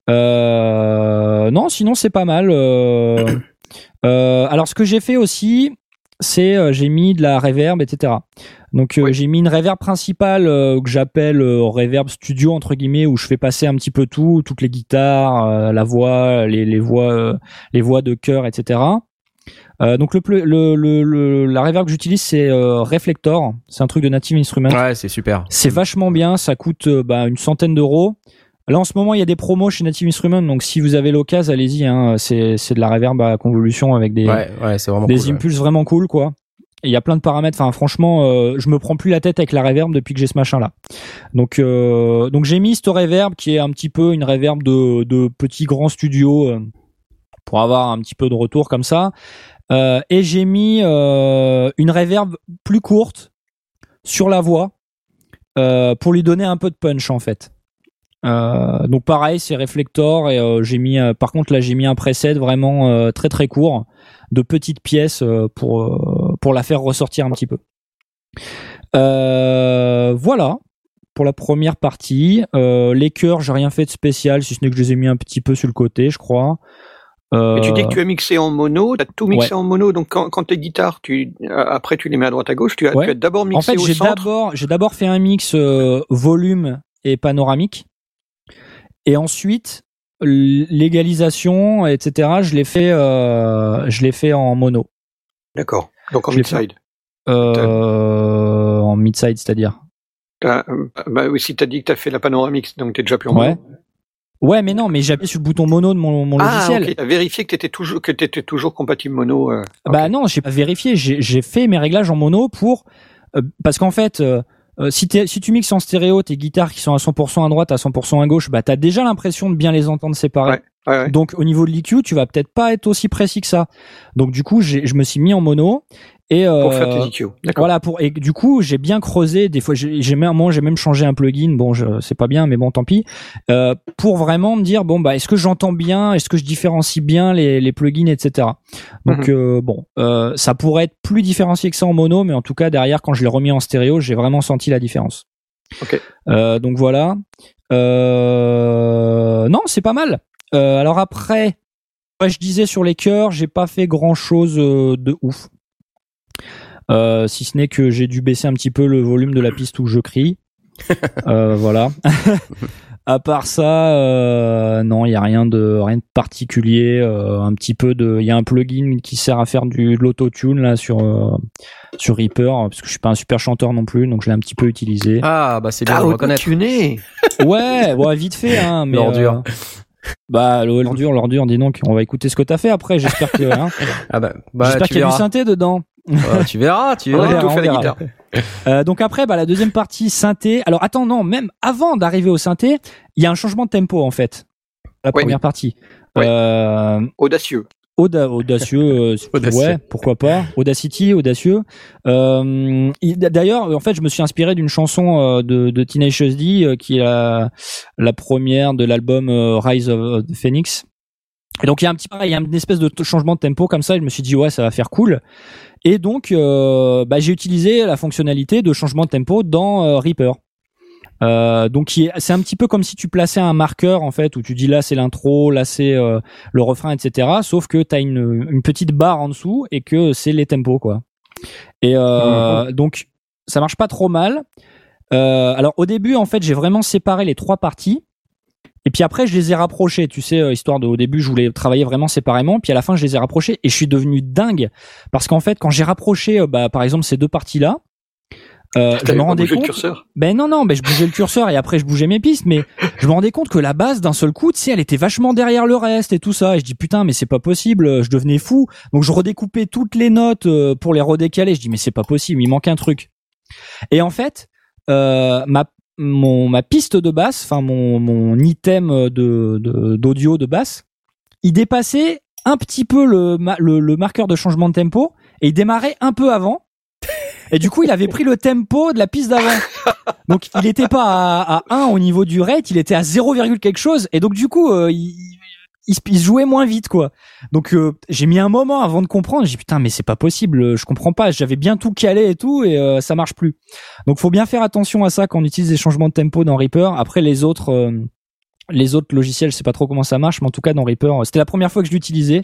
Non, sinon c'est pas mal. alors ce que j'ai fait aussi, c'est euh, j'ai mis de la reverb, etc. Donc euh,
Oui.
j'ai mis une reverb principale euh, que j'appelle euh, reverb studio entre guillemets où je fais passer un petit peu tout, toutes les guitares, euh, la voix, les, les voix, euh, les voix de chœur, etc. Euh, donc le, le, le, le- la reverb que j'utilise c'est euh, Reflector, c'est un truc de Native Instruments.
Ouais, c'est super.
C'est vachement bien, ça coûte bah, une centaine d'euros. Là en ce moment il y a des promos chez Native Instruments, donc si vous avez l'occasion, allez-y. Hein, c'est c'est de la reverb à convolution avec des
Ouais, ouais,
des
cool. ouais.
impulses vraiment cool quoi. Et Il y a plein de paramètres. Enfin franchement, euh, je me prends plus la tête avec la reverb depuis que j'ai ce machin là. Donc euh, donc j'ai mis cette reverb qui est un petit peu une reverb de de petit grand studio euh, pour avoir un petit peu de retour comme ça. Euh, et j'ai mis une reverb plus courte sur la voix euh, pour lui donner un peu de punch en fait. Euh, donc pareil, c'est Reflector et euh, j'ai mis, euh, par contre là j'ai mis un preset vraiment très très court de petites pièces pour pour la faire ressortir un petit peu. Voilà pour la première partie. Les chœurs, j'ai rien fait de spécial si ce n'est que je les ai mis un petit peu sur le côté, je crois.
Et tu dis que tu as mixé en mono, tu as tout mixé
ouais.
en mono, donc quand, quand tes guitares, tu, après tu les mets à droite à gauche, tu as,
Ouais.
as d'abord
En
mixé
fait,
au
j'ai d'abord, j'ai d'abord fait un mix volume et panoramique, et ensuite l'égalisation, etc. Je l'ai fait, euh, je l'ai fait en mono,
D'accord. Donc en mid-side.
euh, en mid-side, c'est-à-dire.
Euh, Bah oui, si t'as dit que t'as fait la panoramique, donc t'es déjà plus en mono.
Ouais. Ouais, mais non, mais j'ai appuyé sur le bouton mono de mon, mon
Ah,
logiciel.
ok. T'as vérifié que t'étais toujours, que t'étais toujours compatible mono. euh,
Bah non, j'ai pas vérifié. J'ai j'ai fait mes réglages en mono pour euh, parce qu'en fait, euh, si, si tu mixes en stéréo tes guitares qui sont à 100% à droite, à 100% à gauche, bah t'as déjà l'impression de bien les entendre séparés.
Ouais, ouais, ouais.
Donc au niveau de l'EQ, tu vas peut-être pas être aussi précis que ça. Donc du coup, je me suis mis en mono et euh,
Pour faire tes EQ.
Voilà pour et du coup j'ai bien creusé des fois j'ai même j'ai même changé un plugin bon je c'est pas bien mais bon tant pis euh, pour vraiment me dire bon bah est-ce que j'entends bien? Est-ce que je différencie bien les, les plugins etc donc
Mhm.
euh, bon ça pourrait être plus différencié que ça en mono mais en tout cas derrière quand je l'ai remis en stéréo j'ai vraiment senti la différence
Ok.
Euh, donc voilà euh, non c'est pas mal Euh, alors après ouais, je disais sur les chœurs j'ai pas fait grand chose de ouf euh, si ce n'est que j'ai dû baisser un petit peu le volume de la piste où je crie. Euh, voilà. À part ça, euh, non, il y a rien de rien de particulier. euh, un petit peu de, il y a un plugin qui sert à faire du de l'autotune là sur euh, sur Reaper parce que je suis pas un super chanteur non plus, donc je l'ai un petit peu utilisé.
Ah, bah c'est bien de reconnaître.
tuné
Ouais, ouais, vite fait, hein. Mais euh, bah l'ordure, l'ordure. Dis donc, on va écouter ce que t'as fait après. J'espère que, hein,
Ah bah, bah
j'espère qu'il y a du synthé dedans.
Ah, tu verras, tu verras.
tout fait la guitare.
Euh, donc après, bah, la deuxième partie synthé. Alors attends, non, même avant d'arriver au synthé, il y a un changement de tempo en fait. La
Oui.
première partie.
Oui.
Euh,
Audacieux.
Auda- audacieux, euh,
Audacieux.
ouais, pourquoi pas. Audacity, audacieux. Euh, il- D'ailleurs, en fait, je me suis inspiré d'une chanson euh, de, de Teenage D euh, qui est la, la première de l'album Rise of the Phoenix. Et donc il y a un petit pareil, il y a une espèce de changement de tempo comme ça. Et je me suis dit ouais, ça va faire cool. Et donc euh, bah, j'ai utilisé la fonctionnalité de changement de tempo dans euh, Reaper. Euh, donc c'est un petit peu comme si tu plaçais un marqueur en fait où tu dis là c'est l'intro, là c'est euh, le refrain, etc. Sauf que t'as une, une petite barre en dessous et que c'est les tempos quoi. Et euh, donc ça marche pas trop mal. Euh, alors au début en fait j'ai vraiment séparé les trois parties. Et puis après, je les ai rapprochés, tu sais, euh, histoire de, au début, je voulais travailler vraiment séparément, puis à la fin, je les ai rapprochés et je suis devenu dingue parce qu'en fait, quand j'ai rapproché, euh, bah, par exemple, ces deux parties-là, euh, je me rendais
le
compte.
curseur
Ben non, non, ben je bougeais le curseur et après je bougeais mes pistes, mais je me rendais compte que la base d'un seul coup, tu sais, elle était vachement derrière le reste et tout ça. Et je dis putain, mais c'est pas possible, je devenais fou. Donc je redécoupais toutes les notes euh, pour les redécaler. Je dis mais c'est pas possible, il manque un truc. Et en fait, euh, ma mon ma piste de basse, enfin mon mon item de d'audio de, basse, il dépassait un petit peu le, le le marqueur de changement de tempo et il démarrait un peu avant. Et du coup, il avait pris le tempo de la piste d'avant. Donc, il était pas à, à 1 au niveau du rate, il était à 0, quelque chose. Et donc, du coup, euh, il, il, il jouait moins vite, quoi. Donc, euh, j'ai mis un moment avant de comprendre. J'ai putain, mais c'est pas possible, je comprends pas. J'avais bien tout calé et tout, et euh, ça marche plus. Donc, faut bien faire attention à ça quand on utilise des changements de tempo dans Reaper. Après, les autres... euh, les autres logiciels, je sais pas trop comment ça marche, mais en tout cas dans Reaper, c'était la première fois que je l'utilisais.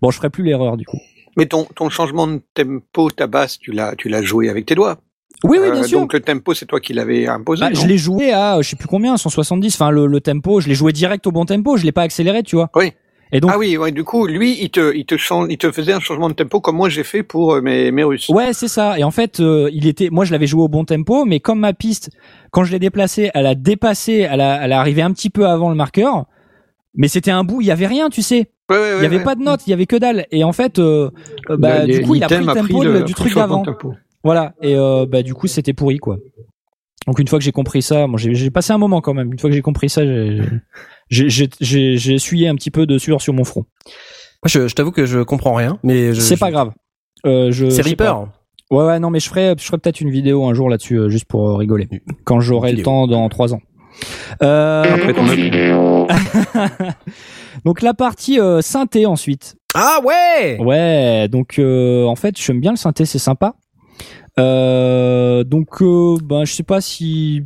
Bon, je ferai plus l'erreur du coup.
Mais ton, ton changement de tempo, ta basse, tu l'as, tu l'as joué avec tes doigts.
Oui, oui, bien
Euh,
sûr.
Donc le tempo, c'est toi qui l'avais imposé.
Bah, je l'ai joué à, euh, je sais plus combien, 170. Enfin, le, le tempo, je l'ai joué direct au bon tempo. Je l'ai pas accéléré, tu vois.
Oui.
Et donc,
Ah oui, ouais, du coup, lui, il te, il te change, il te faisait un changement de tempo comme moi j'ai fait pour euh, mes, mes Russes.
ouais, c'est ça. Et en fait, euh, il était, moi, je l'avais joué au bon tempo, mais comme ma piste, quand je l'ai déplacée, elle a dépassé, elle a, elle a arrivé un petit peu avant le marqueur. Mais c'était un bout, il y avait rien, tu sais.
Ouais,
Il
ouais,
y avait
ouais.
pas de notes, il y avait que dalle. Et en fait, euh, euh, bah,
Le-
du coup, il a pris le tempo
le-
du truc d'avant. Voilà. Et euh, bah, du coup, c'était pourri, quoi. Donc une fois que j'ai compris ça, bon, j'ai passé un moment quand même. Une fois que j'ai compris ça, j'ai- essuyé un petit peu de sueur sur mon front.
Moi, je, je t'avoue que je comprends rien, mais
C'est
je-
pas grave. Euh,
C'est. Reaper.
Ouais, ouais, non, mais je ferai, je ferai peut-être une vidéo un jour là-dessus, euh, juste pour rigoler, quand j'aurai le temps dans trois ans. Euh,
Après ton
donc la partie euh, synthé ensuite.
Ah ouais.
Ouais, donc euh, en fait, j'aime bien le synthé, c'est sympa. Euh, donc, ben, je sais pas si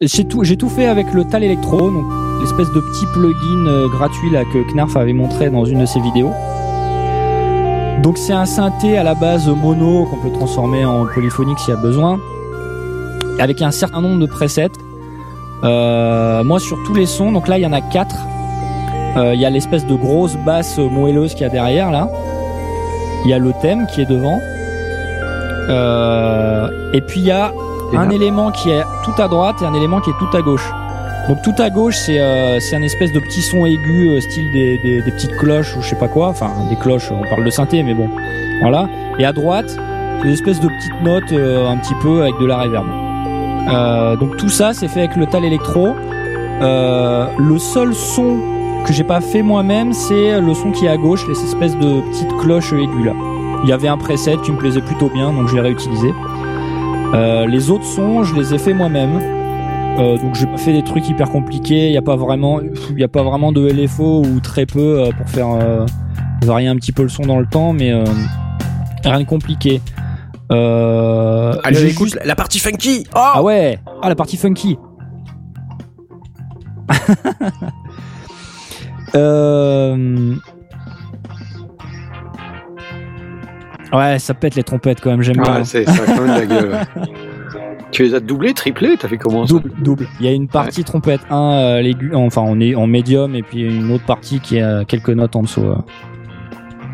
j'ai tout, j'ai tout fait avec le Tal Electro, donc l'espèce de petit plugin gratuit là que Knarf avait montré dans une de ses vidéos. Donc c'est un synthé à la base mono qu'on peut transformer en polyphonique s'il y a besoin, avec un certain nombre de presets. Euh, moi sur tous les sons, donc là il y en a quatre. Euh, Il y a l'espèce de grosse basse moelleuse qu'il y a derrière là. Il y a le thème qui est devant. Euh, et puis il y a un élément qui est tout à droite et un élément qui est tout à gauche. Donc tout à gauche c'est euh, c'est un espèce de petit son aigu euh, style des, des, des petites cloches ou je sais pas quoi. Enfin des cloches, on parle de synthé mais bon. Voilà. Et à droite c'est une espèce de petite note euh, un petit peu avec de la reverb. Euh, donc tout ça c'est fait avec le Tal Electro. Euh, le seul son que j'ai pas fait moi-même, c'est le son qui est à gauche, les espèces de petites cloches aiguës là. Il y avait un preset qui me plaisait plutôt bien, donc je l'ai réutilisé. Euh, les autres sons, je les ai fait moi-même. Euh, donc j'ai pas fait des trucs hyper compliqués. Il y a pas vraiment, a pas vraiment de LFO ou très peu euh, pour faire euh, varier un petit peu le son dans le temps, mais rien de compliqué. Euh,
Allez,
j'ai
écoute
juste-
la partie funky. Oh
ah ouais Ah la partie funky euh... Ouais, ça pète les trompettes quand même, j'aime bien.
Ouais, c'est ça, quand même de la gueule. Tu les as doublés, triplés T'as fait comment ça
Double, double. Il y a une partie trompette 1, euh, l'aigu- enfin on est en médium, et puis une autre partie qui a quelques notes en dessous. euh.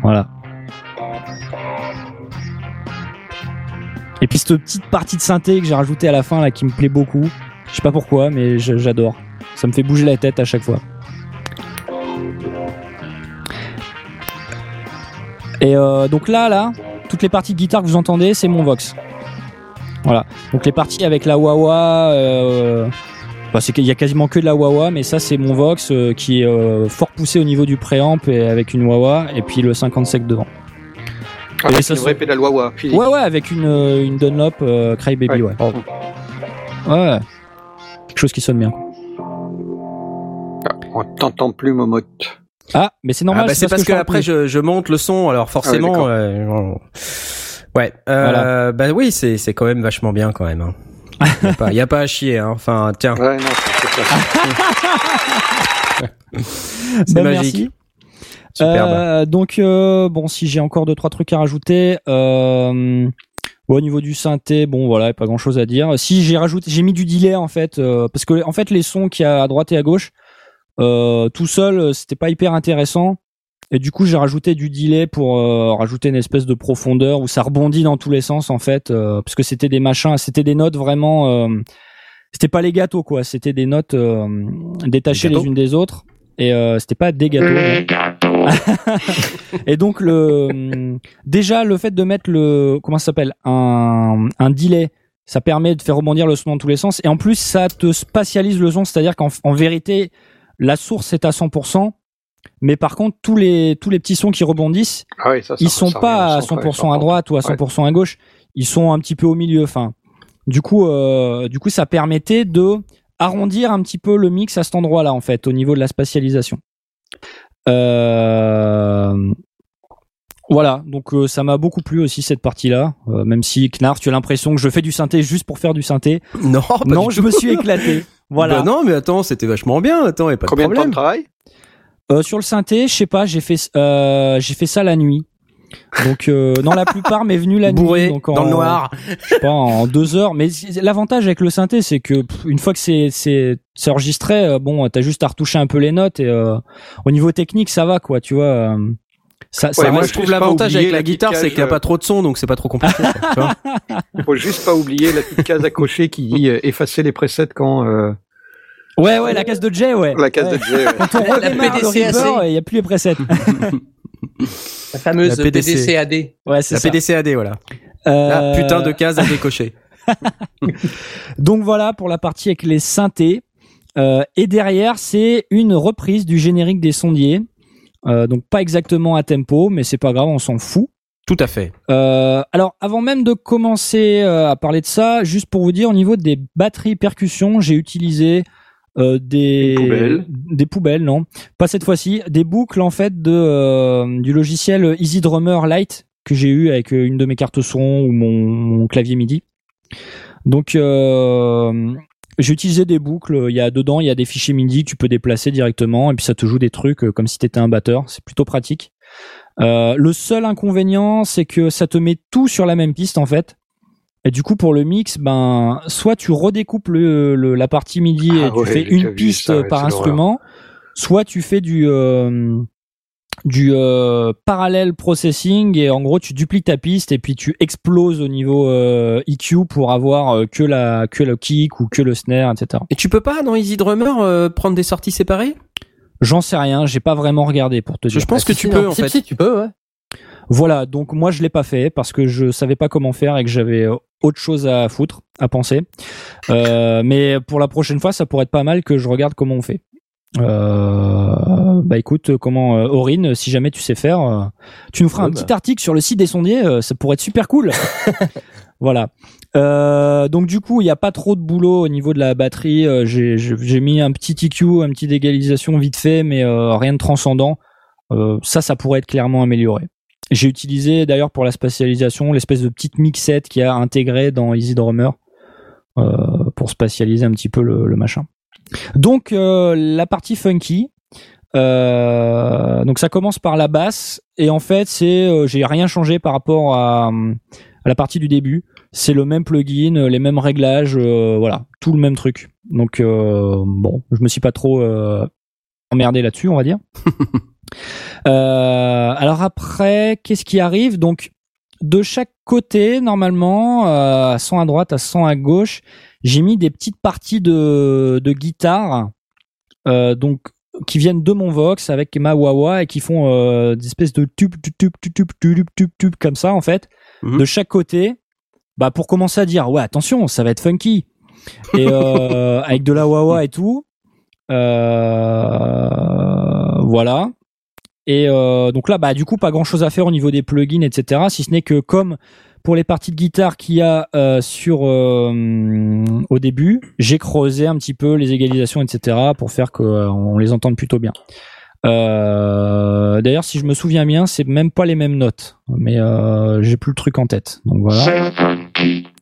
Voilà. Et puis cette petite partie de synthé que j'ai rajoutée à la fin là qui me plaît beaucoup. Je sais pas pourquoi, mais j'adore. Ça me fait bouger la tête à chaque fois. Et euh, donc là, là, toutes les parties de guitare que vous entendez, c'est mon Vox. Voilà. Donc les parties avec la wah euh, bah, qu'il y a quasiment que de la wah mais ça c'est mon Vox euh, qui est fort poussé au niveau du préamp et avec une wah et puis le 50 sec devant.
Avec
ça
une
se-
vraie pédale wah physique.
Ouais ouais avec une, euh, une Dunlop euh, Crybaby ouais.
Ouais.
Ouais. Quelque chose qui sonne bien.
On t'entend plus, Momote.
Ah mais c'est normal.
Ah bah, c'est parce que, après je, je monte le son, alors forcément.
d'accord.
euh, ouais. Euh, Bah oui, c'est c'est quand même vachement bien quand même. Hein. Y a pas, y a pas à chier. Hein. Enfin, tiens,
Ouais, non, c'est
Bah,
magique.
merci.
Superbe.
Euh, donc euh, bon, si j'ai encore deux trois trucs à rajouter, euh, bon, au niveau du synthé, bon voilà, pas grand chose à dire. Si j'ai rajouté, j'ai mis du delay en fait, euh, parce que en fait les sons qu'il y a à droite et à gauche, euh, tout seul, euh, c'était pas hyper intéressant. Et du coup, j'ai rajouté du delay pour euh, rajouter une espèce de profondeur où ça rebondit dans tous les sens en fait, euh, parce que c'était des machins, c'était des notes vraiment. euh, c'était pas les gâteaux quoi, c'était des notes euh, détachées les unes des autres. Et euh, c'était pas des gâteaux. et donc le hum, déjà le fait de mettre le comment ça s'appelle un un delay, ça permet de faire rebondir le son dans tous les sens et en plus ça te spatialise le son, c'est-à-dire qu'en en vérité la source est à 100%, mais par contre tous les tous les petits sons qui rebondissent,
Ah ça, ça-
ils sont
ça
pas à
revient au centre,
100% à droite ou à 100% à gauche, ils sont un petit peu au milieu. Enfin, du coup, euh, du coup, ça permettait de arrondir un petit peu le mix à cet endroit-là, en fait, au niveau de la spatialisation. Euh, Voilà, donc euh, ça m'a beaucoup plu aussi cette partie-là, euh, même si Knarf, tu as l'impression que je fais du synthé juste pour faire du synthé.
Non, pas
non,
du
je
tout.
me suis éclaté. Voilà.
Bah non, mais attends, c'était vachement bien. Attends, a pas
Combien
de
de temps de
problème.
travail?
Euh, sur le synthé, je sais pas, j'ai fait euh, j'ai fait ça la nuit. Donc euh, non, la plupart m'est venu la
Bourré,
nuit, donc en,
dans le noir.
je sais pas en deux heures. Mais l'avantage avec le synthé, c'est que pff, une fois que c'est c'est c'est enregistré, euh, bon, t'as juste à retoucher un peu les notes et euh, au niveau technique, ça va quoi, tu vois. euh, ça, ça
Ouais, moi,
reste-
je trouve l'avantage avec la
la
guitare, c'est qu'il n'y a pas trop de son, donc c'est pas trop compliqué. vois.
Faut juste pas oublier la petite case à cocher qui dit euh, effacer les presets quand euh,
Ouais, ouais, la case de Jay, ouais.
la case
Ouais.
de Jay. ouais.
Quand on redémarre le
PDCAC.
Reaper, il y a plus les presets.
La fameuse
La PDC.
PDCAD.
Ouais, c'est
La
ça.
PDCAD, voilà.
Euh,
La putain de case à décocher.
Donc voilà pour la partie avec les synthés. Euh, et derrière, c'est une reprise du générique des sondiers. Euh, donc pas exactement à tempo, mais c'est pas grave, on s'en fout.
Tout à fait.
Euh, alors avant même de commencer euh, à parler de ça, juste pour vous dire au niveau des batteries percussions, j'ai utilisé euh, des
Des poubelles.
des poubelles, non, pas cette fois-ci, des boucles en fait de euh, du logiciel Easy Drummer Lite que j'ai eu avec euh, une de mes cartes son ou mon, mon clavier MIDI. Donc euh, j'ai utilisé des boucles. Il y a dedans, il y a des fichiers MIDI que tu peux déplacer directement et puis ça te joue des trucs comme si t'étais un batteur. C'est plutôt pratique. Euh, le seul inconvénient, c'est que ça te met tout sur la même piste en fait. Et du coup, pour le mix, ben, soit tu redécoupes le, le- la partie MIDI
Ah
et tu
ouais,
fais une piste
ça,
par instrument, soit tu fais du euh, du euh, parallèle processing et en gros tu dupliques ta piste et puis tu exploses au niveau euh, EQ pour avoir euh, que la que le kick ou que le snare, etc.
Et tu peux pas, dans Easy Drummer, euh, prendre des sorties séparées?
J'en sais rien, j'ai pas vraiment regardé pour te dire.
Je pense que tu peux,
en
en fait.
Si, tu peux, ouais.
Voilà, donc moi je l'ai pas fait parce que je savais pas comment faire et que j'avais euh, autre chose à foutre, à penser. Euh, mais pour la prochaine fois, ça pourrait être pas mal que je regarde comment on fait. Euh, bah écoute, comment euh, Aurine, si jamais tu sais faire, tu nous feras
Ouais,
un
bah.
petit article sur le site des sondiers, ça pourrait être super cool. voilà. Euh, donc du coup, il n'y a pas trop de boulot au niveau de la batterie. Euh, j'ai- mis un petit EQ, un petit d'égalisation vite fait, mais euh, rien de transcendant. Euh, ça, ça pourrait être clairement amélioré. J'ai utilisé d'ailleurs pour la spatialisation l'espèce de petite mixette qui a intégré dans Easy Drummer euh, pour spatialiser un petit peu le, le machin. Donc euh, la partie funky. euh, donc ça commence par la basse et en fait c'est euh, j'ai rien changé par rapport à, à la partie du début. c'est le même plugin, les mêmes réglages, euh, voilà, tout le même truc. Donc euh, bon, je me suis pas trop emmerdé là-dessus, on va dire. Euh, alors après, qu'est-ce qui arrive? Donc de chaque côté, normalement, euh, à 100 à droite, à 100 à gauche, j'ai mis des petites parties de, de guitare, euh, donc qui viennent de mon Vox avec ma Wawa et qui font euh, des espèces de tubes, tubes, tubes, tubes, tubes, tubes, tubes comme ça en fait,
Mhm.
de chaque côté. Bah pour commencer à dire ouais attention, ça va être funky et euh, avec de la Wawa et tout. Euh, voilà. Et euh, donc là, bah du coup, pas grand chose à faire au niveau des plugins, etc. Si ce n'est que comme pour les parties de guitare qu'il y a euh, sur euh, au début, j'ai creusé un petit peu les égalisations, etc. pour faire qu'on les entende plutôt bien. Euh, D'ailleurs, si je me souviens bien, c'est même pas les mêmes notes, mais euh, j'ai plus le truc en tête. Donc voilà.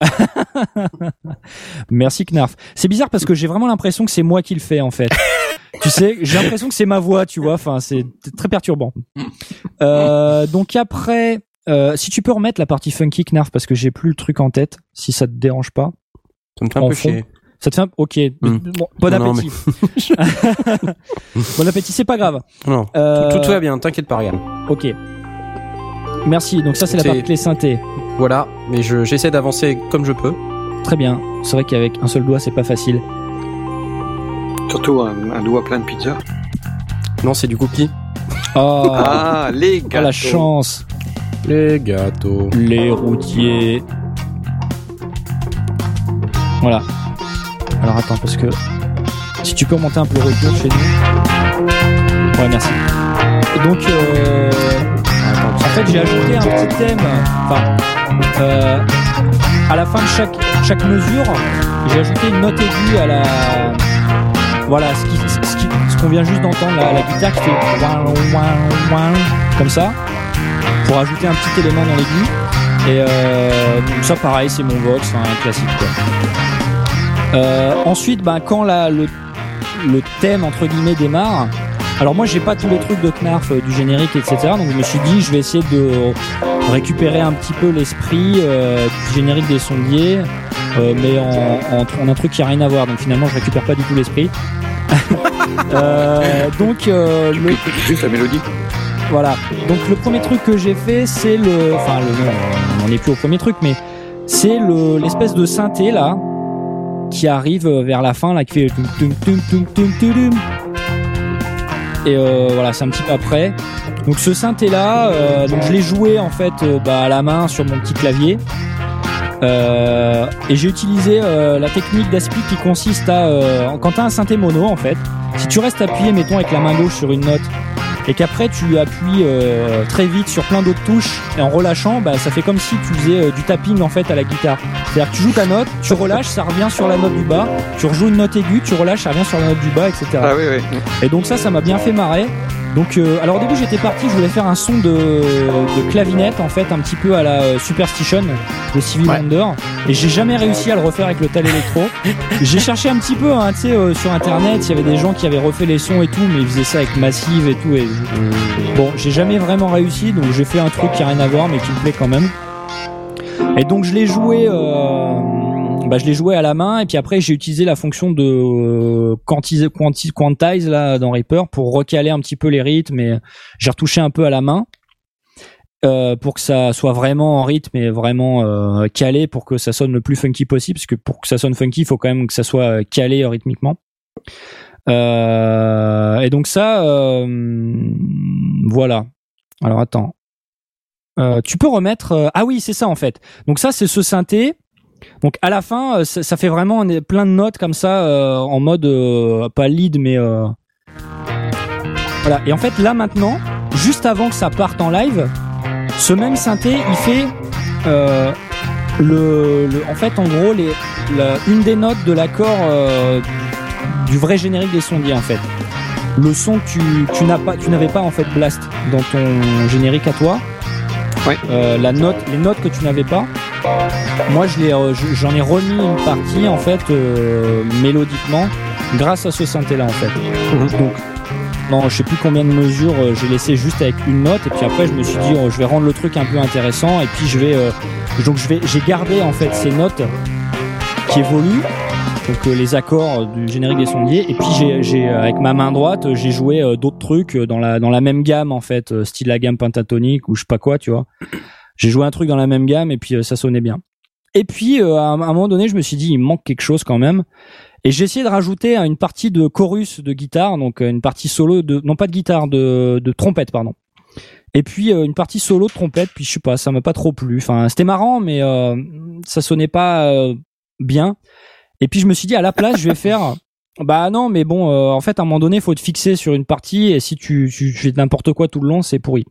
Merci Knarf. C'est bizarre parce que j'ai vraiment l'impression que c'est moi qui le fais en fait. tu sais, j'ai l'impression que c'est ma voix, tu vois. Enfin, c'est très perturbant. Euh, donc après, euh, si tu peux remettre la partie funky Knarf parce que j'ai plus le truc en tête, si ça te dérange pas.
Ça me fait un peu
fond.
chier.
Ça te fait un... Ok.
Hmm.
Bon, bon
Non,
appétit. bon appétit, c'est pas grave.
Non,
Euh,
tout, tout va bien, t'inquiète pas, regarde.
Ok. Merci. Donc ça, c'est la partie clé synthé.
Voilà, mais je- j'essaie d'avancer comme je peux.
Très bien. C'est vrai qu'avec un seul doigt, c'est pas facile.
Surtout un, un doigt plein de pizza.
Non, c'est du cookie.
Oh,
Ah, les
oh,
gars.
la chance.
Les gâteaux.
Les routiers. Voilà. Alors attends, parce que si tu peux remonter un peu le retour chez nous. Ouais, merci. Et donc, euh, en fait, j'ai ajouté un petit thème. Enfin, euh, à la fin de chaque, chaque mesure, j'ai ajouté une note aiguë à la. Voilà, ce qu'on vient juste d'entendre, la, guitare qui fait comme ça, pour ajouter un petit élément dans l'aigu. Et euh, ça, pareil, c'est mon Vox, un classique. Euh, ensuite, ben, quand le, thème entre guillemets démarre, alors moi j'ai pas tous les trucs de Knarf euh, du générique, etc. Donc je me suis dit, je vais essayer de récupérer un petit peu l'esprit du générique des sondiers, euh, mais en, en, en un truc qui a rien à voir. Donc finalement, je récupère pas du tout l'esprit. Euh, donc euh, le,
Juste la mélodie.
voilà. Donc le premier truc que j'ai fait, c'est le, enfin le, non, on n'est plus au premier truc, mais c'est le l'espèce de synthé là qui arrive vers la fin là, qui fait tum tum tum tum tum tum tum. Et euh, voilà, c'est un petit peu après. Donc ce synthé là, euh, donc je l'ai joué en fait euh, bah, à la main sur mon petit clavier. Euh, et j'ai utilisé euh, la technique d'aspi qui consiste à euh, quand t'as un synthé mono en fait, si tu restes appuyé mettons avec la main gauche sur une note et qu'après tu appuies euh, très vite sur plein d'autres touches et en relâchant, bah, ça fait comme si tu faisais du tapping en fait à la guitare. C'est-à-dire que tu joues ta note, tu relâches, ça revient sur la note du bas, tu rejoues une note aiguë, tu relâches, ça revient sur la note du bas, etc.
Ah oui, oui.
Et donc ça, ça m'a bien fait marrer. Donc, euh, alors au début j'étais parti, je voulais faire un son de, de clavinette en fait, un petit peu à la euh, Superstition de Stevie
Ouais.
Wonder, et j'ai jamais réussi à le refaire avec le tal électro. j'ai cherché un petit peu, hein, tu sais, euh, sur internet, il y avait des gens qui avaient refait les sons et tout, mais ils faisaient ça avec Massive et tout. Et bon, j'ai jamais vraiment réussi, donc j'ai fait un truc qui a rien à voir, mais qui me plaît quand même. Et donc je l'ai joué, euh, bah, je l'ai joué à la main et puis après j'ai utilisé la fonction de euh, quantize, là dans Reaper pour recaler un petit peu les rythmes et j'ai retouché un peu à la main euh, pour que ça soit vraiment en rythme et vraiment euh, calé pour que ça sonne le plus funky possible parce que pour que ça sonne funky il faut quand même que ça soit calé rythmiquement. Et donc ça, voilà. Alors attends. Tu peux remettre. ah oui, c'est ça en fait. Donc ça, c'est ce synthé. Donc à la fin, euh, ça, fait vraiment plein de notes comme ça euh, en mode euh, pas lead mais euh, voilà. Et en fait là maintenant, juste avant que ça parte en live, ce même synthé, il fait euh, le, le- en fait en gros les la- une des notes de l'accord euh, du vrai générique des sondiers en fait. Le son que tu, tu n'as pas, tu n'avais pas en fait blast dans ton générique à toi.
Ouais.
Euh, la note, les notes que tu n'avais pas. Moi, je l'ai, euh, je- j'en ai remis une partie en fait euh, mélodiquement grâce à ce synthé là en fait. Donc non, je sais plus combien de mesures j'ai laissé juste avec une note et puis après je me suis dit oh, je vais rendre le truc un peu intéressant et puis je vais donc je vais j'ai gardé en fait ces notes qui évoluent donc euh, les accords du générique des sondiers et puis j'ai euh, avec ma main droite euh, j'ai joué d'autres trucs dans la dans la même gamme en fait style la gamme pentatonique ou je sais pas quoi tu vois j'ai joué un truc dans la même gamme et puis ça sonnait bien et puis à un moment donné je me suis dit il manque quelque chose quand même et j'ai essayé de rajouter une partie de chorus de guitare, donc une partie solo de non pas de guitare, de, de trompette pardon. Et puis une partie solo de trompette, puis je sais pas, ça m'a pas trop plu. Enfin, c'était marrant, mais euh, ça sonnait pas euh, bien. Et puis je me suis dit à la place, je vais faire. Bah non, mais bon, euh, en fait, à un moment donné, faut te fixer sur une partie, et si tu, tu, tu fais n'importe quoi tout le long, c'est pourri.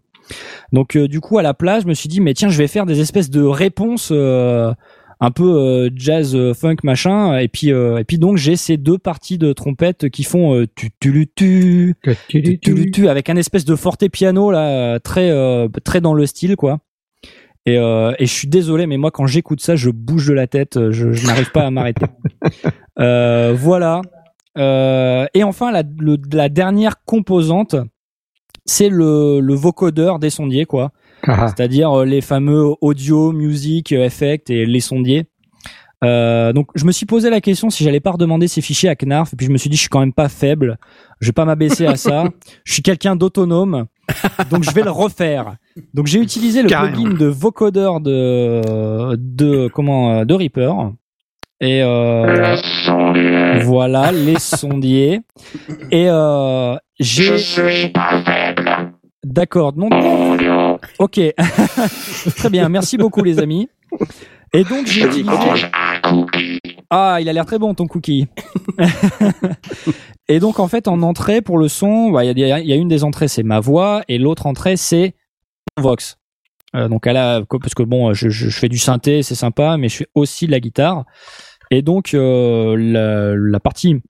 Donc euh, du coup, à la place, je me suis dit, mais tiens, je vais faire des espèces de réponses. euh, un peu euh, jazz euh, funk machin et puis euh, et puis donc j'ai ces deux parties de trompette qui font euh, tu tu tu tu tu tu avec un espèce de forte piano là très euh, très dans le style quoi et euh, et je suis désolé mais moi quand j'écoute ça je bouge de la tête euh, je, je n'arrive pas à m'arrêter. Euh, voilà. Euh, et enfin la le- la dernière composante c'est le le vocodeur des sondiers quoi.
Ah,
c'est-à-dire euh, les fameux audio, music, euh, effects et les sondiers. Euh, donc je me suis posé la question si j'allais pas redemander ces fichiers à Knarf et puis je me suis dit je suis quand même pas faible, je vais pas m'abaisser à ça, je suis quelqu'un d'autonome. Donc je vais le refaire. Donc j'ai utilisé le
Carrément.
plugin de vocoder de de comment euh, de Reaper et euh, voilà les sondiers et euh, j'ai D'accord, non. Ok. Très bien, merci beaucoup les amis. Et donc j'ai utilisé. Ah, il a l'air très bon ton cookie. et donc en fait en entrée pour le son, bah, il y, a, il y a une des entrées c'est ma voix et l'autre entrée c'est Vox. Euh, donc elle a parce que bon, je, fais du synthé, c'est sympa, mais je fais aussi de la guitare. Et donc euh, la, la partie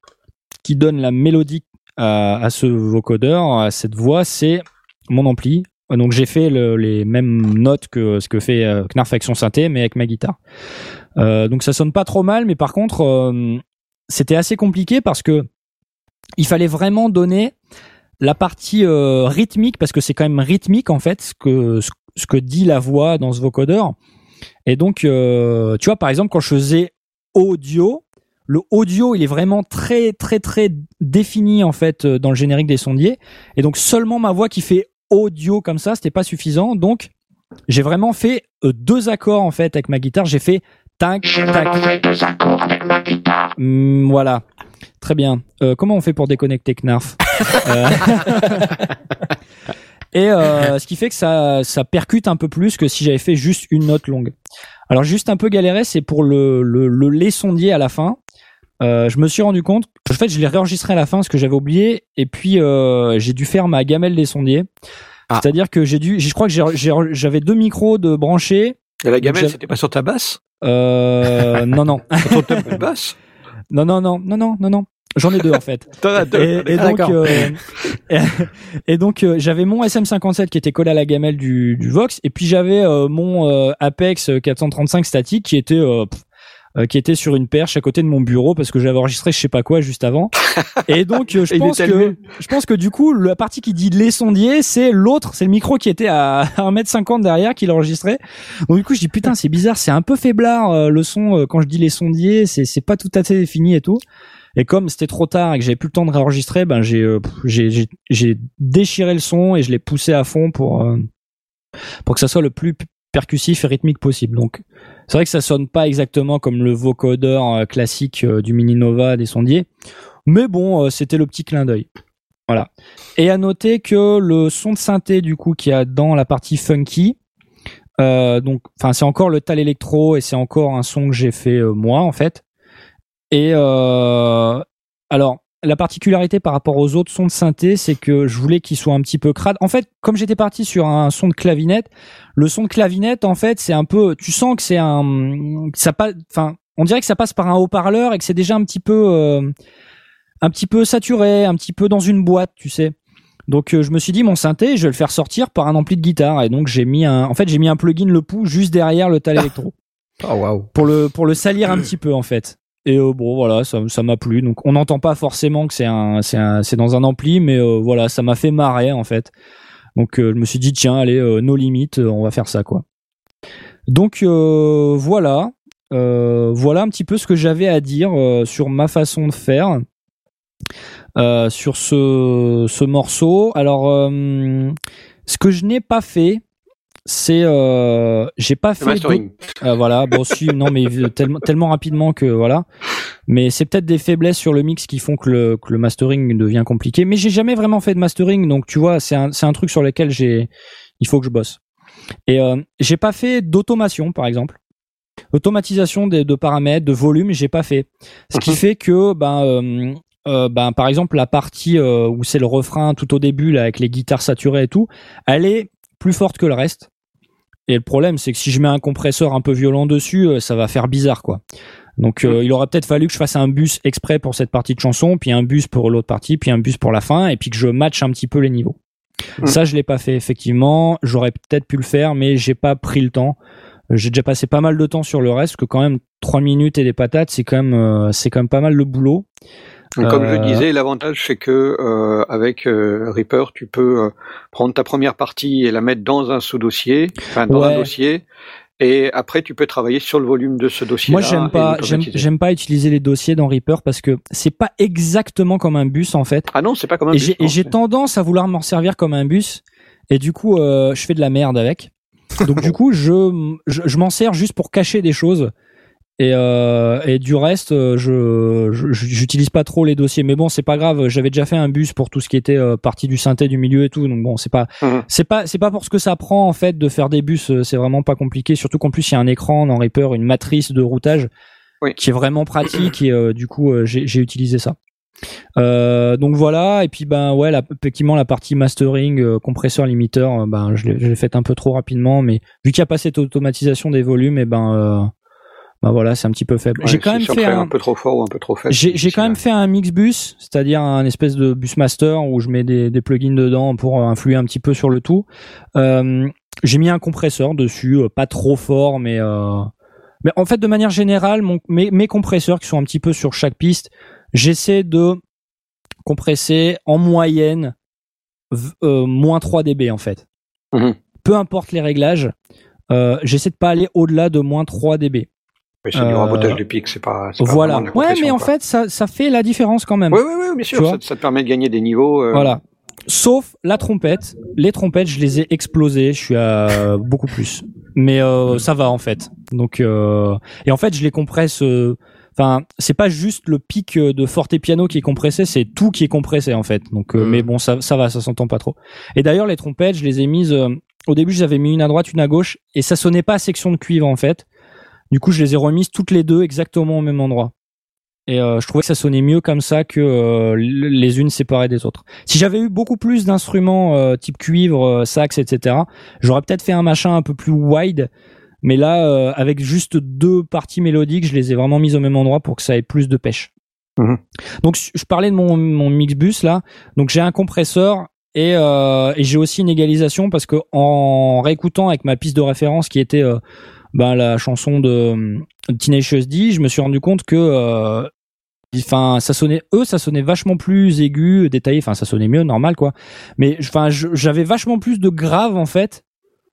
qui donne la mélodie à, à ce vocodeur, à cette voix, c'est mon ampli. Donc j'ai fait le- les mêmes notes que ce que fait euh, Knarf avec son synthé, mais avec ma guitare. Donc ça sonne pas trop mal, mais par contre c'était assez compliqué parce que il fallait vraiment donner la partie euh, rythmique parce que c'est quand même rythmique en fait ce que ce, que dit la voix dans ce vocodeur. Et donc euh, tu vois par exemple quand je faisais audio, le audio il est vraiment très très très défini en fait euh, dans le générique des sondiers. Et donc seulement ma voix qui fait audio comme ça c'était pas suffisant. Donc j'ai vraiment fait euh, deux accords en fait avec ma guitare. J'ai fait tac tac. Hmm, voilà très bien Euh, comment on fait pour déconnecter Knarf Euh, et euh, ce qui fait que ça ça percute un peu plus que si j'avais fait juste une note longue alors juste un peu galéré c'est pour le, le, sondiers à la fin euh, je me suis rendu compte, en fait, je l'ai réenregistré à la fin, ce que j'avais oublié, et puis euh, j'ai dû faire ma gamelle des sondiers.
Ah.
C'est-à-dire que j'ai dû, je crois que j'avais deux micros de branchés.
Et la gamelle, c'était pas sur ta basse?
Euh, non, non,
Sur de basse?
Non, non, non, non, non, non, non. J'en ai deux en fait.
T'en as deux.
Et, et
Ah,
donc, euh, et donc euh, j'avais mon SM57 qui était collé à la gamelle du, du Vox, et puis j'avais euh, mon euh, Apex 435 statique qui était pff, qui était sur une perche à côté de mon bureau parce que j'avais enregistré je sais pas quoi juste avant. Et donc euh, je
Et
pense que je pense que du coup la partie qui dit les sondiers c'est l'autre, c'est le micro qui était à 1m50 derrière qui l'enregistrait. Donc du coup je dis putain c'est bizarre, c'est un peu faiblard euh, le son euh, quand je dis les sondiers, c'est c'est pas tout à fait défini et tout. Et comme c'était trop tard et que j'avais plus le temps de réenregistrer, ben j'ai euh, j'ai déchiré le son et je l'ai poussé à fond pour euh, pour que ça soit le plus percussif et rythmique possible. Donc c'est vrai que ça sonne pas exactement comme le vocodeur euh, classique euh, du Mini Nova des sondiers, mais bon, euh, c'était le petit clin d'œil. Voilà. Et à noter que le son de synthé du coup qu'il y a dans la partie funky, donc, c'est encore le tal électro et c'est encore un son que j'ai fait moi en fait. Et alors, la particularité par rapport aux autres sons de synthé, c'est que je voulais qu'il soit un petit peu crade. En fait, comme j'étais parti sur un son de clavinette, le son de clavinette, en fait, c'est un peu, tu sens que c'est un, que ça passe, enfin, on dirait que ça passe par un haut-parleur et que c'est déjà un petit peu, euh, un petit peu saturé, un petit peu dans une boîte, tu sais. Donc euh, je me suis dit mon synthé, je vais le faire sortir par un ampli de guitare et donc j'ai mis un, en fait j'ai mis un plugin le pouls juste derrière le tal électro
Oh waouh.
pour le pour le salir un petit peu en fait. Et euh, bon voilà, ça m'a plu. Donc on n'entend pas forcément que c'est un dans un ampli, mais euh, voilà, ça m'a fait marrer en fait. Donc euh, je me suis dit tiens allez nos limites, on va faire ça quoi. Donc voilà, voilà un petit peu ce que j'avais à dire sur ma façon de faire sur ce ce morceau. Alors ce que je n'ai pas fait, c'est euh, j'ai pas fait euh, voilà, bon si, non mais tellement, tellement rapidement que voilà. Mais c'est peut-être des faiblesses sur le mix qui font que le, que le mastering devient compliqué. Mais j'ai jamais vraiment fait de mastering, donc tu vois, c'est un, c'est un truc sur lequel j'ai, il faut que je bosse. Et euh, j'ai pas fait d'automation, par exemple. Automatisation de, de paramètres, de volume, j'ai pas fait. Ce qui
Mhm.
fait que, ben, euh, euh, ben, par exemple, la partie euh, où c'est le refrain tout au début, là, avec les guitares saturées et tout, elle est plus forte que le reste. Et le problème, c'est que si je mets un compresseur un peu violent dessus, euh, ça va faire bizarre, quoi. Donc, euh, il aurait peut-être fallu que je fasse un bus exprès pour cette partie de chanson, puis un bus pour l'autre partie, puis un bus pour la fin, et puis que je matche un petit peu les niveaux.
Mm.
Ça, je l'ai pas fait effectivement. J'aurais peut-être pu le faire, mais j'ai pas pris le temps. J'ai déjà passé pas mal de temps sur le reste, que quand même trois minutes et des patates, c'est quand même euh, c'est quand même pas mal le boulot.
Comme je
Euh,
disais, l'avantage c'est que euh, avec euh, Reaper, tu peux euh, prendre ta première partie et la mettre dans un sous-dossier, enfin dans
Ouais.
un dossier, et après tu peux travailler sur le volume de ce dossier.
Moi, j'aime pas, j'aime, pas utiliser les dossiers dans Reaper parce que c'est pas exactement comme un bus en fait.
Ah non, c'est pas comme un
et
bus,
et j'ai tendance à vouloir m'en servir comme un bus et du coup, euh, je fais de la merde avec. Donc du coup, je, je, je m'en sers juste pour cacher des choses. Et, euh, et du reste, euh, je, j'utilise pas trop les dossiers. Mais bon, c'est pas grave. J'avais déjà fait un bus pour tout ce qui était euh, partie du synthé du milieu et tout. Donc bon, c'est pas,
Mhm.
c'est pas, c'est pas pour ce que ça prend en fait de faire des bus. euh, C'est vraiment pas compliqué. Surtout qu'en plus il y a un écran dans Reaper, une matrice de routage
Oui.
qui est vraiment pratique. Et euh, du coup, euh, j'ai, utilisé ça. Euh, donc voilà. Et puis ben ouais, la, effectivement la partie mastering, compresseur, limiteur, ben je l'ai, je l'ai faite un peu trop rapidement. Mais vu qu'il n'y a pas cette automatisation des volumes, et ben ben voilà, c'est un petit peu faible.
Ouais,
j'ai quand même fait
un...
un,
peu trop fort ou un peu trop faible.
j'ai, j'ai quand même fait un mix bus, c'est-à-dire un espèce de bus master où je mets des, des plugins dedans pour euh, influer un petit peu sur le tout. Euh, j'ai mis un compresseur dessus, euh, pas trop fort, mais euh, mais en fait de manière générale, mon, mes, mes compresseurs qui sont un petit peu sur chaque piste, j'essaie de compresser en moyenne euh, moins 3 dB en fait.
Mhm.
Peu importe les réglages, euh, j'essaie de pas aller au-delà de moins 3 dB.
Oui, c'est du
Euh,
rabotage de pics, c'est pas. pas
Voilà.
la
Ouais, mais en
quoi.
fait, ça, ça fait la différence quand même.
Oui, oui, oui, bien sûr, ça, ça te permet de gagner des niveaux. euh,
Voilà. Sauf la trompette. Les trompettes, je les ai explosées. Je suis à beaucoup plus. Mais euh, ça va en fait. Donc euh, et en fait, je les compresse. euh, Enfin, c'est pas juste le pic euh, de forte piano qui est compressé, c'est tout qui est compressé en fait. Donc, euh,
Mm.
mais bon, ça, ça va, ça s'entend pas trop. Et d'ailleurs, les trompettes, je les ai mises. euh, au début, j'avais mis une à droite, une à gauche, et ça sonnait pas à section de cuivre en fait. Du coup, je les ai remises toutes les deux exactement au même endroit. Et euh, je trouvais que ça sonnait mieux comme ça que euh, les unes séparées des autres. Si j'avais eu beaucoup plus d'instruments euh, type cuivre, euh, sax, etc., j'aurais peut-être fait un machin un peu plus wide. Mais là, euh, avec juste deux parties mélodiques, je les ai vraiment mises au même endroit pour que ça ait plus de pêche.
Mhm.
Donc, je parlais de mon, mon Mixbus là. Donc, j'ai un compresseur et, euh, et j'ai aussi une égalisation parce que en réécoutant avec ma piste de référence qui était ben, la chanson de euh, Tenacious D, je me suis rendu compte que euh, enfin ça sonnait eux ça sonnait vachement plus aigu détaillé enfin ça sonnait mieux normal quoi mais enfin j'avais vachement plus de graves en fait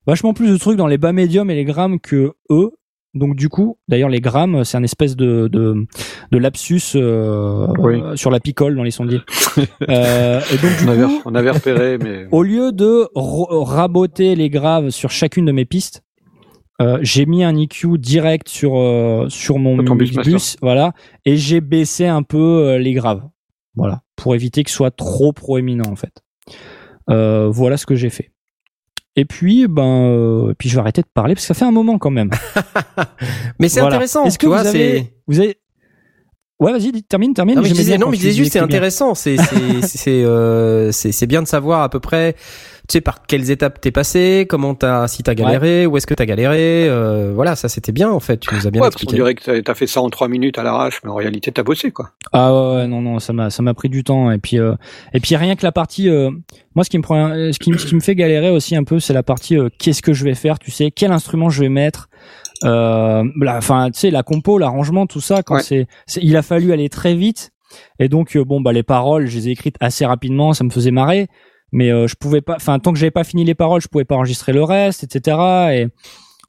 vachement plus de trucs dans les bas médiums et les grammes que eux donc du coup d'ailleurs les grammes c'est un espèce de de, de lapsus euh,
Oui.
euh, sur la picole dans les sondiers euh, et donc du
on, avait,
coup
on avait repéré, mais.
au lieu de raboter les graves sur chacune de mes pistes, euh, j'ai mis un EQ direct sur euh, sur mon bus, voilà, et j'ai baissé un peu euh, les graves, voilà, pour éviter qu'ils soient trop proéminents en fait. Voilà ce que j'ai fait. Et puis ben, euh, puis je vais arrêter de parler parce que ça fait un moment quand même.
Mais c'est
Voilà.
intéressant.
Est-ce que vous avez, vous avez, ouais, vas-y, termine, termine.
Non, mais je disais, non, mais je disais juste, c'est intéressant. C'est, c'est, c'est, c'est, bien de savoir à peu près, sais, par quelles étapes t'es passé, comment t'as, si t'as galéré, où est-ce que t'as galéré, euh, voilà, ça c'était bien, en fait. Tu nous as bien
Ouais,
expliqué.
dirait que t'as- fait ça en trois minutes à l'arrache, mais en réalité, t'as bossé, quoi.
Ah ouais, ouais, non non ça m'a ça m'a pris du temps et puis euh, et puis rien que la partie euh, moi ce qui me prend ce qui me- ce qui me fait galérer aussi un peu c'est la partie euh, qu'est-ce que je vais faire tu sais quel instrument je vais mettre euh, la- enfin, tu sais, la compo, l'arrangement, tout ça, quand
Ouais.
c'est, c'est- il a fallu aller très vite. Et donc, euh, bon, bah, les paroles, je les ai écrites assez rapidement, ça me faisait marrer. Mais euh, je pouvais pas, enfin, tant que j'avais pas fini les paroles, je pouvais pas enregistrer le reste, etc. Et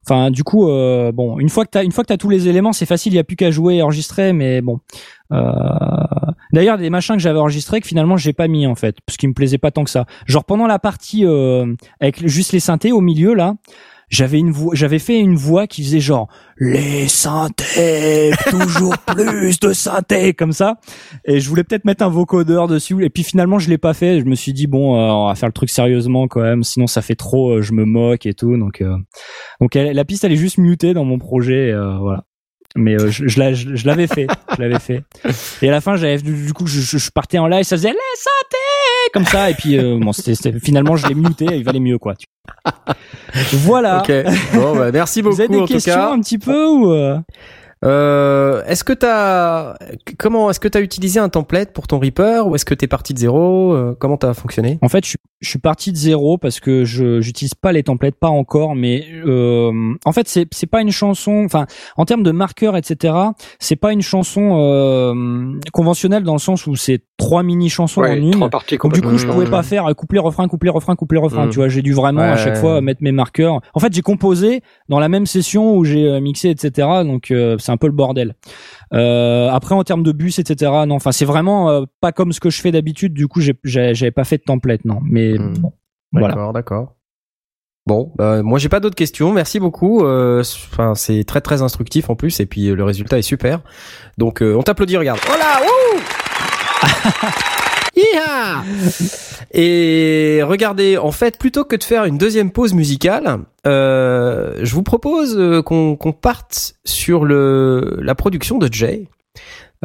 enfin, du coup, euh, bon, une fois que t'as, une fois que t'as tous les éléments, c'est facile, il y a plus qu'à jouer et enregistrer. Mais bon, euh, d'ailleurs, des machins que j'avais enregistrés que finalement j'ai pas mis en fait, parce qu'ils me plaisaient pas tant que ça. Genre pendant la partie euh, avec juste les synthés au milieu là, j'avais une voix, j'avais fait une voix qui faisait genre les synthés, toujours plus de synthés comme ça. Et je voulais peut-être mettre un vocodeur dessus. Et puis finalement je l'ai pas fait. Je me suis dit bon, euh, on va faire le truc sérieusement quand même, sinon ça fait trop, euh, je me moque et tout. Donc euh, donc elle- la piste elle est juste mutée dans mon projet, euh, voilà. Mais euh, je, je, l'a- je- je l'avais fait, je l'avais fait. Et à la fin, j'avais du du coup, je, partais en live, ça faisait les synthés comme ça. Et puis euh, bon, c'était, c'était- finalement, je l'ai muté, il valait mieux quoi. Voilà.
Ok. Bon, bah, merci beaucoup
Vous avez des
en tout
questions
cas.
un petit peu ou euh
est-ce que t'as comment est-ce que t'as utilisé un template pour ton Reaper ou est-ce que t'es parti de zéro Euh, Comment t'as fonctionné?
En fait, je, suis- je suis parti de zéro parce que je j'utilise pas les templates, pas encore. Mais euh, en fait, c'est c'est pas une chanson. Enfin, en termes de marqueurs, etc. C'est pas une chanson euh, conventionnelle dans le sens où c'est trois mini chansons
Ouais,
en une.
trois parties
Donc du coup, je pouvais pas faire couplet refrain couplet refrain couplet refrain.
Mm.
Tu vois, j'ai dû vraiment à chaque fois mettre mes marqueurs. En fait, j'ai composé dans la même session où j'ai euh, mixé, etc. Donc euh, c'est un peu le bordel. Euh, après, en termes de bus, etc. Non, enfin c'est vraiment euh, pas comme ce que je fais d'habitude. Du coup, j'avais pas fait de template, non. Mais
Mm.
bon, voilà.
D'accord, d'accord. Bon, bah, moi j'ai pas d'autres questions. Merci beaucoup. Euh, Enfin, c'est très très instructif en plus et puis le résultat est super. Donc on t'applaudit. Regarde. Voilà. Et regardez, en fait, plutôt que de faire une deuxième pause musicale, euh, je vous propose euh, qu'on qu'on parte sur le la production de Jay,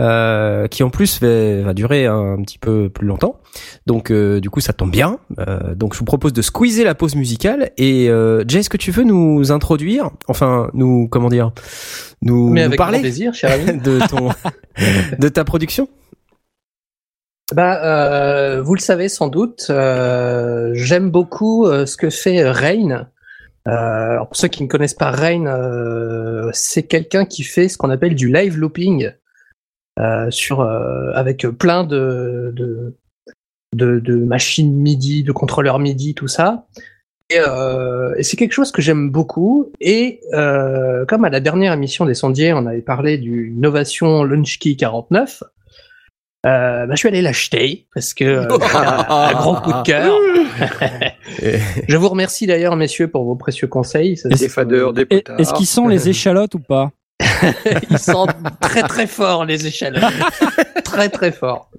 euh, qui en plus va, va durer un, petit peu plus longtemps. Donc euh, du coup, ça tombe bien. Euh, donc je vous propose de squeezer la pause musicale. Et euh, Jay, est-ce que tu veux nous introduire, enfin nous comment dire, nous,
Mais
nous
avec
parler
plaisir, cher ami.
de ton de ta production?
Bah, euh, vous le savez sans doute, euh, j'aime beaucoup euh, ce que fait Rain. Pour ceux qui ne connaissent pas Rain, c'est quelqu'un qui fait ce qu'on appelle du live looping sur avec plein de de, de machines MIDI, de contrôleurs MIDI, tout ça. Et, c'est quelque chose que j'aime beaucoup. Et comme à la dernière émission des sondiers, on avait parlé du Novation LaunchKey 49. Euh, bah, je suis allé l'acheter parce que euh, un, un gros coup de cœur. je vous remercie d'ailleurs, messieurs, pour vos précieux conseils. Ça,
Des fadeurs, des.
Est-ce qu'ils sont les échalotes ou pas
Ils sentent très très fort les échelles. très très fort.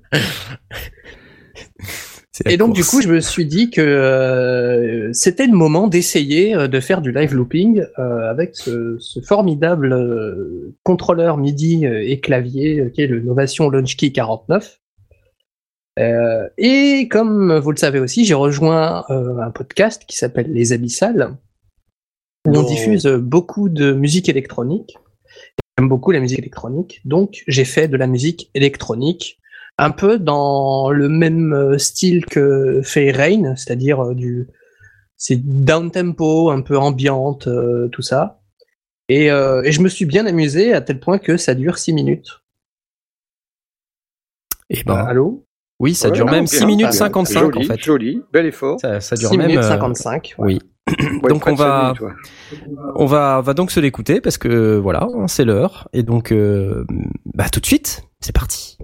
Et donc du coup, je me suis dit que euh, c'était le moment d'essayer euh, de faire du live looping euh, avec ce, ce formidable euh, contrôleur MIDI euh, et clavier qui est le Novation LaunchKey 49. Euh, et comme vous le savez aussi, j'ai rejoint un podcast qui s'appelle Les Abyssales, où on diffuse beaucoup de musique électronique. J'aime beaucoup la musique électronique, donc j'ai fait de la musique électronique un peu dans le même euh, style que fait Rain, c'est-à-dire euh, du c'est down tempo, un peu ambiante, euh, tout ça. Et, euh, et je me suis bien amusé à tel point que ça dure 6 minutes.
Eh ben,
Allô?
oui, ça
Ouais,
dure
non,
même
bien,
6 minutes
bien,
55
joli,
en fait.
Joli, bel effort.
Ça, ça dure
6
même.
minutes
euh,
55. ouais.
Oui. Donc on va,
minutes, ouais.
on va, va donc se l'écouter parce que voilà, c'est l'heure et donc euh, bah tout de suite, c'est parti.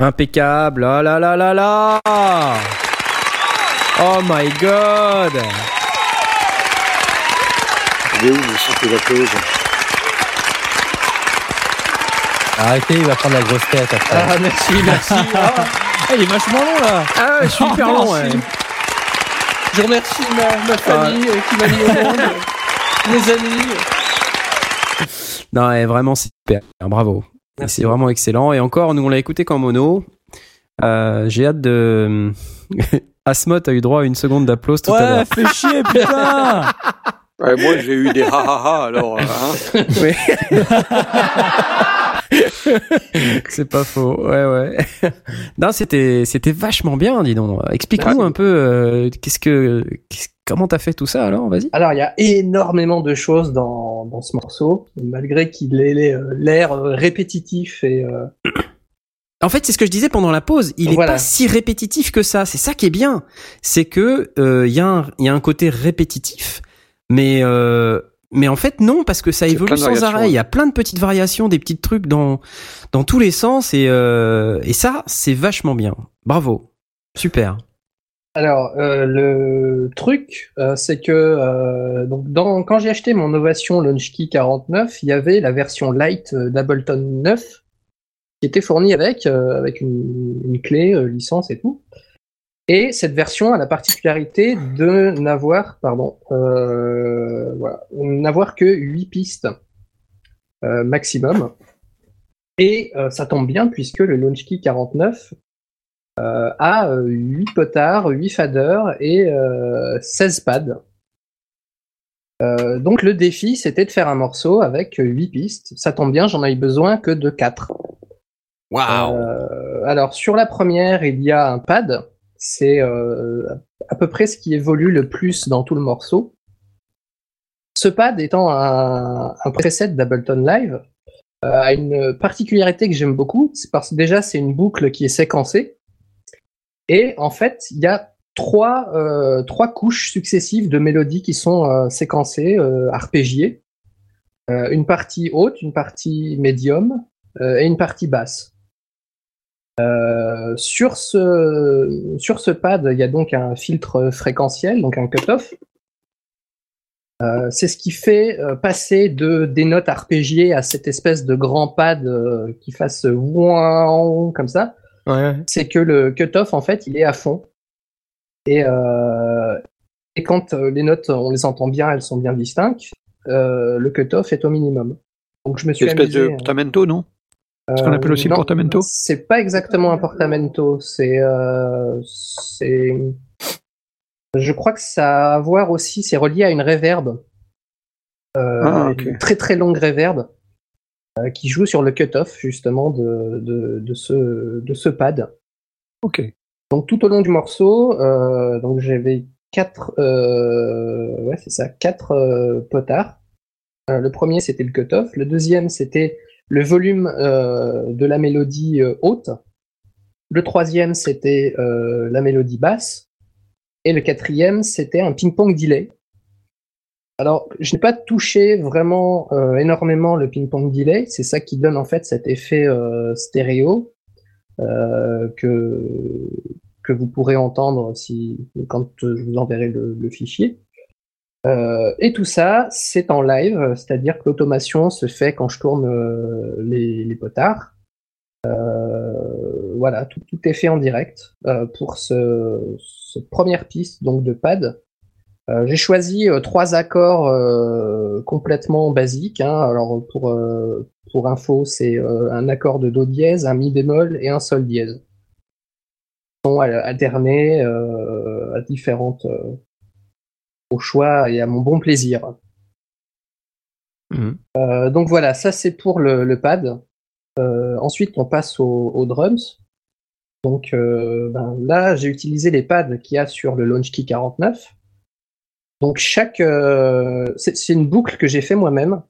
Impeccable. Oh là là là là. Oh my god.
Il est où le la pause
Arrêtez, il va prendre la grosse tête après.
Ah, merci, merci. Ah,
Ah, il est vachement long là.
Ah ouais, je suis hyper long. ouais.
je remercie ma, ma famille euh, qui m'a mis au monde, mes amis.
Non, ouais, vraiment c'est super. Bravo. C'est vraiment excellent. Et encore, nous on l'a écouté qu'en mono. Euh, J'ai hâte de. Asmod a eu droit à une seconde d'applause tout à
Ouais,
l'heure.
fais chier, putain.
Ouais, Moi, j'ai eu des ha ha ha, alors. euh, hein.
Oui. c'est pas faux. Ouais, ouais. Non, c'était, c'était vachement bien, dis donc. Explique-nous un peu, euh, qu'est-ce que, qu'est-ce- comment t'as fait tout ça alors, vas-y.
Alors, il y a énormément de choses dans, dans ce morceau, malgré qu'il ait euh, l'air euh, répétitif et euh,
En fait, c'est ce que je disais pendant la pause. Il est
Voilà.
pas si répétitif que ça. C'est ça qui est bien. C'est que euh, il y a un, il y a un côté répétitif, mais euh, mais en fait non parce que ça évolue sans arrêt. Il y a plein de petites variations, des petits trucs dans dans tous les sens et euh, et ça c'est vachement bien. Bravo, super.
Alors, euh, le truc, euh, c'est que euh, quand j'ai acheté mon Ovation Launchkey 49, il y avait la version light d'Ableton 9 qui était fournie avec, une, clé, licence et tout. Et cette version a la particularité de n'avoir, pardon, voilà, n'avoir que 8 pistes maximum. Et ça tombe bien puisque le Launchkey 49 euh, a euh, 8 potards, 8 faders et euh, 16 pads. Euh, donc le défi, c'était de faire un morceau avec 8 pistes. Ça tombe bien, j'en ai besoin que de 4. Euh, alors sur la première, il y a un pad. C'est euh, à peu près ce qui évolue le plus dans tout le morceau. Ce pad étant un, un preset d'Ableton Live, euh, a une particularité que j'aime beaucoup. C'est parce que déjà c'est une boucle qui est séquencée. Et en fait, il y a trois, euh, trois couches successives de mélodies qui sont euh, séquencées, euh, arpégiées. Une partie haute, une partie médium et une partie basse. Sur, ce, sur ce pad, il y a donc un filtre fréquentiel, donc un cutoff. C'est ce qui fait passer de, des notes arpégiées à cette espèce de grand pad qui fasse ouin comme ça
Ouais.
c'est que le cutoff en fait il est à fond. Et euh, et quand euh, les notes on les entend bien elles sont bien distinctes euh, le cutoff est au minimum. Donc je me suis
espèce de
amusé,
portamento, non? Ce qu'on appelle aussi
non,
portamento.
c'est pas exactement un portamento c'est euh, c'est je crois que ça a à voir aussi c'est relié à une reverb euh,
Ah,
une très très longue reverb euh, qui joue sur le cutoff justement de, de, de ce de ce pad
Ok.
donc tout au long du morceau, euh, donc j'avais quatre, euh, ouais c'est ça, quatre euh, potards. Le premier c'était le cutoff, le deuxième c'était le volume de la mélodie haute, le troisième c'était la mélodie basse, et le quatrième c'était un ping-pong delay. Alors, je n'ai pas touché vraiment euh, énormément le ping-pong delay, c'est ça qui donne en fait cet effet euh, stéréo euh, que vous pourrez entendre si quand je vous enverrai le, fichier. Et tout ça, c'est en live, c'est-à-dire que l'automation se fait quand je tourne les, potards. Voilà, tout, est fait en direct pour ce, cette première piste donc de pad. Euh, J'ai choisi euh, trois accords euh, complètement basiques. Hein. Alors pour pour info, c'est un accord de do dièse, un mi bémol et un sol dièse. Ils sont alternés à différentes au choix et à mon bon plaisir. Euh, donc voilà, ça c'est pour le, le pad. Ensuite, on passe aux, drums. Donc ben, là, j'ai utilisé les pads qu'il y a sur le Launchkey 49. Donc chaque, euh, c'est une boucle que j'ai fait moi-même.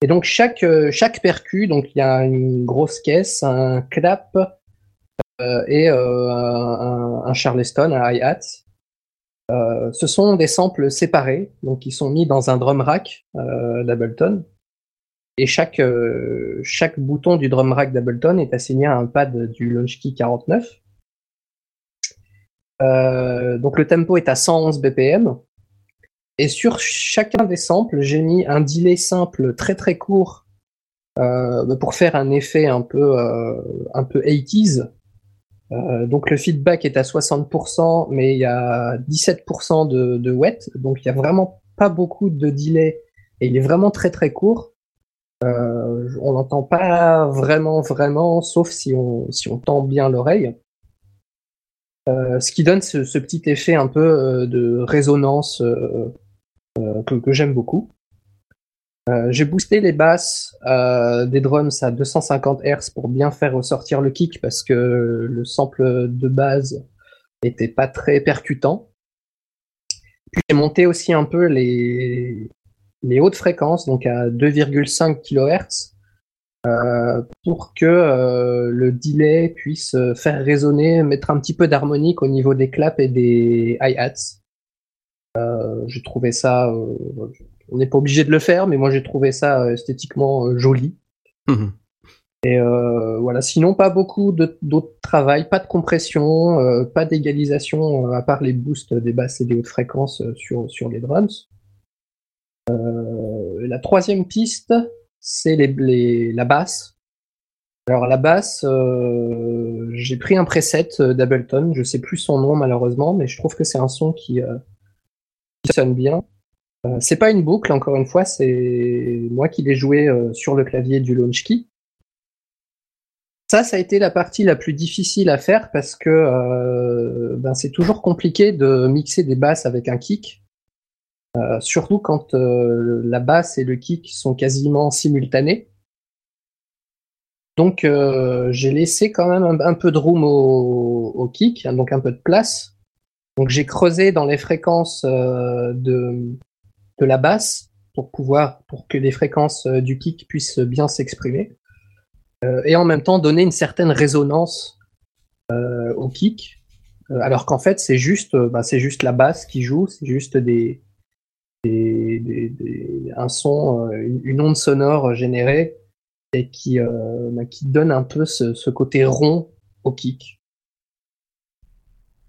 Et donc chaque euh, chaque percu, donc il y a une grosse caisse, un clap euh, et euh, un, un charleston, un hi-hat. Euh, ce sont des samples séparés, donc qui sont mis dans un drum rack d'Ableton. Et chaque, chaque bouton du drum rack d'Ableton est assigné à un pad du Launchkey 49. Euh, donc le tempo est à 111 BPM. Et sur chacun des samples, j'ai mis un delay simple très très court euh, pour faire un effet un peu, euh, un peu 80s. Euh, donc le feedback est à 60%, mais il y a 17% de, de wet, donc il y a vraiment pas beaucoup de delay et il est vraiment très très court. Euh, on n'entend pas vraiment vraiment, sauf si on si on tend bien l'oreille. Euh, ce qui donne ce, petit effet un peu euh, de résonance euh, que, j'aime beaucoup. J'ai boosté les basses des drums à 250 Hz pour bien faire ressortir le kick parce que le sample de base était pas très percutant. Puis j'ai monté aussi un peu les hautes fréquences, donc à 2,5 kHz, euh, pour que euh, le delay puisse euh, faire résonner, mettre un petit peu d'harmonique au niveau des claps et des hi-hats. Euh, j'ai trouvé ça, on n'est pas obligé de le faire, mais moi j'ai trouvé ça esthétiquement joli.
Mhm.
Et voilà, sinon pas beaucoup d'autres travail, pas de compression, pas d'égalisation à part les boosts des basses et des hautes fréquences sur, sur les drums. La troisième piste, c'est les, la basse. Alors la basse, euh, j'ai pris un preset euh, d'Ableton, je sais plus son nom malheureusement, mais je trouve que c'est un son qui, euh, qui sonne bien. C'est pas une boucle, encore une fois, c'est moi qui l'ai joué sur le clavier du Launchkey. Ça, ça a été la partie la plus difficile à faire parce que ben, c'est toujours compliqué de mixer des basses avec un kick, euh, surtout quand euh, la basse et le kick sont quasiment simultanés. Donc euh, j'ai laissé quand même un, peu de room au, kick, hein, donc un peu de place. Donc j'ai creusé dans les fréquences de, de la basse pour pouvoir pour que les fréquences du kick puissent bien s'exprimer et en même temps donner une certaine résonance au kick, alors qu'en fait c'est juste, bah, c'est juste la basse qui joue, c'est juste des, des, des- des- un son, euh, une, une onde sonore générée et qui, euh, bah, qui donne un peu ce, ce côté rond au kick.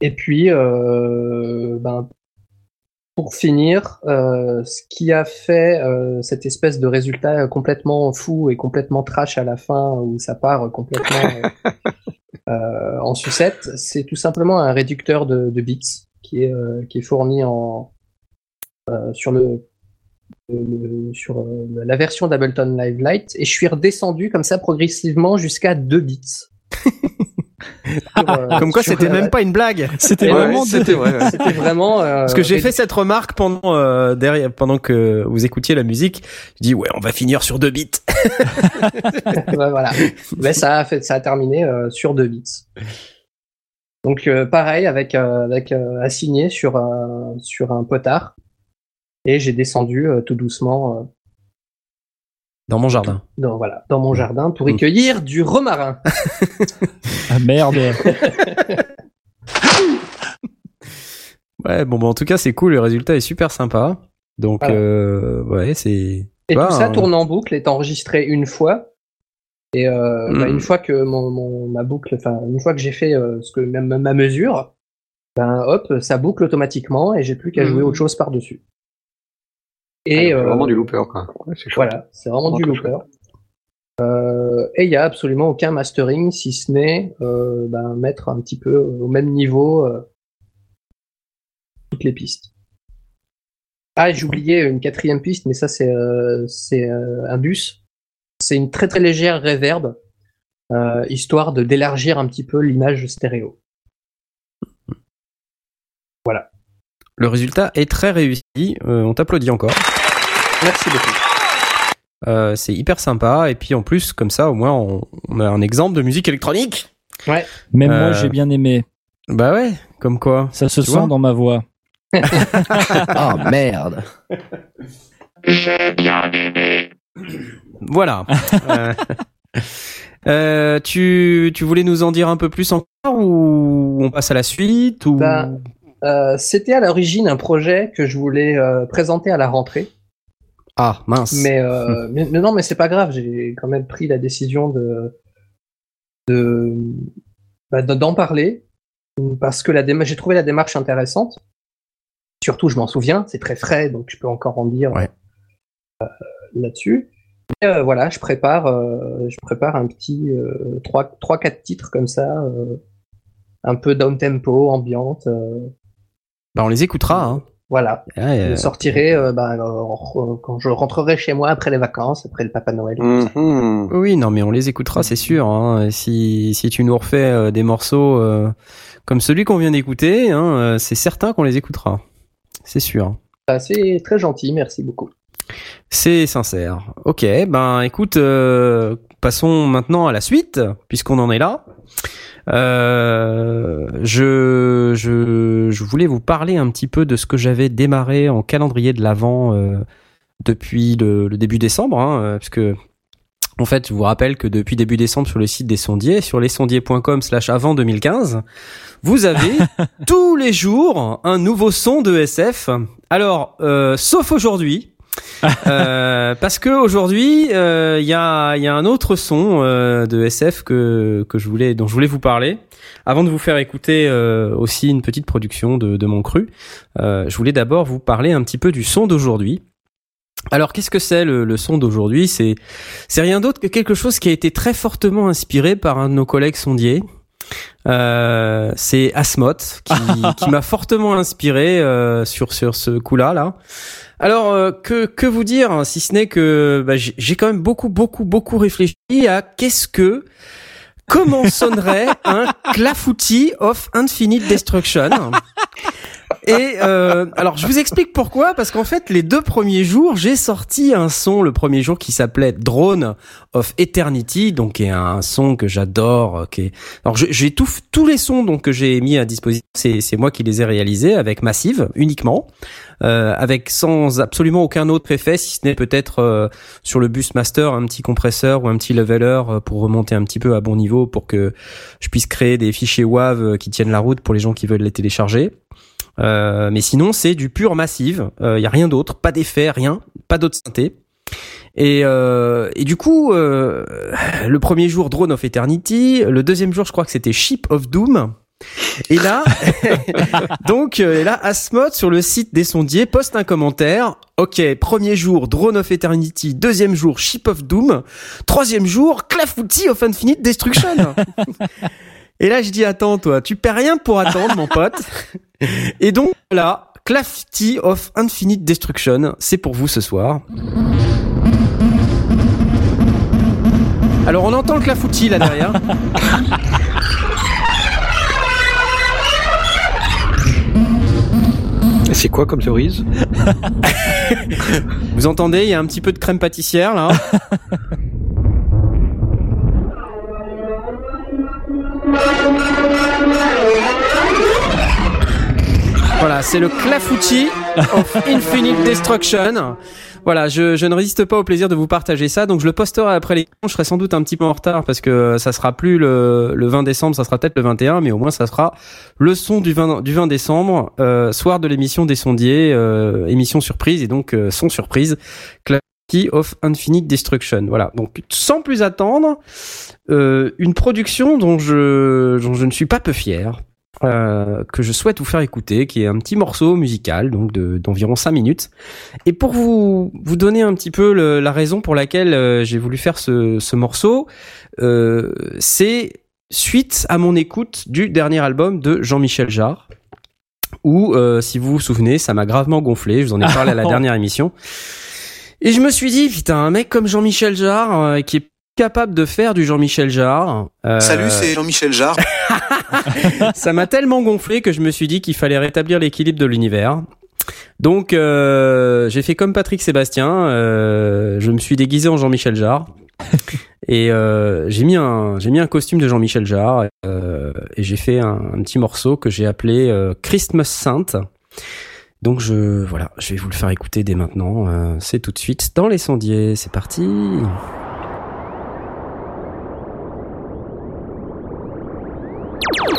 Et puis, euh, ben, pour finir, euh, ce qui a fait cette espèce de résultat complètement fou et complètement trash à la fin, où ça part complètement en sucette, c'est tout simplement un réducteur de, de bits qui est, qui est fourni en, sur, le, le- sur euh, la version d'Ableton Live Lite, et je suis redescendu comme ça progressivement jusqu'à 2 bits. Sur, euh,
Comme quoi, c'était
la-
même pas une blague.
C'était
Ouais,
vraiment
c'était
de-
vrai, ouais. C'était vraiment. euh,
Parce que j'ai
et-
fait cette remarque pendant euh, derrière, pendant que vous écoutiez la musique. Je dis ouais, on va finir sur deux bits.
Voilà. Mais ça a fait, ça a terminé euh, sur 2 bits. Donc euh, pareil avec euh, avec euh, assigné sur sur un potard et j'ai descendu euh, tout doucement euh,
Dans mon jardin.
dans voilà dans mon jardin pour y
Mm.
cueillir du romarin.
Ah merde.
Ouais, bon, bah, en tout cas, c'est cool. Le résultat est super sympa. Donc,
Voilà.
euh, ouais, c'est.
Et
Bah,
tout ça
hein.
tourne en boucle, est enregistré une fois. Et euh, bah,
Mm.
une fois que mon, mon- ma boucle, enfin une fois que j'ai fait euh, ce que ma, ma- mesure, ben hop, ça boucle automatiquement et j'ai plus qu'à jouer
Mm.
autre chose par dessus.
Ah,
Et
c'est
euh,
vraiment du looper, quoi. Ouais.
Voilà, c'est vraiment du
Vraiment
looper. Euh, et il y a absolument aucun mastering si ce n'est euh, ben, mettre un petit peu au même niveau euh, toutes les pistes. Ah, oublié une quatrième piste, mais ça c'est c'est un bus. C'est une très très légère reverb, histoire de d'élargir un petit peu l'image stéréo. Voilà.
Le résultat est très réussi. Euh, on t'applaudit encore.
Merci beaucoup.
Euh, c'est hyper sympa. Et puis en plus, comme ça, au moins, on, on a un exemple de musique électronique.
Ouais.
Même
Euh,
moi, j'ai bien aimé.
Bah ouais, comme quoi.
Ça se sent dans ma voix.
Ah merde.
Voilà. Euh, euh, tu, tu voulais nous en dire un peu plus encore ou on passe à la suite ou
Bah, Euh, C'était à l'origine un projet que je voulais euh, présenter à la rentrée.
Ah, mince.
Mais, euh, mais, mais non, mais c'est pas grave. J'ai quand même pris la décision de de bah, de- d'en parler parce que la j'ai trouvé la démarche intéressante. Surtout, je m'en souviens, c'est très frais, donc je peux encore en dire
Ouais.
euh, là-dessus. Et, euh, voilà, je prépare, euh, je prépare un petit euh, trois, trois, quatre titres comme ça, euh, un peu down tempo, ambiante.
Bah, on les écoutera. Hein.
voilà, je
euh,
sortirai euh, bah, euh, quand je rentrerai chez moi après les vacances, après le Papa Noël.
Mhm.
Oui, non, mais on les écoutera, c'est sûr. Hein. Si, si tu nous refais euh, des morceaux euh, comme celui qu'on vient d'écouter, hein, euh, c'est certain qu'on les écoutera. C'est sûr.
Bah, c'est très gentil, merci beaucoup.
C'est sincère. Ok, ben écoute, euh, passons maintenant à la suite, puisqu'on en est là. Euh, je, je, je voulais vous parler un petit peu de ce que j'avais démarré en calendrier de l'Avent euh, depuis le, le début décembre, hein, euh, parce que en fait, je vous rappelle que depuis début décembre sur le site des sondiers, sur lesondiers.com slash avant 2015, vous avez tous les jours un nouveau son de SF. Alors, euh, sauf aujourd'hui, euh, parce que aujourd'hui, euh, il y, a, y a un autre son euh, de SF que, que je voulais, dont je voulais vous parler. Avant de vous faire écouter euh, aussi une petite production de, de mon cru, euh, je voulais d'abord vous parler un petit peu du son d'aujourd'hui. Alors, qu'est-ce que c'est le, le son d'aujourd'hui? C'est c'est rien d'autre que quelque chose qui a été très fortement inspiré par un de nos collègues sondiers. Euh, c'est Asmoth qui, qui m'a fortement inspiré euh, sur sur ce coup-là là. Alors euh, que que vous dire hein, si ce n'est que bah, j'ai quand même beaucoup beaucoup beaucoup réfléchi à qu'est-ce que comment sonnerait un clafoutis of infinite destruction. Et euh, alors je vous explique pourquoi parce qu'en fait les deux premiers jours j'ai sorti un son le premier jour qui s'appelait Drone of Eternity donc qui est un son que j'adore euh, qui est alors j'ai tout tous les sons donc que j'ai mis à disposition c'est c'est moi qui les ai réalisés avec Massive uniquement euh, avec sans absolument aucun autre effet si ce n'est peut-être euh, sur le bus master un petit compresseur ou un petit leveler euh, pour remonter un petit peu à bon niveau pour que je puisse créer des fichiers WAV euh, qui tiennent la route pour les gens qui veulent les télécharger. Euh, mais sinon, c'est du pur massive. Il y a rien d'autre, pas d'effet, rien, pas d'autre synthé. Et, euh, et du coup, euh, le premier jour Drone of Eternity, le deuxième jour, je crois que c'était Ship of Doom. Et là, donc, euh, et là, Asmod sur le site des sondiers poste un commentaire. Ok, premier jour Drone of Eternity, deuxième jour Ship of Doom, troisième jour Clafoutis of Infinite Destruction. et là, je dis attends, toi, tu perds rien pour attendre, mon pote. Et donc là, Clafoutis of Infinite Destruction, c'est pour vous ce soir. Alors on entend le clafoutis là derrière.
C'est quoi comme cerise
Vous entendez, il y a un petit peu de crème pâtissière là. Voilà, c'est le clafoutis of Infinite Destruction. Voilà, je, je ne résiste pas au plaisir de vous partager ça, donc je le posterai après les. Je serai sans doute un petit peu en retard parce que ça sera plus le, le 20 décembre, ça sera peut-être le 21, mais au moins ça sera le son du 20, du 20 décembre, euh, soir de l'émission des sondiers, euh, émission surprise et donc euh, son surprise, Clarity of Infinite Destruction. Voilà, donc sans plus attendre, euh, une production dont je, dont je ne suis pas peu fier. Euh, que je souhaite vous faire écouter, qui est un petit morceau musical, donc de- d'environ 5 minutes. Et pour vous vous donner un petit peu le- la raison pour laquelle euh, j'ai voulu faire ce, ce morceau, euh, c'est suite à mon écoute du dernier album de Jean-Michel Jarre, où, euh, si vous vous souvenez, ça m'a gravement gonflé. Je vous en ai parlé à la dernière émission. Et je me suis dit, putain, un mec comme Jean-Michel Jarre, euh, qui est capable de faire du Jean-Michel Jarre. euh,
Salut, c'est Jean-Michel Jarre.
ça m'a tellement gonflé que je me suis dit qu'il fallait rétablir l'équilibre de l'univers. Donc euh, j'ai fait comme Patrick Sébastien, euh, je me suis déguisé en Jean-Michel Jarre et euh, j'ai mis un j'ai mis un costume de Jean-Michel Jarre euh, et j'ai fait un, un petit morceau que j'ai appelé euh, Christmas Saint. Donc je voilà, je vais vous le faire écouter dès maintenant. C'est tout de suite dans les sondiers. C'est parti. you.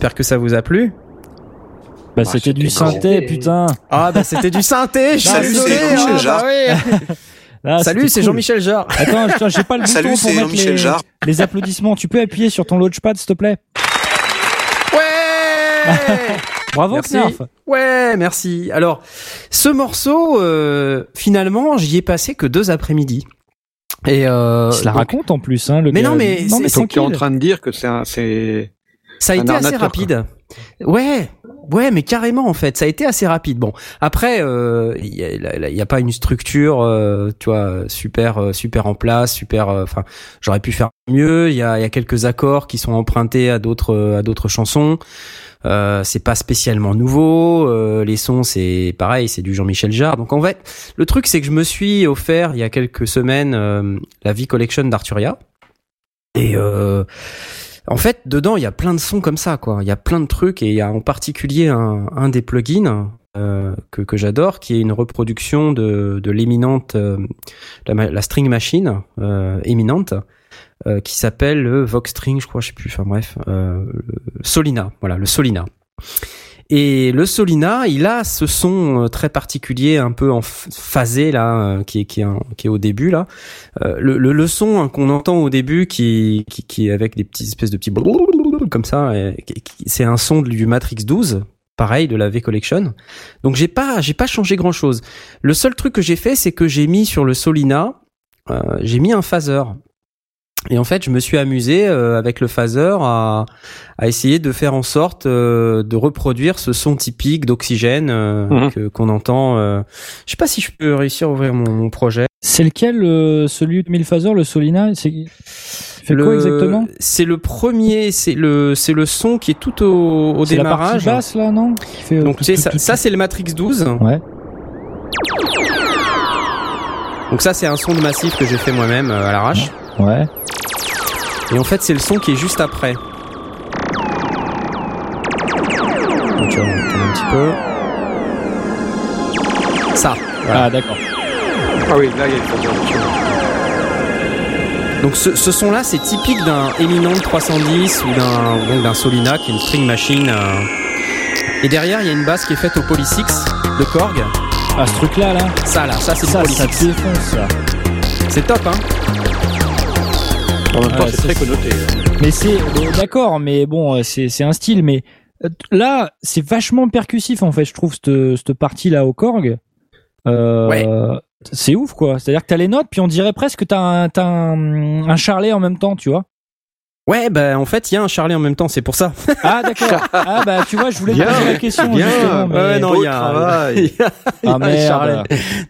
J'espère que ça vous a plu.
Bah, c'était du synthé, putain.
Ah bah c'était du synthé. Je suis
Salut, c'est Jean-Michel Jarre.
Salut, c'est. Jean-Michel Jarre.
Attends, attends, j'ai pas le bouton
Salut,
pour mettre
Jean-Michel
les,
Jarre.
les applaudissements. Tu peux appuyer sur ton launchpad, s'il te plaît?
Ouais.
Bravo,
Merci.
Knarf.
Ouais, merci. Alors, ce morceau, euh, finalement, j'y ai passé que deux après-midi. Et euh,
Il se la
donc,
raconte en plus, hein, le
Mais
gars.
non, mais
non,
c'est-
mais
Donc tu es en train de dire que c'est un, c'est
ça a été assez rapide. Ouais, ouais, mais carrément en fait, ça a été assez rapide. Bon, après, euh, il y, a, il y a pas une structure, euh, tu vois, super, euh, super en place, super. euh, Enfin, j'aurais pu faire mieux. Il y a, y a quelques accords qui sont empruntés à d'autres, euh, à d'autres chansons. Euh, c'est pas spécialement nouveau. euh, les sons, c'est pareil, c'est du Jean-Michel Jarre. Donc en fait, le truc, c'est que je me suis offert il y a quelques semaines euh, la V Collection d'Arturia. Et euh, en fait, dedans, il y a plein de sons comme ça, quoi. Il y a plein de trucs et il y a en particulier un, des plugins euh, que, j'adore, qui est une reproduction de, de l'éminente, euh, la, string machine euh, éminente, euh, qui s'appelle le Vox String, je crois, je sais plus. Enfin bref, Solina, voilà, le Solina. Et le Solina, il a ce son euh, très particulier, un peu en phasé là, euh, qui est qui est, au début là. Euh, le, le, son hein, qu'on entend au début, qui, qui qui est avec des petites espèces de petits comme ça, c'est un son du Matrix 12, pareil de la V Collection. Donc j'ai pas j'ai pas changé grand chose. Le seul truc que j'ai fait, c'est que j'ai mis sur le Solina, j'ai mis un phaser. Et en fait, je me suis amusé euh, avec le phaser à, à essayer de faire en sorte euh, de reproduire ce son typique d'oxygène euh, que qu'on entend. euh. Je sais pas si je peux réussir à ouvrir mon, mon projet.
C'est lequel, euh, celui de Milphaser, le Solina? C'est fait quoi
Le-
exactement?
C'est le premier, c'est le c'est le son qui est tout au, au
C'est la partie
démarrage.
basse là, non? Qui fait, euh,
Donc
tout,
tu sais,
tout,
ça,
tout,
ça, c'est le Matrix 12.
Ouais.
Donc ça c'est un son de massif que j'ai fait moi-même euh, à l'arrache.
Ouais.
Et en fait c'est le son qui est juste après. Donc on tourne un petit peu. Ça. Voilà.
Ah, d'accord.
ah oui là il y a une.
Donc ce, ce son-là, c'est typique d'un Eminent 310 ou d'un donc d'un Solina qui est une string machine. euh. Et derrière, il y a une basse qui est faite au Poly 6 de Korg.
Ah, ce truc-là, là.
Ça, là, ça c'est du
Ça,
Poly
ça
6.
défonce, ça.
C'est top, hein
En même temps
Ouais,
c'est très connoté. hein.
Mais c'est d'accord, mais bon, euh, c'est c'est un style, mais euh, là, c'est vachement percussif en fait. Je trouve cette cette partie là au Korg. Euh,
Ouais.
C'est ouf quoi. C'est-à-dire que t'as les notes, puis on dirait presque que t'as un, t'as un, un charlet en même temps, tu vois.
Ouais, bah en fait, il y a un Charlie en même temps, c'est pour ça.
Ah d'accord. ah bah tu vois, je voulais te poser la question
bien.
justement. mais-
Ouais, non, il y a
travail.
il y a- il y a
Ah
un
merde.
Charlet.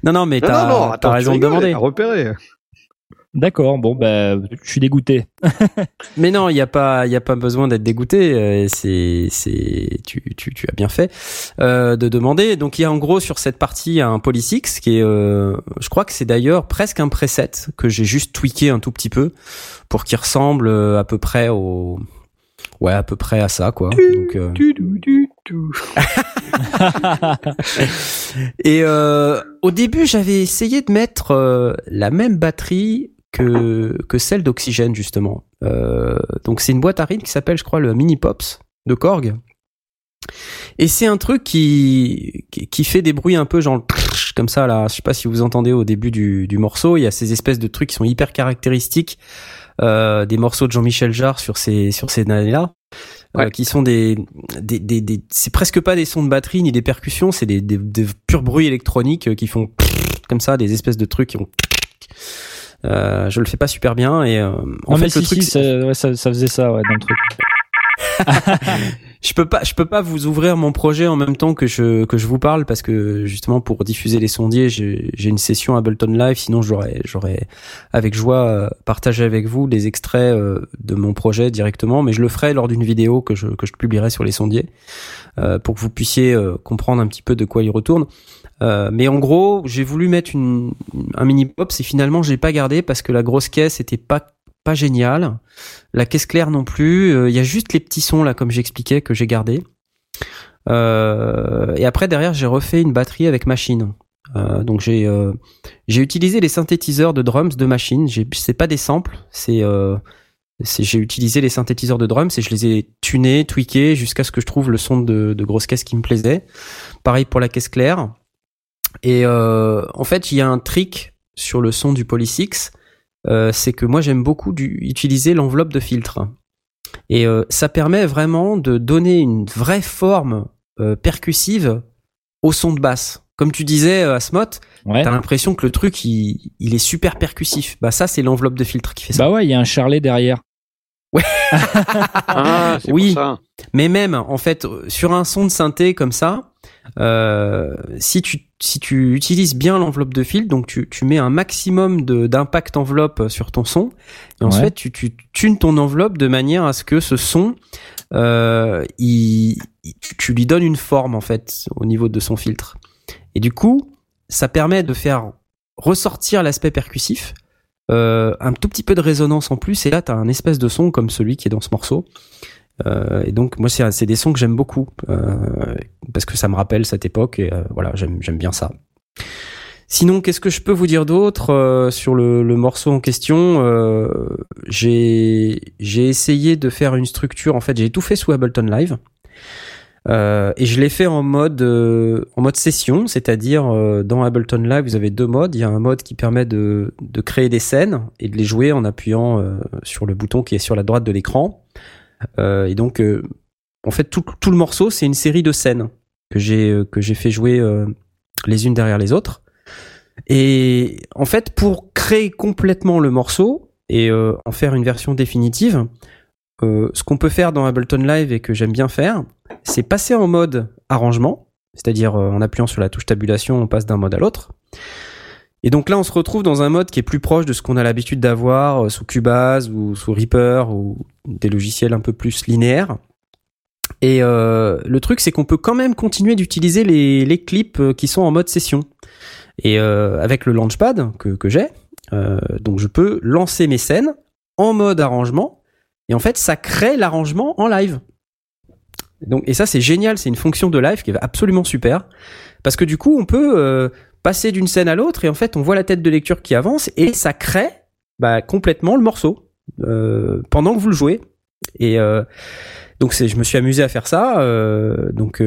Non, non, mais
Non, non,
t'as raison de demander.
t'as repéré.
D'accord. Bon bah, je suis dégoûté.
Mais non, il y a pas, il y a pas besoin d'être dégoûté. euh, C'est, c'est, tu, tu, tu as bien fait euh, de demander. Donc il y a en gros sur cette partie un Poly 6 qui est, euh, je crois que c'est d'ailleurs presque un preset que j'ai juste tweaké un tout petit peu pour qu'il ressemble euh, à peu près au, ouais, à peu près à ça quoi. Donc, euh. Et euh, au début, j'avais essayé de mettre euh, la même batterie que que celle d'Oxygène justement. Euh, donc c'est une boîte à rythme qui s'appelle, je crois, le Mini Pops de Korg. Et c'est un truc qui, qui qui fait des bruits un peu genre comme ça là. Je sais pas si vous entendez au début du du morceau. Il y a ces espèces de trucs qui sont hyper caractéristiques euh, des morceaux de Jean-Michel Jarre sur ces sur ces années là. Euh, qui sont des, des, des, des- c'est presque pas des sons de batterie ni des percussions, c'est des, des, des purs bruits électroniques euh, qui font comme ça, des espèces de trucs qui ont. Euh, je le fais pas super bien et euh, en
non
fait
mais
le
si
truc,
si, ouais, ça, ça faisait ça ouais dans le truc.
je peux pas, je peux pas vous ouvrir mon projet en même temps que je que je vous parle parce que justement pour diffuser les sondiers, j'ai j'ai une session Ableton Live. Sinon, j'aurais j'aurais avec joie euh, partagé avec vous des extraits de mon projet directement, mais je le ferai lors d'une vidéo que je que je publierai sur les sondiers euh, pour que vous puissiez comprendre un petit peu de quoi il retourne. Euh, mais en gros, j'ai voulu mettre une, un mini pop, et finalement j'ai pas gardé parce que la grosse caisse était pas pas géniale. La caisse claire non plus. Euh, Il y a juste les petits sons là, comme j'expliquais, que j'ai gardé. Euh, et après derrière, j'ai refait une batterie avec machine. Donc j'ai j'ai utilisé les synthétiseurs de drums de machine. C'est pas des samples, c'est j'ai utilisé les synthétiseurs de drums et je les ai tunés, tweakés jusqu'à ce que je trouve le son de, de grosse caisse qui me plaisait. Pareil pour la caisse claire. Et euh, en fait, il y a un trick sur le son du Polysix, euh, c'est que moi j'aime beaucoup du, utiliser l'enveloppe de filtre. Et euh, ça permet vraiment de donner une vraie forme euh, percussive au son de basse. Comme tu disais, Asmot,
Ouais.
t'as l'impression que le truc il, il est super percussif. Bah ça c'est l'enveloppe de filtre qui fait ça.
Bah ouais, il y a un charlet derrière.
Ah, c'est
Oui.
pour ça.
Mais même en fait sur un son de synthé comme ça, euh, si tu si tu utilises bien l'enveloppe de filtre, donc tu, tu mets un maximum de d'impact enveloppe sur ton son, et ensuite
Ouais.
tu, tu tunes ton enveloppe de manière à ce que ce son, euh, il, il- tu- tu lui donnes une forme en fait au niveau de son filtre. Et du coup, ça permet de faire ressortir l'aspect percussif, euh, un tout petit peu de résonance en plus, et là t'as un espèce de son comme celui qui est dans ce morceau. Euh, et donc moi c'est des sons que j'aime beaucoup euh, parce que ça me rappelle cette époque et euh, voilà j'aime bien ça. Sinon qu'est-ce que je peux vous dire d'autre euh, sur le, le morceau en question euh, J'ai essayé de faire une structure en fait j'ai tout fait sous Ableton Live euh, et je l'ai fait en mode en mode session c'est-à-dire dans Ableton Live vous avez deux modes il y a un mode qui permet de de créer des scènes et de les jouer en appuyant sur le bouton qui est sur la droite de l'écran et donc, euh, en fait, tout, tout le morceau, c'est une série de scènes que j'ai euh, que j'ai fait jouer euh, les unes derrière les autres. Et en fait, pour créer complètement le morceau et euh, en faire une version définitive, euh, ce qu'on peut faire dans Ableton Live et que j'aime bien faire, c'est passer en mode arrangement, c'est-à-dire euh, en appuyant sur la touche tabulation, on passe d'un mode à l'autre. Et donc là, on se retrouve dans un mode qui est plus proche de ce qu'on a l'habitude d'avoir euh, sous Cubase ou sous Reaper ou des logiciels un peu plus linéaires. Et euh, le truc, c'est qu'on peut quand même continuer d'utiliser les, clips euh, qui sont en mode session. Et euh, avec le Launchpad que, que j'ai, euh, donc je peux lancer mes scènes en mode arrangement. Et en fait, ça crée l'arrangement en live. Donc, et ça, c'est génial. C'est une fonction de live qui est absolument super. Parce que du coup, on peut euh, passer d'une scène à l'autre et en fait, on voit la tête de lecture qui avance et ça crée bah, complètement le morceau euh, pendant que vous le jouez. Et euh, donc je me suis amusé à faire ça. euh, donc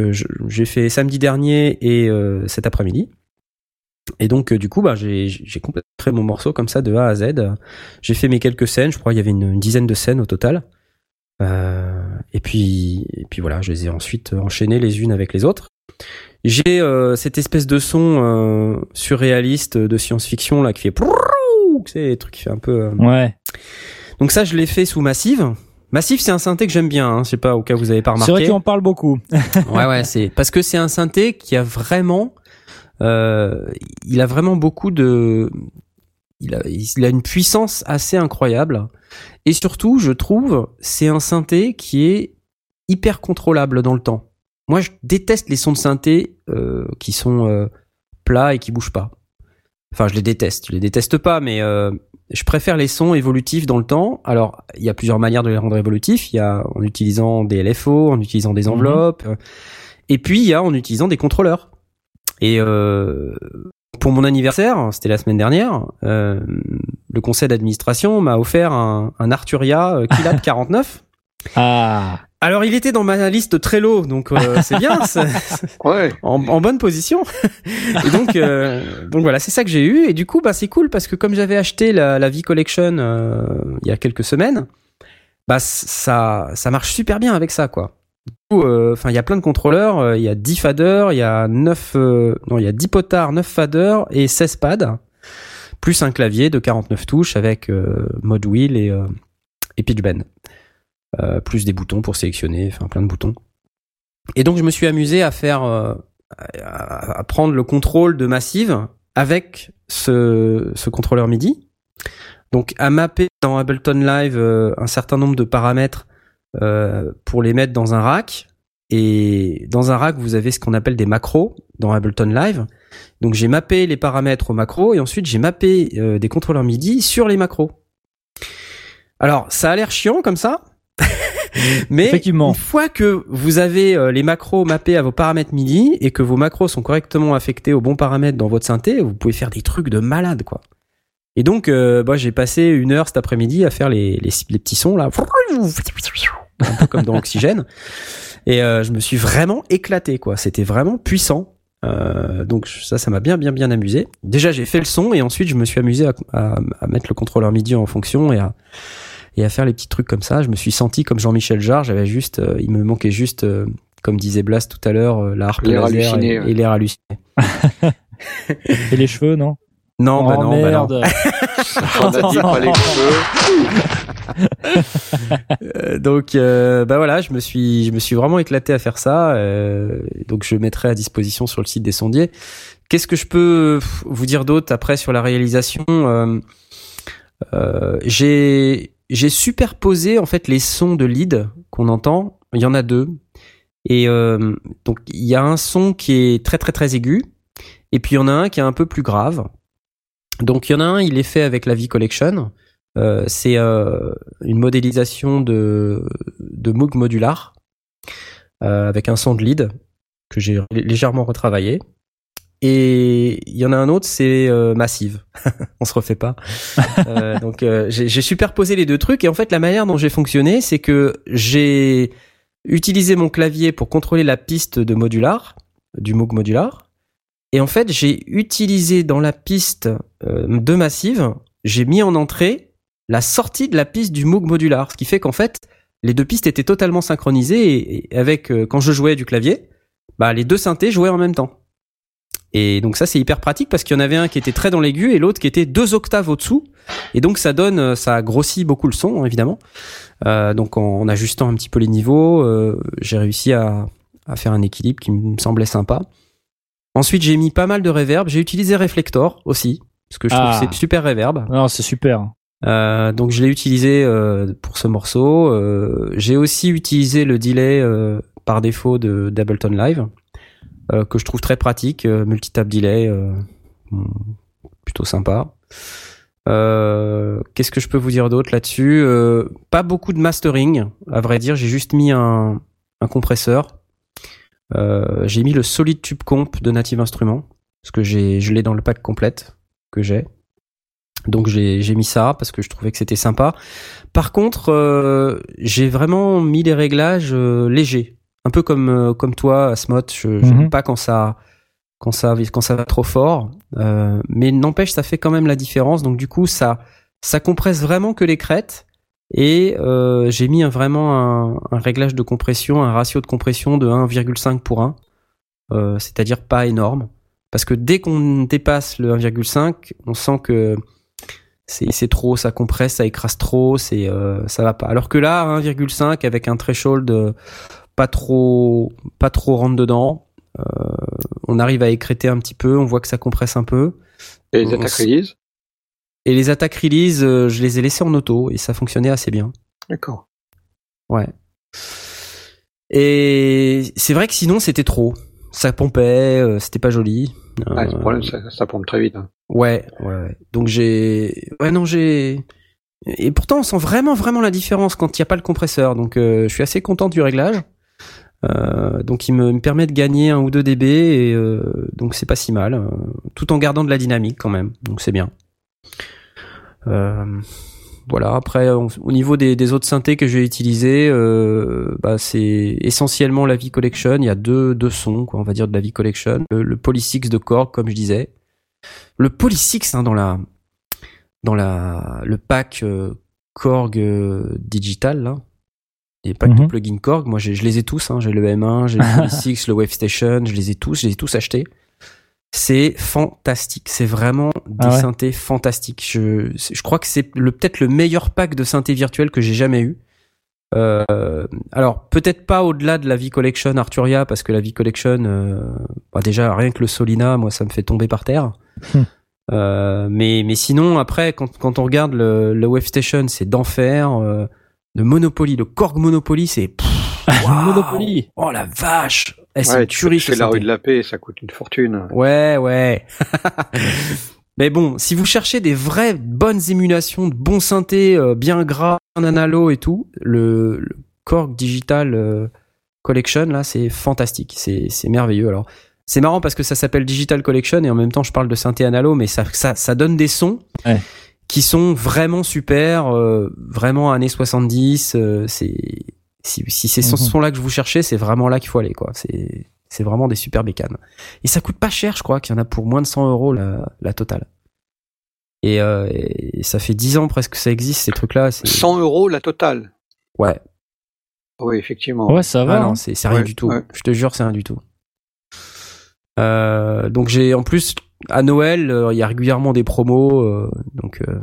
j'ai fait samedi dernier et cet après-midi. Et donc du coup, bah, j'ai, complètement créé mon morceau comme ça de A à Z. J'ai fait mes quelques scènes. Je crois qu'il y avait une, dizaine de scènes au total. Et puis, et puis voilà, je les ai ensuite enchaînées les unes avec les autres. J'ai euh, cette espèce de son euh, surréaliste de science-fiction là qui fait, c'est des trucs qui fait un peu. euh,
Ouais.
donc ça, je l'ai fait sous Massive. Massive, c'est un synthé que j'aime bien. Hein. Je sais pas au cas où vous avez pas
C'est vrai
remarqué.
qu'on parle beaucoup.
ouais, ouais, c'est parce que c'est un synthé qui a vraiment, euh, il a vraiment beaucoup de, il a, il a une puissance assez incroyable. Et surtout, je trouve, c'est un synthé qui est hyper contrôlable dans le temps. Moi, je déteste les sons de synthé euh, qui sont euh, plats et qui bougent pas. Enfin, je les déteste. Je les déteste pas, mais euh, je préfère les sons évolutifs dans le temps. Alors, il y a plusieurs manières de les rendre évolutifs. Il y a en utilisant des LFO, en utilisant des enveloppes, euh, et puis il y a en utilisant des contrôleurs. Et euh, pour mon anniversaire, c'était la semaine dernière, euh, le conseil d'administration m'a offert un, un Arturia Kilab 49.
Ah.
Alors il était dans ma liste Trello, donc euh, c'est bien, c'est-
Ouais.
en, en bonne position. et donc, euh, donc voilà, c'est ça que j'ai eu. Et du coup, bah c'est cool parce que comme j'avais acheté la, la V Collection euh, il y a quelques semaines, bah ça ça marche super bien avec ça, quoi. Du coup, euh, Enfin, il y a plein de contrôleurs. euh, Il y a 10 faders, il y a 9 euh, non, il y a 10 potards, 9 faders et 16 pads, plus un clavier de 49 touches avec euh, mode wheel et euh, et pitch bend. Euh, plus des boutons pour sélectionner, enfin plein de boutons. Et donc je me suis amusé à faire, euh, à, prendre le contrôle de Massive avec ce, ce contrôleur MIDI. Donc à mapper dans Ableton Live euh, un certain nombre de paramètres pour les mettre dans un rack. Et dans un rack, vous avez ce qu'on appelle des macros dans Ableton Live. Donc j'ai mappé les paramètres aux macros et ensuite j'ai mappé des contrôleurs MIDI sur les macros. Alors ça a l'air chiant comme ça, mais
Effectivement.
une fois que vous avez euh, les macros mappés à vos paramètres MIDI et que vos macros sont correctement affectés aux bons paramètres dans votre synthé, vous pouvez faire des trucs de malade, quoi. Et donc, euh, bah, j'ai passé une heure cet après-midi à faire les, les, les petits sons là, un peu comme dans Oxygène. Et euh, je me suis vraiment éclaté, quoi. C'était vraiment puissant. Euh, donc ça, ça m'a bien, bien, bien amusé. Déjà, j'ai fait le son et ensuite, je me suis amusé à, à, à mettre le contrôleur MIDI en fonction et à, et à faire les petits trucs comme ça. Je me suis senti comme Jean-Michel Jarre. J'avais juste, euh, il me manquait juste, euh, comme disait Blast tout à l'heure, euh, la harpe
L'air
laser
halluciné,
et,
ouais.
et l'air halluciné.
Et les cheveux, non?
Non, bah
oh,
non, bah non.
merde.
On a dit pas les cheveux.
Euh, donc euh, bah voilà, je me suis je me suis vraiment éclaté à faire ça. euh, donc je mettrai à disposition sur le site des sondiers. Qu'est-ce que je peux vous dire d'autre après sur la réalisation? Euh, euh, J'ai j'ai superposé en fait les sons de lead qu'on entend. Il y en a deux. Et euh, donc il y a un son qui est très très très aigu, et puis il y en a un qui est un peu plus grave. Donc il y en a un, il est fait avec la V-Collection. Euh, c'est euh, une modélisation de, de Moog modular euh, avec un son de lead que j'ai légèrement retravaillé. Et il y en a un autre, c'est euh, Massive. On se refait pas. Euh, donc euh, j'ai superposé les deux trucs et en fait la manière dont j'ai fonctionné, c'est que j'ai utilisé mon clavier pour contrôler la piste de modular du Moog modular. Et en fait, j'ai utilisé dans la piste euh, de Massive, j'ai mis en entrée la sortie de la piste du Moog modular, ce qui fait qu'en fait, les deux pistes étaient totalement synchronisées et, et avec euh, quand je jouais du clavier, bah les deux synthés jouaient en même temps. Et donc ça c'est hyper pratique parce qu'il y en avait un qui était très dans l'aigu et l'autre qui était deux octaves au-dessous. Et donc ça donne, euh, ça grossit beaucoup le son évidemment. Euh, donc en, en ajustant un petit peu les niveaux, euh, j'ai réussi à, à faire un équilibre qui me semblait sympa. Ensuite j'ai mis pas mal de reverb. J'ai utilisé Reflector aussi parce que je trouve
Ah.
que c'est super reverb.
Non, c'est super.
Euh, donc je l'ai utilisé euh, pour ce morceau. Euh, j'ai aussi utilisé le delay euh, par défaut de d'Ableton Live que je trouve très pratique, euh, multitap delay, euh, plutôt sympa. Euh, Qu'est-ce que je peux vous dire d'autre là-dessus Euh, Pas beaucoup de mastering, à vrai dire. J'ai juste mis un, un compresseur. Euh, j'ai mis le Solid Tube Comp de Native Instruments parce que j'ai je l'ai dans le pack complète que j'ai. Donc j'ai j'ai mis ça parce que je trouvais que c'était sympa. Par contre, euh, j'ai vraiment mis les réglages euh, légers, un peu comme euh, comme toi, Asmod. Je
Mhm.
pas quand ça quand ça quand ça va trop fort, euh, mais n'empêche ça fait quand même la différence. Donc du coup ça ça compresse vraiment que les crêtes et euh, j'ai mis un- vraiment un, un réglage de compression, un ratio de compression de 1,5 pour 1, euh, c'est-à-dire pas énorme. Parce que dès qu'on dépasse le 1,5, on sent que c'est c'est trop, ça compresse, ça écrase trop, c'est euh, ça va pas. Alors que là, 1,5 avec un threshold euh, pas trop pas trop rentre dedans, euh, on arrive à écréter un petit peu, on voit que ça compresse un peu.
Et les
On
attaques release
Et les attaques release, euh, je les ai laissées en auto et ça fonctionnait assez bien.
D'accord.
Ouais. Et c'est vrai que sinon c'était trop. Ça pompait, euh, c'était pas joli.
Ah, le
Euh,
problème, ça, ça pompe très vite. hein.
Ouais, ouais, ouais. Donc j'ai, ouais non j'ai, et pourtant on sent vraiment vraiment la différence quand il n'y a pas le compresseur. Donc je suis assez content du réglage. Euh, donc il me, me permet de gagner un ou deux dB et euh, donc c'est pas si mal, euh, tout en gardant de la dynamique quand même. Donc c'est bien. Voilà. Après au niveau des, des autres synthés que j'ai utilisés, bah, c'est essentiellement la V-Collection. Il y a deux deux sons, quoi, on va dire de la V-Collection. Le, le Polysix de Korg, comme je disais le Polysix hein, dans la dans la le pack Korg digital les packs de
Mhm.
plugins Korg. Moi je les ai tous hein. j'ai le M1 j'ai le Polysix le Wave Station je les ai tous je les ai tous achetés. C'est fantastique. C'est vraiment des
Ah ouais.
synthés fantastiques. Je crois que c'est le peut-être le meilleur pack de synthés virtuels que j'ai jamais eu. Euh, alors peut-être pas au-delà de la V-Collection Arturia parce que la V-Collection euh, bah, déjà rien que le Solina moi ça me fait tomber par terre.
Hmm.
euh, mais mais sinon après quand quand on regarde le, le Wave Station c'est d'enfer le Monopoly le Korg Monopoly c'est waouh.
Monopoly.
oh la vache Eh, c'est
Ouais,
une
tu
tuerie,
fais la rue de la paix, ça coûte une fortune.
Ouais, ouais. Mais bon, si vous cherchez des vraies bonnes émulations, de bons synthés, euh, bien gras, en analo et tout, le, le Korg Digital euh, Collection, là, c'est fantastique. C'est, c'est merveilleux. Alors, C'est marrant parce que ça s'appelle Digital Collection et en même temps je parle de synthé analo, mais ça, ça, ça donne des sons
Ouais.
Qui sont vraiment super, euh, vraiment années 70. euh, c'est si, si c'est ce
Mhm.
son-là que je vous cherchez, c'est vraiment là qu'il faut aller, quoi. C'est c'est vraiment des super bécanes. Et ça coûte pas cher, je crois, qu'il y en a pour moins de 100 euros la, la totale. Et, euh, et ça fait 10 ans presque que ça existe ces trucs-là. c'est-
100 euros la totale.
Ouais.
Oui, effectivement.
Ouais, ça va.
Ah
hein.
non, c'est c'est rien
Ouais,
du tout.
ouais.
Je te jure, c'est rien du tout. Euh, donc j'ai en plus à Noël, euh, il y a régulièrement des promos. euh, donc euh,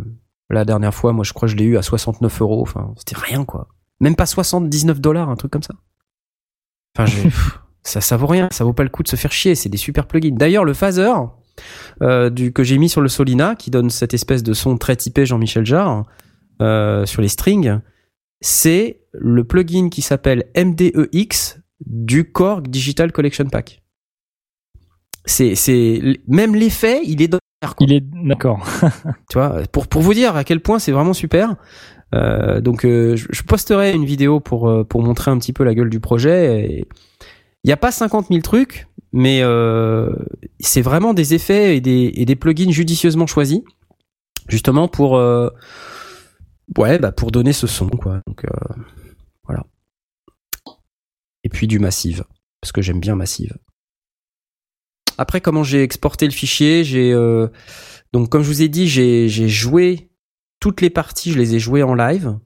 la dernière fois, moi je crois que je l'ai eu à 69 euros. Enfin, c'était rien quoi. Même pas 79 dollars, un truc comme ça. Enfin, ça, ça vaut rien. Ça vaut pas le coup de se faire chier. C'est des super plugins. D'ailleurs, le phaser euh, du que j'ai mis sur le Solina, qui donne cette espèce de son très typé Jean-Michel Jarre euh, sur les strings, c'est le plugin qui s'appelle MDEX du Korg Digital Collection Pack. C'est, c'est même l'effet, il est dans l'air.
Il est d'accord.
Tu vois, pour pour vous dire à quel point c'est vraiment super. Euh, donc euh, je, je posterai une vidéo pour euh, pour montrer un petit peu la gueule du projet. et Il n'y a pas 50 000 trucs, mais euh, c'est vraiment des effets et des et des plugins judicieusement choisis, justement pour euh, ouais bah pour donner ce son quoi. Donc euh, voilà. Et puis du massive parce que j'aime bien massive. Après comment j'ai exporté le fichier, j'ai euh, donc comme je vous ai dit, j'ai joué toutes les parties, je les ai jouées en live,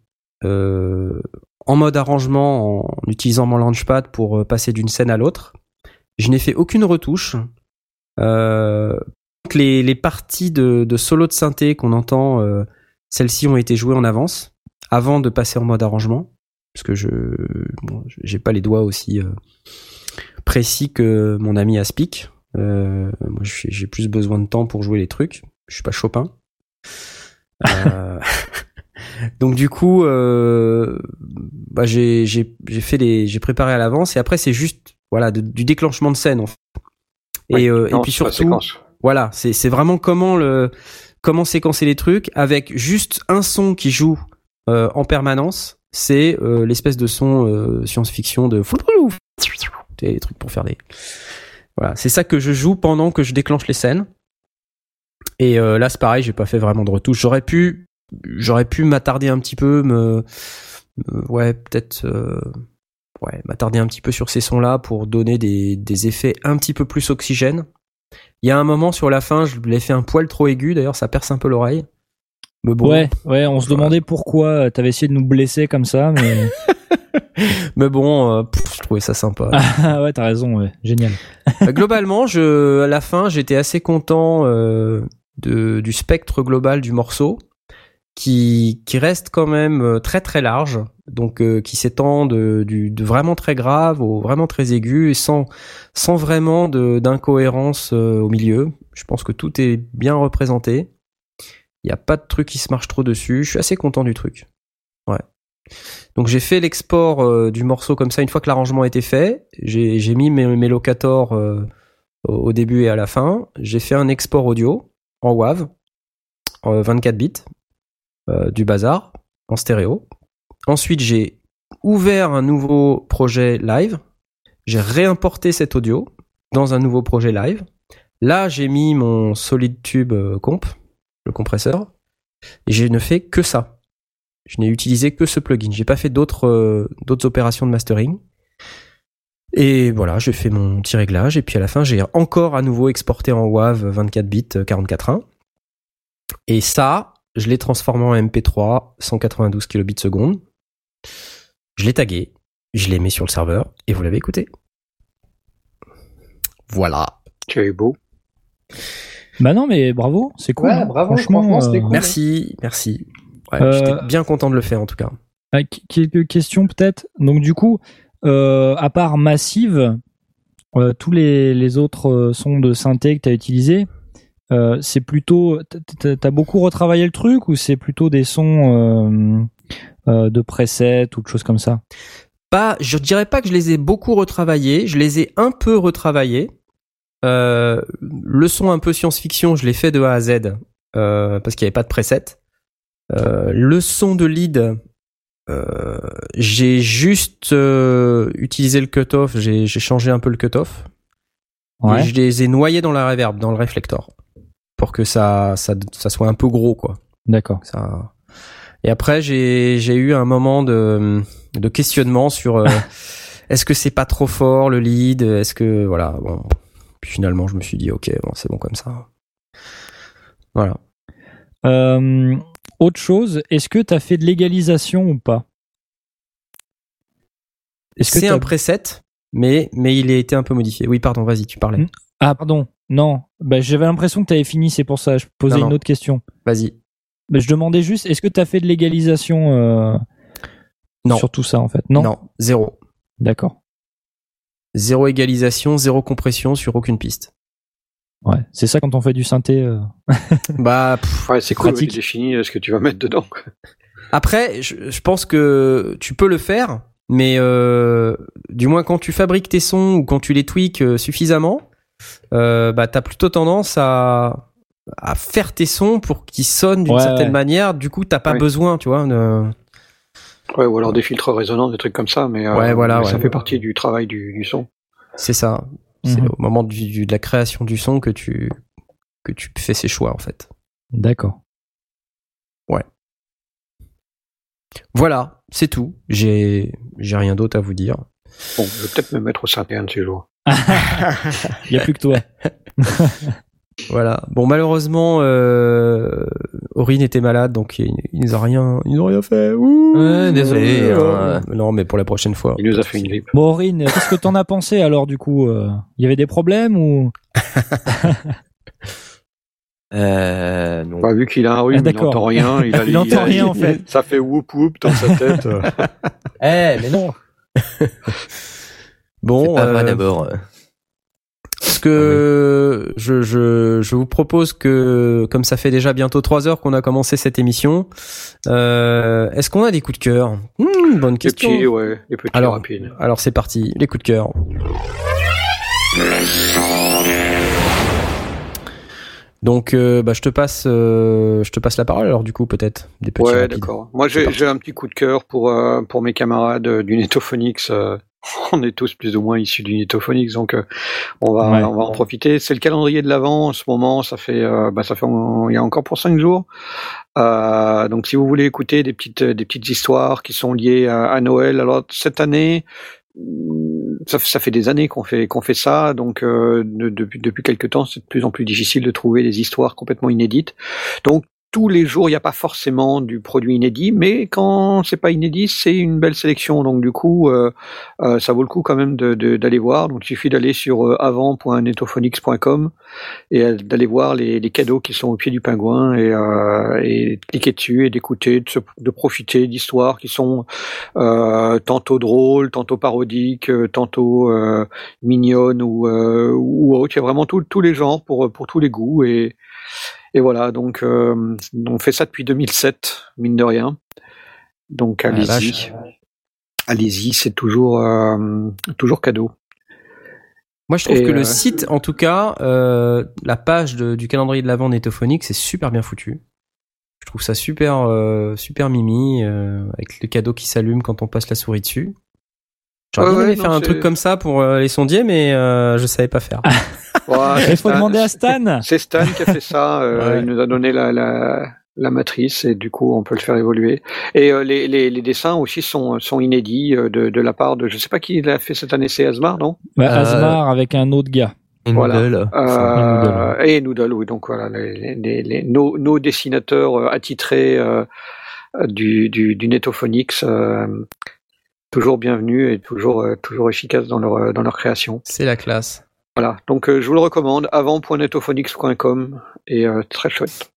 euh, en mode arrangement, en utilisant mon launchpad pour euh, passer d'une scène à l'autre. Je n'ai fait aucune retouche. Les, parties de, solo de synthé qu'on entend, celles-ci ont été jouées en avance, avant de passer en mode arrangement, parce que je bon, j'ai pas les doigts aussi précis que mon ami Aspic. Euh, moi, j'ai plus besoin de temps pour jouer les trucs. Je suis pas Chopin. Euh, Donc du coup, euh, bah, j'ai fait les j'ai préparé à l'avance et après c'est juste voilà de- du déclenchement de scène en fait. Et,
Oui,
euh, et
non,
puis
c'est la
surtout voilà c'est vraiment comment le comment séquencer les trucs avec juste un son qui joue euh, en permanence. C'est euh, l'espèce de son euh, science-fiction de des trucs pour faire des voilà c'est ça que je joue pendant que je déclenche les scènes. Et euh, là c'est pareil j'ai pas fait vraiment de retouche. J'aurais pu j'aurais pu m'attarder un petit peu, me, me- ouais, peut-être, euh, ouais, m'attarder un petit peu sur ces sons-là pour donner des, des effets un petit peu plus oxygène. Il y a un moment sur la fin, je l'ai fait un poil trop aigu, d'ailleurs, ça perce un peu l'oreille. Bon,
Ouais, ouais, on se demandait pourquoi euh, t'avais essayé de nous blesser comme ça, mais
mais bon, euh, pff, je trouvais ça sympa.
ah ouais, t'as raison, ouais, génial.
Euh, Globalement, je, à la fin, j'étais assez content euh, de, du spectre global du morceau, qui, qui reste quand même euh, très très large, donc euh, qui s'étend de, du, de vraiment très grave au vraiment très aigu, et sans, sans vraiment d'incohérence au milieu. Je pense que tout est bien représenté. Il n'y a pas de truc qui se marche trop dessus. Je suis assez content du truc. Ouais. Donc j'ai fait l'export euh, du morceau comme ça une fois que l'arrangement été fait. J'ai mis mes, mes locators euh, au, début et à la fin. J'ai fait un export audio en WAV, euh, 24 bits, euh, du bazar, en stéréo. Ensuite j'ai ouvert un nouveau projet live. J'ai réimporté cet audio dans un nouveau projet live. Là j'ai mis mon Solid Tube comp, le compresseur, et je ne fais que ça. Je n'ai utilisé que ce plugin. J'ai pas fait d'autres euh, d'autres opérations de mastering. Et voilà, j'ai fait mon petit réglage. Et puis à la fin, j'ai encore à nouveau exporté en WAV 24 bits euh, 44.1. Et ça, je l'ai transformé en MP3 192 kilobits seconde. Je l'ai tagué, je l'ai mis sur le serveur et vous l'avez écouté. Voilà.
Tu es beau.
Bah non, mais bravo, c'est cool.
Ouais,
hein.
bravo,
franchement,
franchement, c'était
euh,
cool.
Merci, merci. Ouais,
Euh,
J'étais bien content de le faire en tout cas.
Qu- quelques questions peut-être. Donc du coup, euh, à part Massive, euh, tous les, les autres euh, sons de synthé que tu as utilisés, euh, c'est plutôt... T'as beaucoup retravaillé le truc ou c'est plutôt des sons euh, euh, de preset ou de choses comme ça?
Pas, je dirais pas que je les ai beaucoup retravaillés, je les ai un peu retravaillés. Euh, le son un peu science-fiction, je l'ai fait de A à Z euh, parce qu'il n'y avait pas de preset. Euh, le son de lead, euh, j'ai juste euh, utilisé le cutoff, j'ai changé un peu le cutoff.
Ouais.
et je les ai noyés dans la reverb, dans le reflector, pour que ça, ça, ça soit un peu gros, quoi.
D'accord.
Ça... Et après, j'ai, j'ai eu un moment de, de questionnement sur euh, est-ce que c'est pas trop fort le lead? Est-ce que voilà bon. Puis finalement, je me suis dit ok, bon, c'est bon comme ça. Voilà.
Euh, autre chose, est-ce que tu as fait de l'égalisation ou pas?
C'est un preset, mais mais il a été un peu modifié. Oui, pardon, vas-y, tu parlais.
Hmm? Ah, pardon. Non. Bah, J'avais l'impression que tu avais fini, c'est pour ça. Je posais
Non,
une
non.
autre question.
Vas-y.
Bah, je demandais juste, est-ce que tu as fait de l'égalisation euh,
Non.
sur tout ça, en fait? Non,
non, zéro.
D'accord.
Zéro égalisation, zéro compression sur aucune piste.
Ouais. C'est ça quand on fait du synthé. euh.
Bah pff,
Ouais, c'est cool,
pratique.
tu définis euh, ce que tu vas mettre dedans.
Après, je, je pense que tu peux le faire, mais euh, du moins quand tu fabriques tes sons ou quand tu les tweaks euh, suffisamment, euh, bah t'as plutôt tendance à à faire tes sons pour qu'ils sonnent d'une
Ouais,
certaine
ouais.
manière. Du coup, t'as pas
Oui.
besoin, tu vois. De...
Ouais, ou alors des filtres résonants, des trucs comme ça, mais, euh,
Ouais, voilà,
mais ça fait partie du travail du, du son.
C'est ça. C'est
Mhm.
au moment du, du- de la création du son que tu que tu fais ces choix en fait.
D'accord.
Voilà, c'est tout. J'ai j'ai rien d'autre à vous dire.
Bon, je vais peut-être me mettre au synthé un de ces jours.
Il n'y a plus que toi.
Voilà. Bon, malheureusement, euh, Aurine était malade, donc il, il nous a rien, ils nous ont rien fait. Ouh.
Ouais, désolé,
Euh,
hein.
Non, mais pour la prochaine fois.
Il nous a fait une grippe.
Bon, Aurine, qu'est-ce que t'en as pensé alors du coup euh, Il y avait des problèmes ou?
Euh, non.
Bah, vu qu'il a un rhume,
Ah,
il n'entend rien. Il, a,
Il entend
a-
rien, en fait.
Ça fait whoop whoop dans sa tête. euh.
Eh, mais non.
Bon,
C'est pas vrai
euh,
d'abord.
Ce que je, je, je vous propose que, comme ça fait déjà bientôt trois heures qu'on a commencé cette émission, euh, est-ce qu'on a des coups de cœur? Hmm, Bonne
Les
question.
petits, ouais, les petits
Alors,
rapides.
alors c'est parti, les coups de cœur. Donc, euh, bah, je te passe, euh, je te passe la parole. Alors, du coup, peut-être des petits.
Ouais, d'accord. Moi, j'ai un petit coup de cœur pour euh, pour mes camarades euh, du Netophonix. Euh, on est tous plus ou moins issus du Netophonix, donc euh, on va
Ouais.
on va en profiter. C'est le calendrier de l'avant en ce moment. Ça fait euh, bah, ça fait il y a encore pour cinq jours. Euh, donc, si vous voulez écouter des petites des petites histoires qui sont liées à, à Noël, alors cette année. Ça, ça fait des années qu'on fait qu'on fait ça, donc euh, de- depuis depuis quelque temps, c'est de plus en plus difficile de trouver des histoires complètement inédites. Donc tous les jours, il n'y a pas forcément du produit inédit, mais quand c'est pas inédit, c'est une belle sélection. Donc du coup, euh, euh, ça vaut le coup quand même d'aller voir. Donc il suffit d'aller sur euh, avant.netophonix.com et euh, d'aller voir les, cadeaux qui sont au pied du pingouin et, euh, et cliquer dessus et d'écouter, de, profiter d'histoires qui sont tantôt drôles, tantôt parodiques, tantôt mignonnes ou, ou autres. Il y a vraiment tous les genres pour, pour tous les goûts et et voilà, donc euh, on fait ça depuis 2007, mine de rien. Donc
Ah,
allez-y, allez-y, c'est toujours euh, toujours cadeau.
Moi, je trouve
Et,
que
euh,
le site, en tout cas, euh, la page de- du calendrier de l'avant nétophonique, c'est super bien foutu. Je trouve ça super, euh, super mimi, euh, avec le cadeau qui s'allume quand on passe la souris dessus. J'aurais
Ouais,
bien
ouais,
aimé
non,
faire un truc comme ça pour euh, les sondiers, mais euh, je savais pas faire.
Voilà,
Il
c'est
faut
Stan-
demander à Stan.
C'est Stan qui a fait ça. euh,
Ouais.
Il nous a donné la, la, la matrice et du coup on peut le faire évoluer. Et euh, les, les, les dessins aussi sont, sont inédits euh, de, de la part de je sais pas qui l'a fait cette année, c'est Asmar, non?
Bah,
Euh,
Asmar avec un autre gars.
Et
voilà.
Noodle.
Euh, et Noodle, oui. Donc voilà, les, les, les- nos, nos dessinateurs attitrés du, du, du Netophonix, euh, toujours bienvenus et toujours, euh, toujours efficaces dans leur, dans leur création.
C'est la classe.
Voilà, donc euh, je vous le recommande, avant.netophonix.com et euh, très chouette.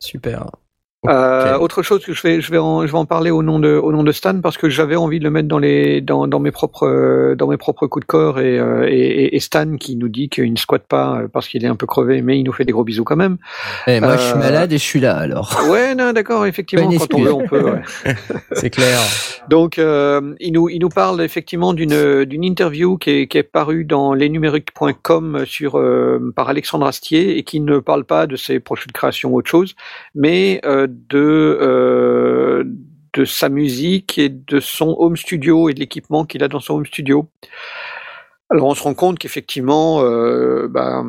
Super.
Euh. Autre chose que je vais, je vais, en, je vais en parler au nom de, au nom de Stan parce que j'avais envie de le mettre dans les, dans, dans mes propres, euh, dans mes propres coups de corps et, euh, et, et- et Stan qui nous dit qu'il ne squatte pas parce qu'il est un peu crevé, mais il nous fait des gros bisous quand même.
Eh, moi, je suis malade et je suis là, alors.
Ouais, non, d'accord, effectivement, quand on veut, on peut. ouais.
C'est clair.
Donc, euh, il nous, il nous parle effectivement d'une, d'une interview qui est, qui est parue dans lesnumériques.com sur euh, par Alexandre Astier et qui ne parle pas de ses projets de création ou autre chose, mais euh, de euh, de sa musique et de son home studio et de l'équipement qu'il a dans son home studio. Alors on se rend compte qu'effectivement, euh, bah,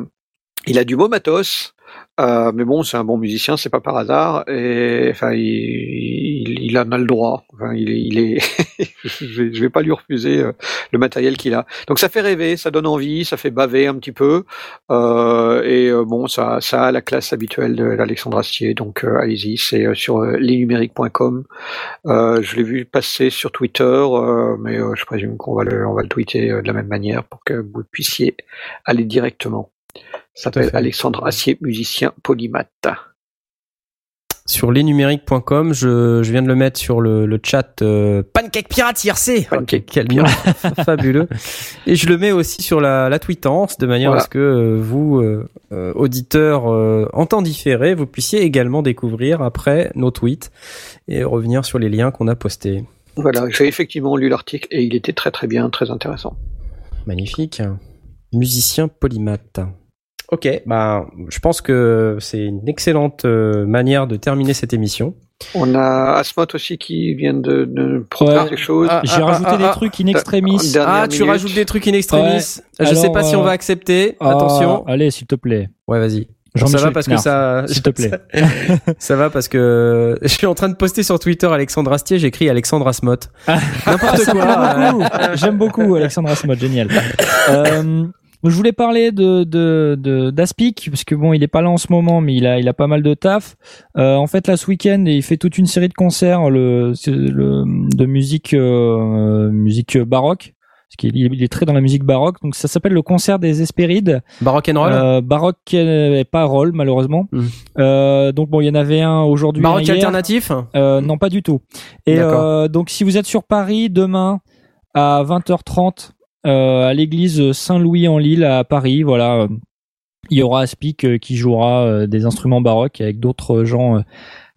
il a du beau matos, euh, mais bon, c'est un bon musicien, c'est pas par hasard, et enfin, il, il en a le droit. Enfin, il est, il est je, vais, je vais pas lui refuser euh, le matériel qu'il a. Donc ça fait rêver, ça donne envie, ça fait baver un petit peu, euh, et euh, bon, ça, ça a la classe habituelle de l'Alexandre Astier. Donc euh, allez-y, c'est sur lesnumériques.com. Euh, je l'ai vu passer sur Twitter, mais je présume qu'on va le, on va le tweeter de la même manière pour que vous puissiez aller directement. Ça s'appelle Alexandre Assier, musicien polymath.
Sur lesnumériques.com, je, je viens de le mettre sur le, le chat euh, Pancake Pirate IRC.
Pancake
Quel fabuleux. Et je le mets aussi sur la, la tweetance de manière
Voilà.
à ce que euh, vous, euh, euh, auditeurs euh, en temps différé, vous puissiez également découvrir après nos tweets et revenir sur les liens qu'on a postés.
Voilà, j'ai effectivement lu l'article et il était très très bien, très intéressant.
Magnifique. Musicien polymathe. Ok, bah, je pense que c'est une excellente euh, manière de terminer cette émission.
On a Asmot aussi qui vient de, de proposer
Ouais.
quelque chose.
Ah,
J'ai
ah,
rajouté
ah,
des
ah,
trucs in extremis.
Dernière
Ah, tu
minute.
rajoutes des trucs in extremis.
Ouais.
Je
Alors,
sais pas si on
euh,
va accepter.
Ah,
Attention.
allez, s'il te plaît.
Ouais, vas-y. ça va parce que ça.
S'il te plaît.
Ça va parce que je suis en train de poster sur Twitter Alexandre Astier, j'écris Alexandre Asmot.
Ah,
N'importe quoi.
plaît beaucoup. J'aime beaucoup Alexandre Asmod, génial. Euh, je voulais parler de de de- d'Aspic parce que bon, il est pas là en ce moment, mais il a il a pas mal de taf. Euh, en fait, là ce week-end, il fait toute une série de concerts le, le de musique euh, musique baroque. Parce qu'il il est très dans la musique baroque, donc ça s'appelle le concert des Hespérides.
Baroque and roll.
Euh, baroque et pas roll malheureusement. Euh, donc bon, il y en avait un aujourd'hui.
Baroque
hier.
alternatif.
Euh, non, pas du tout. Et euh, donc, si vous êtes sur Paris demain à 20h30 euh, à l'église Saint-Louis en Lille à Paris, voilà, euh, il y aura Aspic euh, qui jouera euh, des instruments baroques avec d'autres gens euh,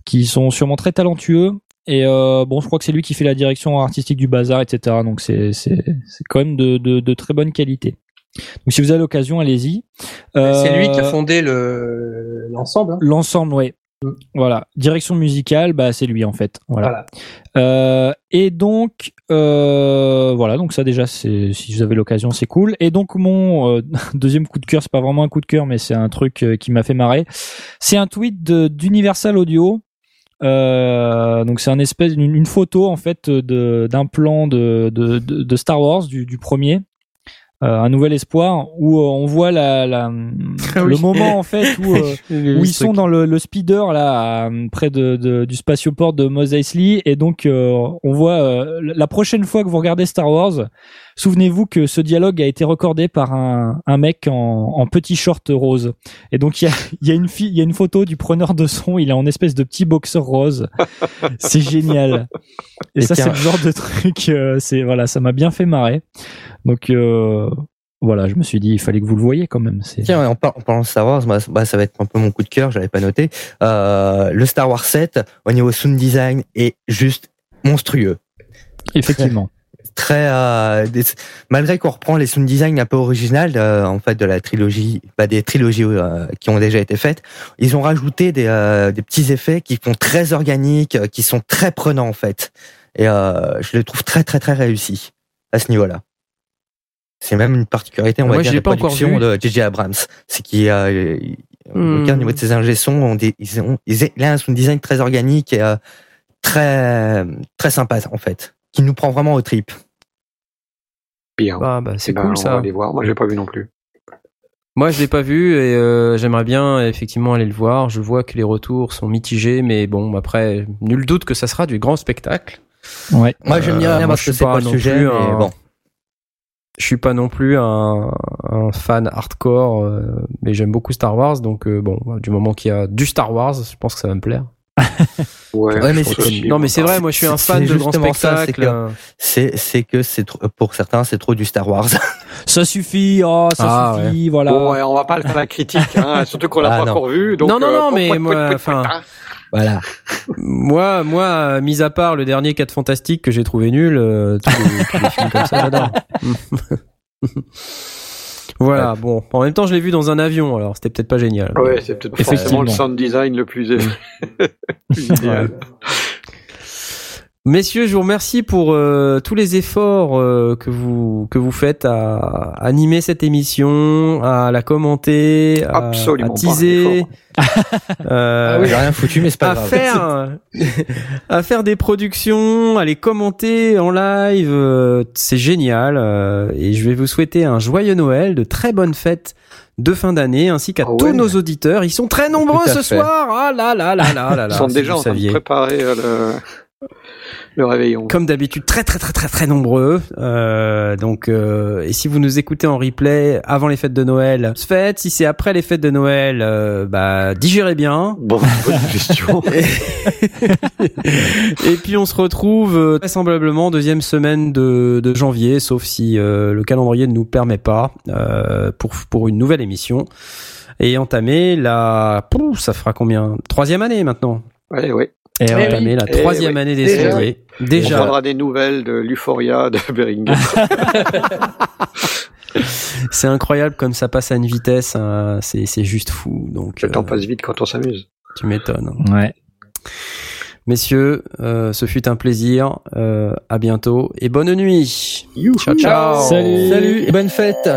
qui sont sûrement très talentueux. Et euh, bon, je crois que c'est lui qui fait la direction artistique du bazar, etc. Donc c'est c'est c'est quand même de, de de très bonne qualité. Donc si vous avez l'occasion, allez-y.
C'est lui qui a
Euh,
fondé le l'ensemble. hein.
L'ensemble, ouais. Voilà. Direction musicale, bah c'est lui en fait. Voilà.
Voilà.
Euh, et donc euh, voilà, donc ça déjà, c'est si vous avez l'occasion, c'est cool. Et donc mon euh, deuxième coup de cœur, c'est pas vraiment un coup de cœur, mais c'est un truc euh, qui m'a fait marrer. C'est un tweet d'Universal Audio. Euh, donc c'est un espèce une, une photo en fait de d'un plan de, de, de, de Star Wars du, du premier. Euh, un nouvel espoir où euh, on voit la, la
Ah
le moment en fait où euh, où ils sont dans le, le speeder là à, près de, de- du spatioport de Mos Eisley. Et donc euh, on voit euh, la prochaine fois que vous regardez Star Wars souvenez-vous que ce dialogue a été recordé par un, un mec en, en petit short rose. Et donc il y a, il y a une fille il y a une photo du preneur de son il est en espèce de petit boxeur rose. C'est génial. Et,
Et
ça c'est le genre de truc euh, c'est voilà ça m'a bien fait marrer. Donc euh, voilà je me suis dit il fallait que vous le voyez quand même
Tiens, en, par- en parlant de Star Wars, moi, bah, ça va être un peu mon coup de cœur, j'avais pas noté. Euh, le Star Wars 7, au niveau sound design, est juste monstrueux.
effectivement
Très, euh, des- malgré qu'on reprend les sound design un peu originales, euh, en fait, de la trilogie, bah, des trilogies euh, qui ont déjà été faites, ils ont rajouté des, des petits effets qui font très organiques, qui sont très prenants en fait. Et je les trouve très très très réussis à ce niveau-là. C'est même une particularité, on
Moi,
va dire, de
pas
production de J.J. Abrams. C'est qui, euh, il-
Hmm.
au niveau de ses ingé ont des, ils ont, ils, il a un sound design très organique et très très sympa en fait, qui nous prend vraiment au trip.
Bien.
Ah, bah, c'est
Eh ben,
cool
On
ça.
va aller voir. Moi, j'ai pas vu non plus.
Moi, je l'ai pas vu et euh, j'aimerais bien effectivement aller le voir. Je vois que les retours sont mitigés, mais bon, après, nul doute que ça sera du grand spectacle.
ouais
Moi, j'aime bien
Euh, moi,
parce
je
que
suis
c'est
pas
pas le
non
sujet,
plus
mais
un-
bon.
Je suis pas non plus un, un fan hardcore, euh, mais j'aime beaucoup Star Wars, donc euh, bon, du moment qu'il y a du Star Wars, je pense que ça va me plaire.
Ouais,
Ouais, mais c'est-.
Non, mais c'est vrai, moi, je suis un fan de grands spectacles.
que-
euh,
C'est c'est que c'est pour certains c'est trop du Star Wars.
Ça suffit, oh, ça
Ah,
suffit, voilà.
Bon, ouais, on va pas faire la critique, hein, surtout qu'on l'a
Ah,
pas
non.
encore vu. Donc,
Non, non,
euh,
non, mais
pouet,
moi, enfin,
hein.
voilà.
Moi, moi, euh, mis à part le dernier 4 fantastique que j'ai trouvé nul, euh, tous, les, tous les films comme ça, j'adore. voilà, bon. En même temps, je l'ai vu dans un avion, alors c'était peut-être pas génial.
Ouais, c'est peut-être
Effectivement.
forcément le sound design le plus, plus idéal.
Messieurs, je vous remercie pour euh, tous les efforts euh, que vous que vous faites à animer cette émission, à la commenter, à,
Absolument
à teaser, euh,
Ah oui, rien foutu, mais c'est pas
à
grave.
faire à faire des productions, à les commenter en live, euh, c'est génial. euh, et je vais vous souhaiter un joyeux Noël, de très bonnes fêtes de fin d'année, ainsi qu'à
Ah
tous
ouais.
nos auditeurs. Ils sont très nombreux ce
fait.
soir. Ah là là là là là là.
Ils sont
si
déjà en train de préparer euh, le, le réveillon.
Comme d'habitude, très très très très très nombreux. Euh, donc, euh, et si vous nous écoutez en replay avant les fêtes de Noël, faites. Si c'est après les fêtes de Noël, euh, bah digérez bien.
Bon, bonne question.
Et puis on se retrouve euh, vraisemblablement deuxième semaine de, de janvier, sauf si euh, le calendrier ne nous permet pas, euh, pour pour une nouvelle émission. Et entamer la, Pouh, ça fera combien? Troisième année maintenant.
Ouais, ouais.
Et ouais.
oui.
Entamer la troisième
oui.
année des
Déjà.
sondiers.
On
Déjà.
prendra des nouvelles de l'euphoria de Beringer.
C'est incroyable comme ça passe à une vitesse, hein, c'est c'est juste fou. Donc
Le temps
euh,
passe vite quand on s'amuse.
tu m'étonnes.
Ouais.
Messieurs, euh, ce fut un plaisir. Euh, à bientôt et bonne nuit.
Youhou.
Ciao ciao.
Salut.
Salut et bonne fête.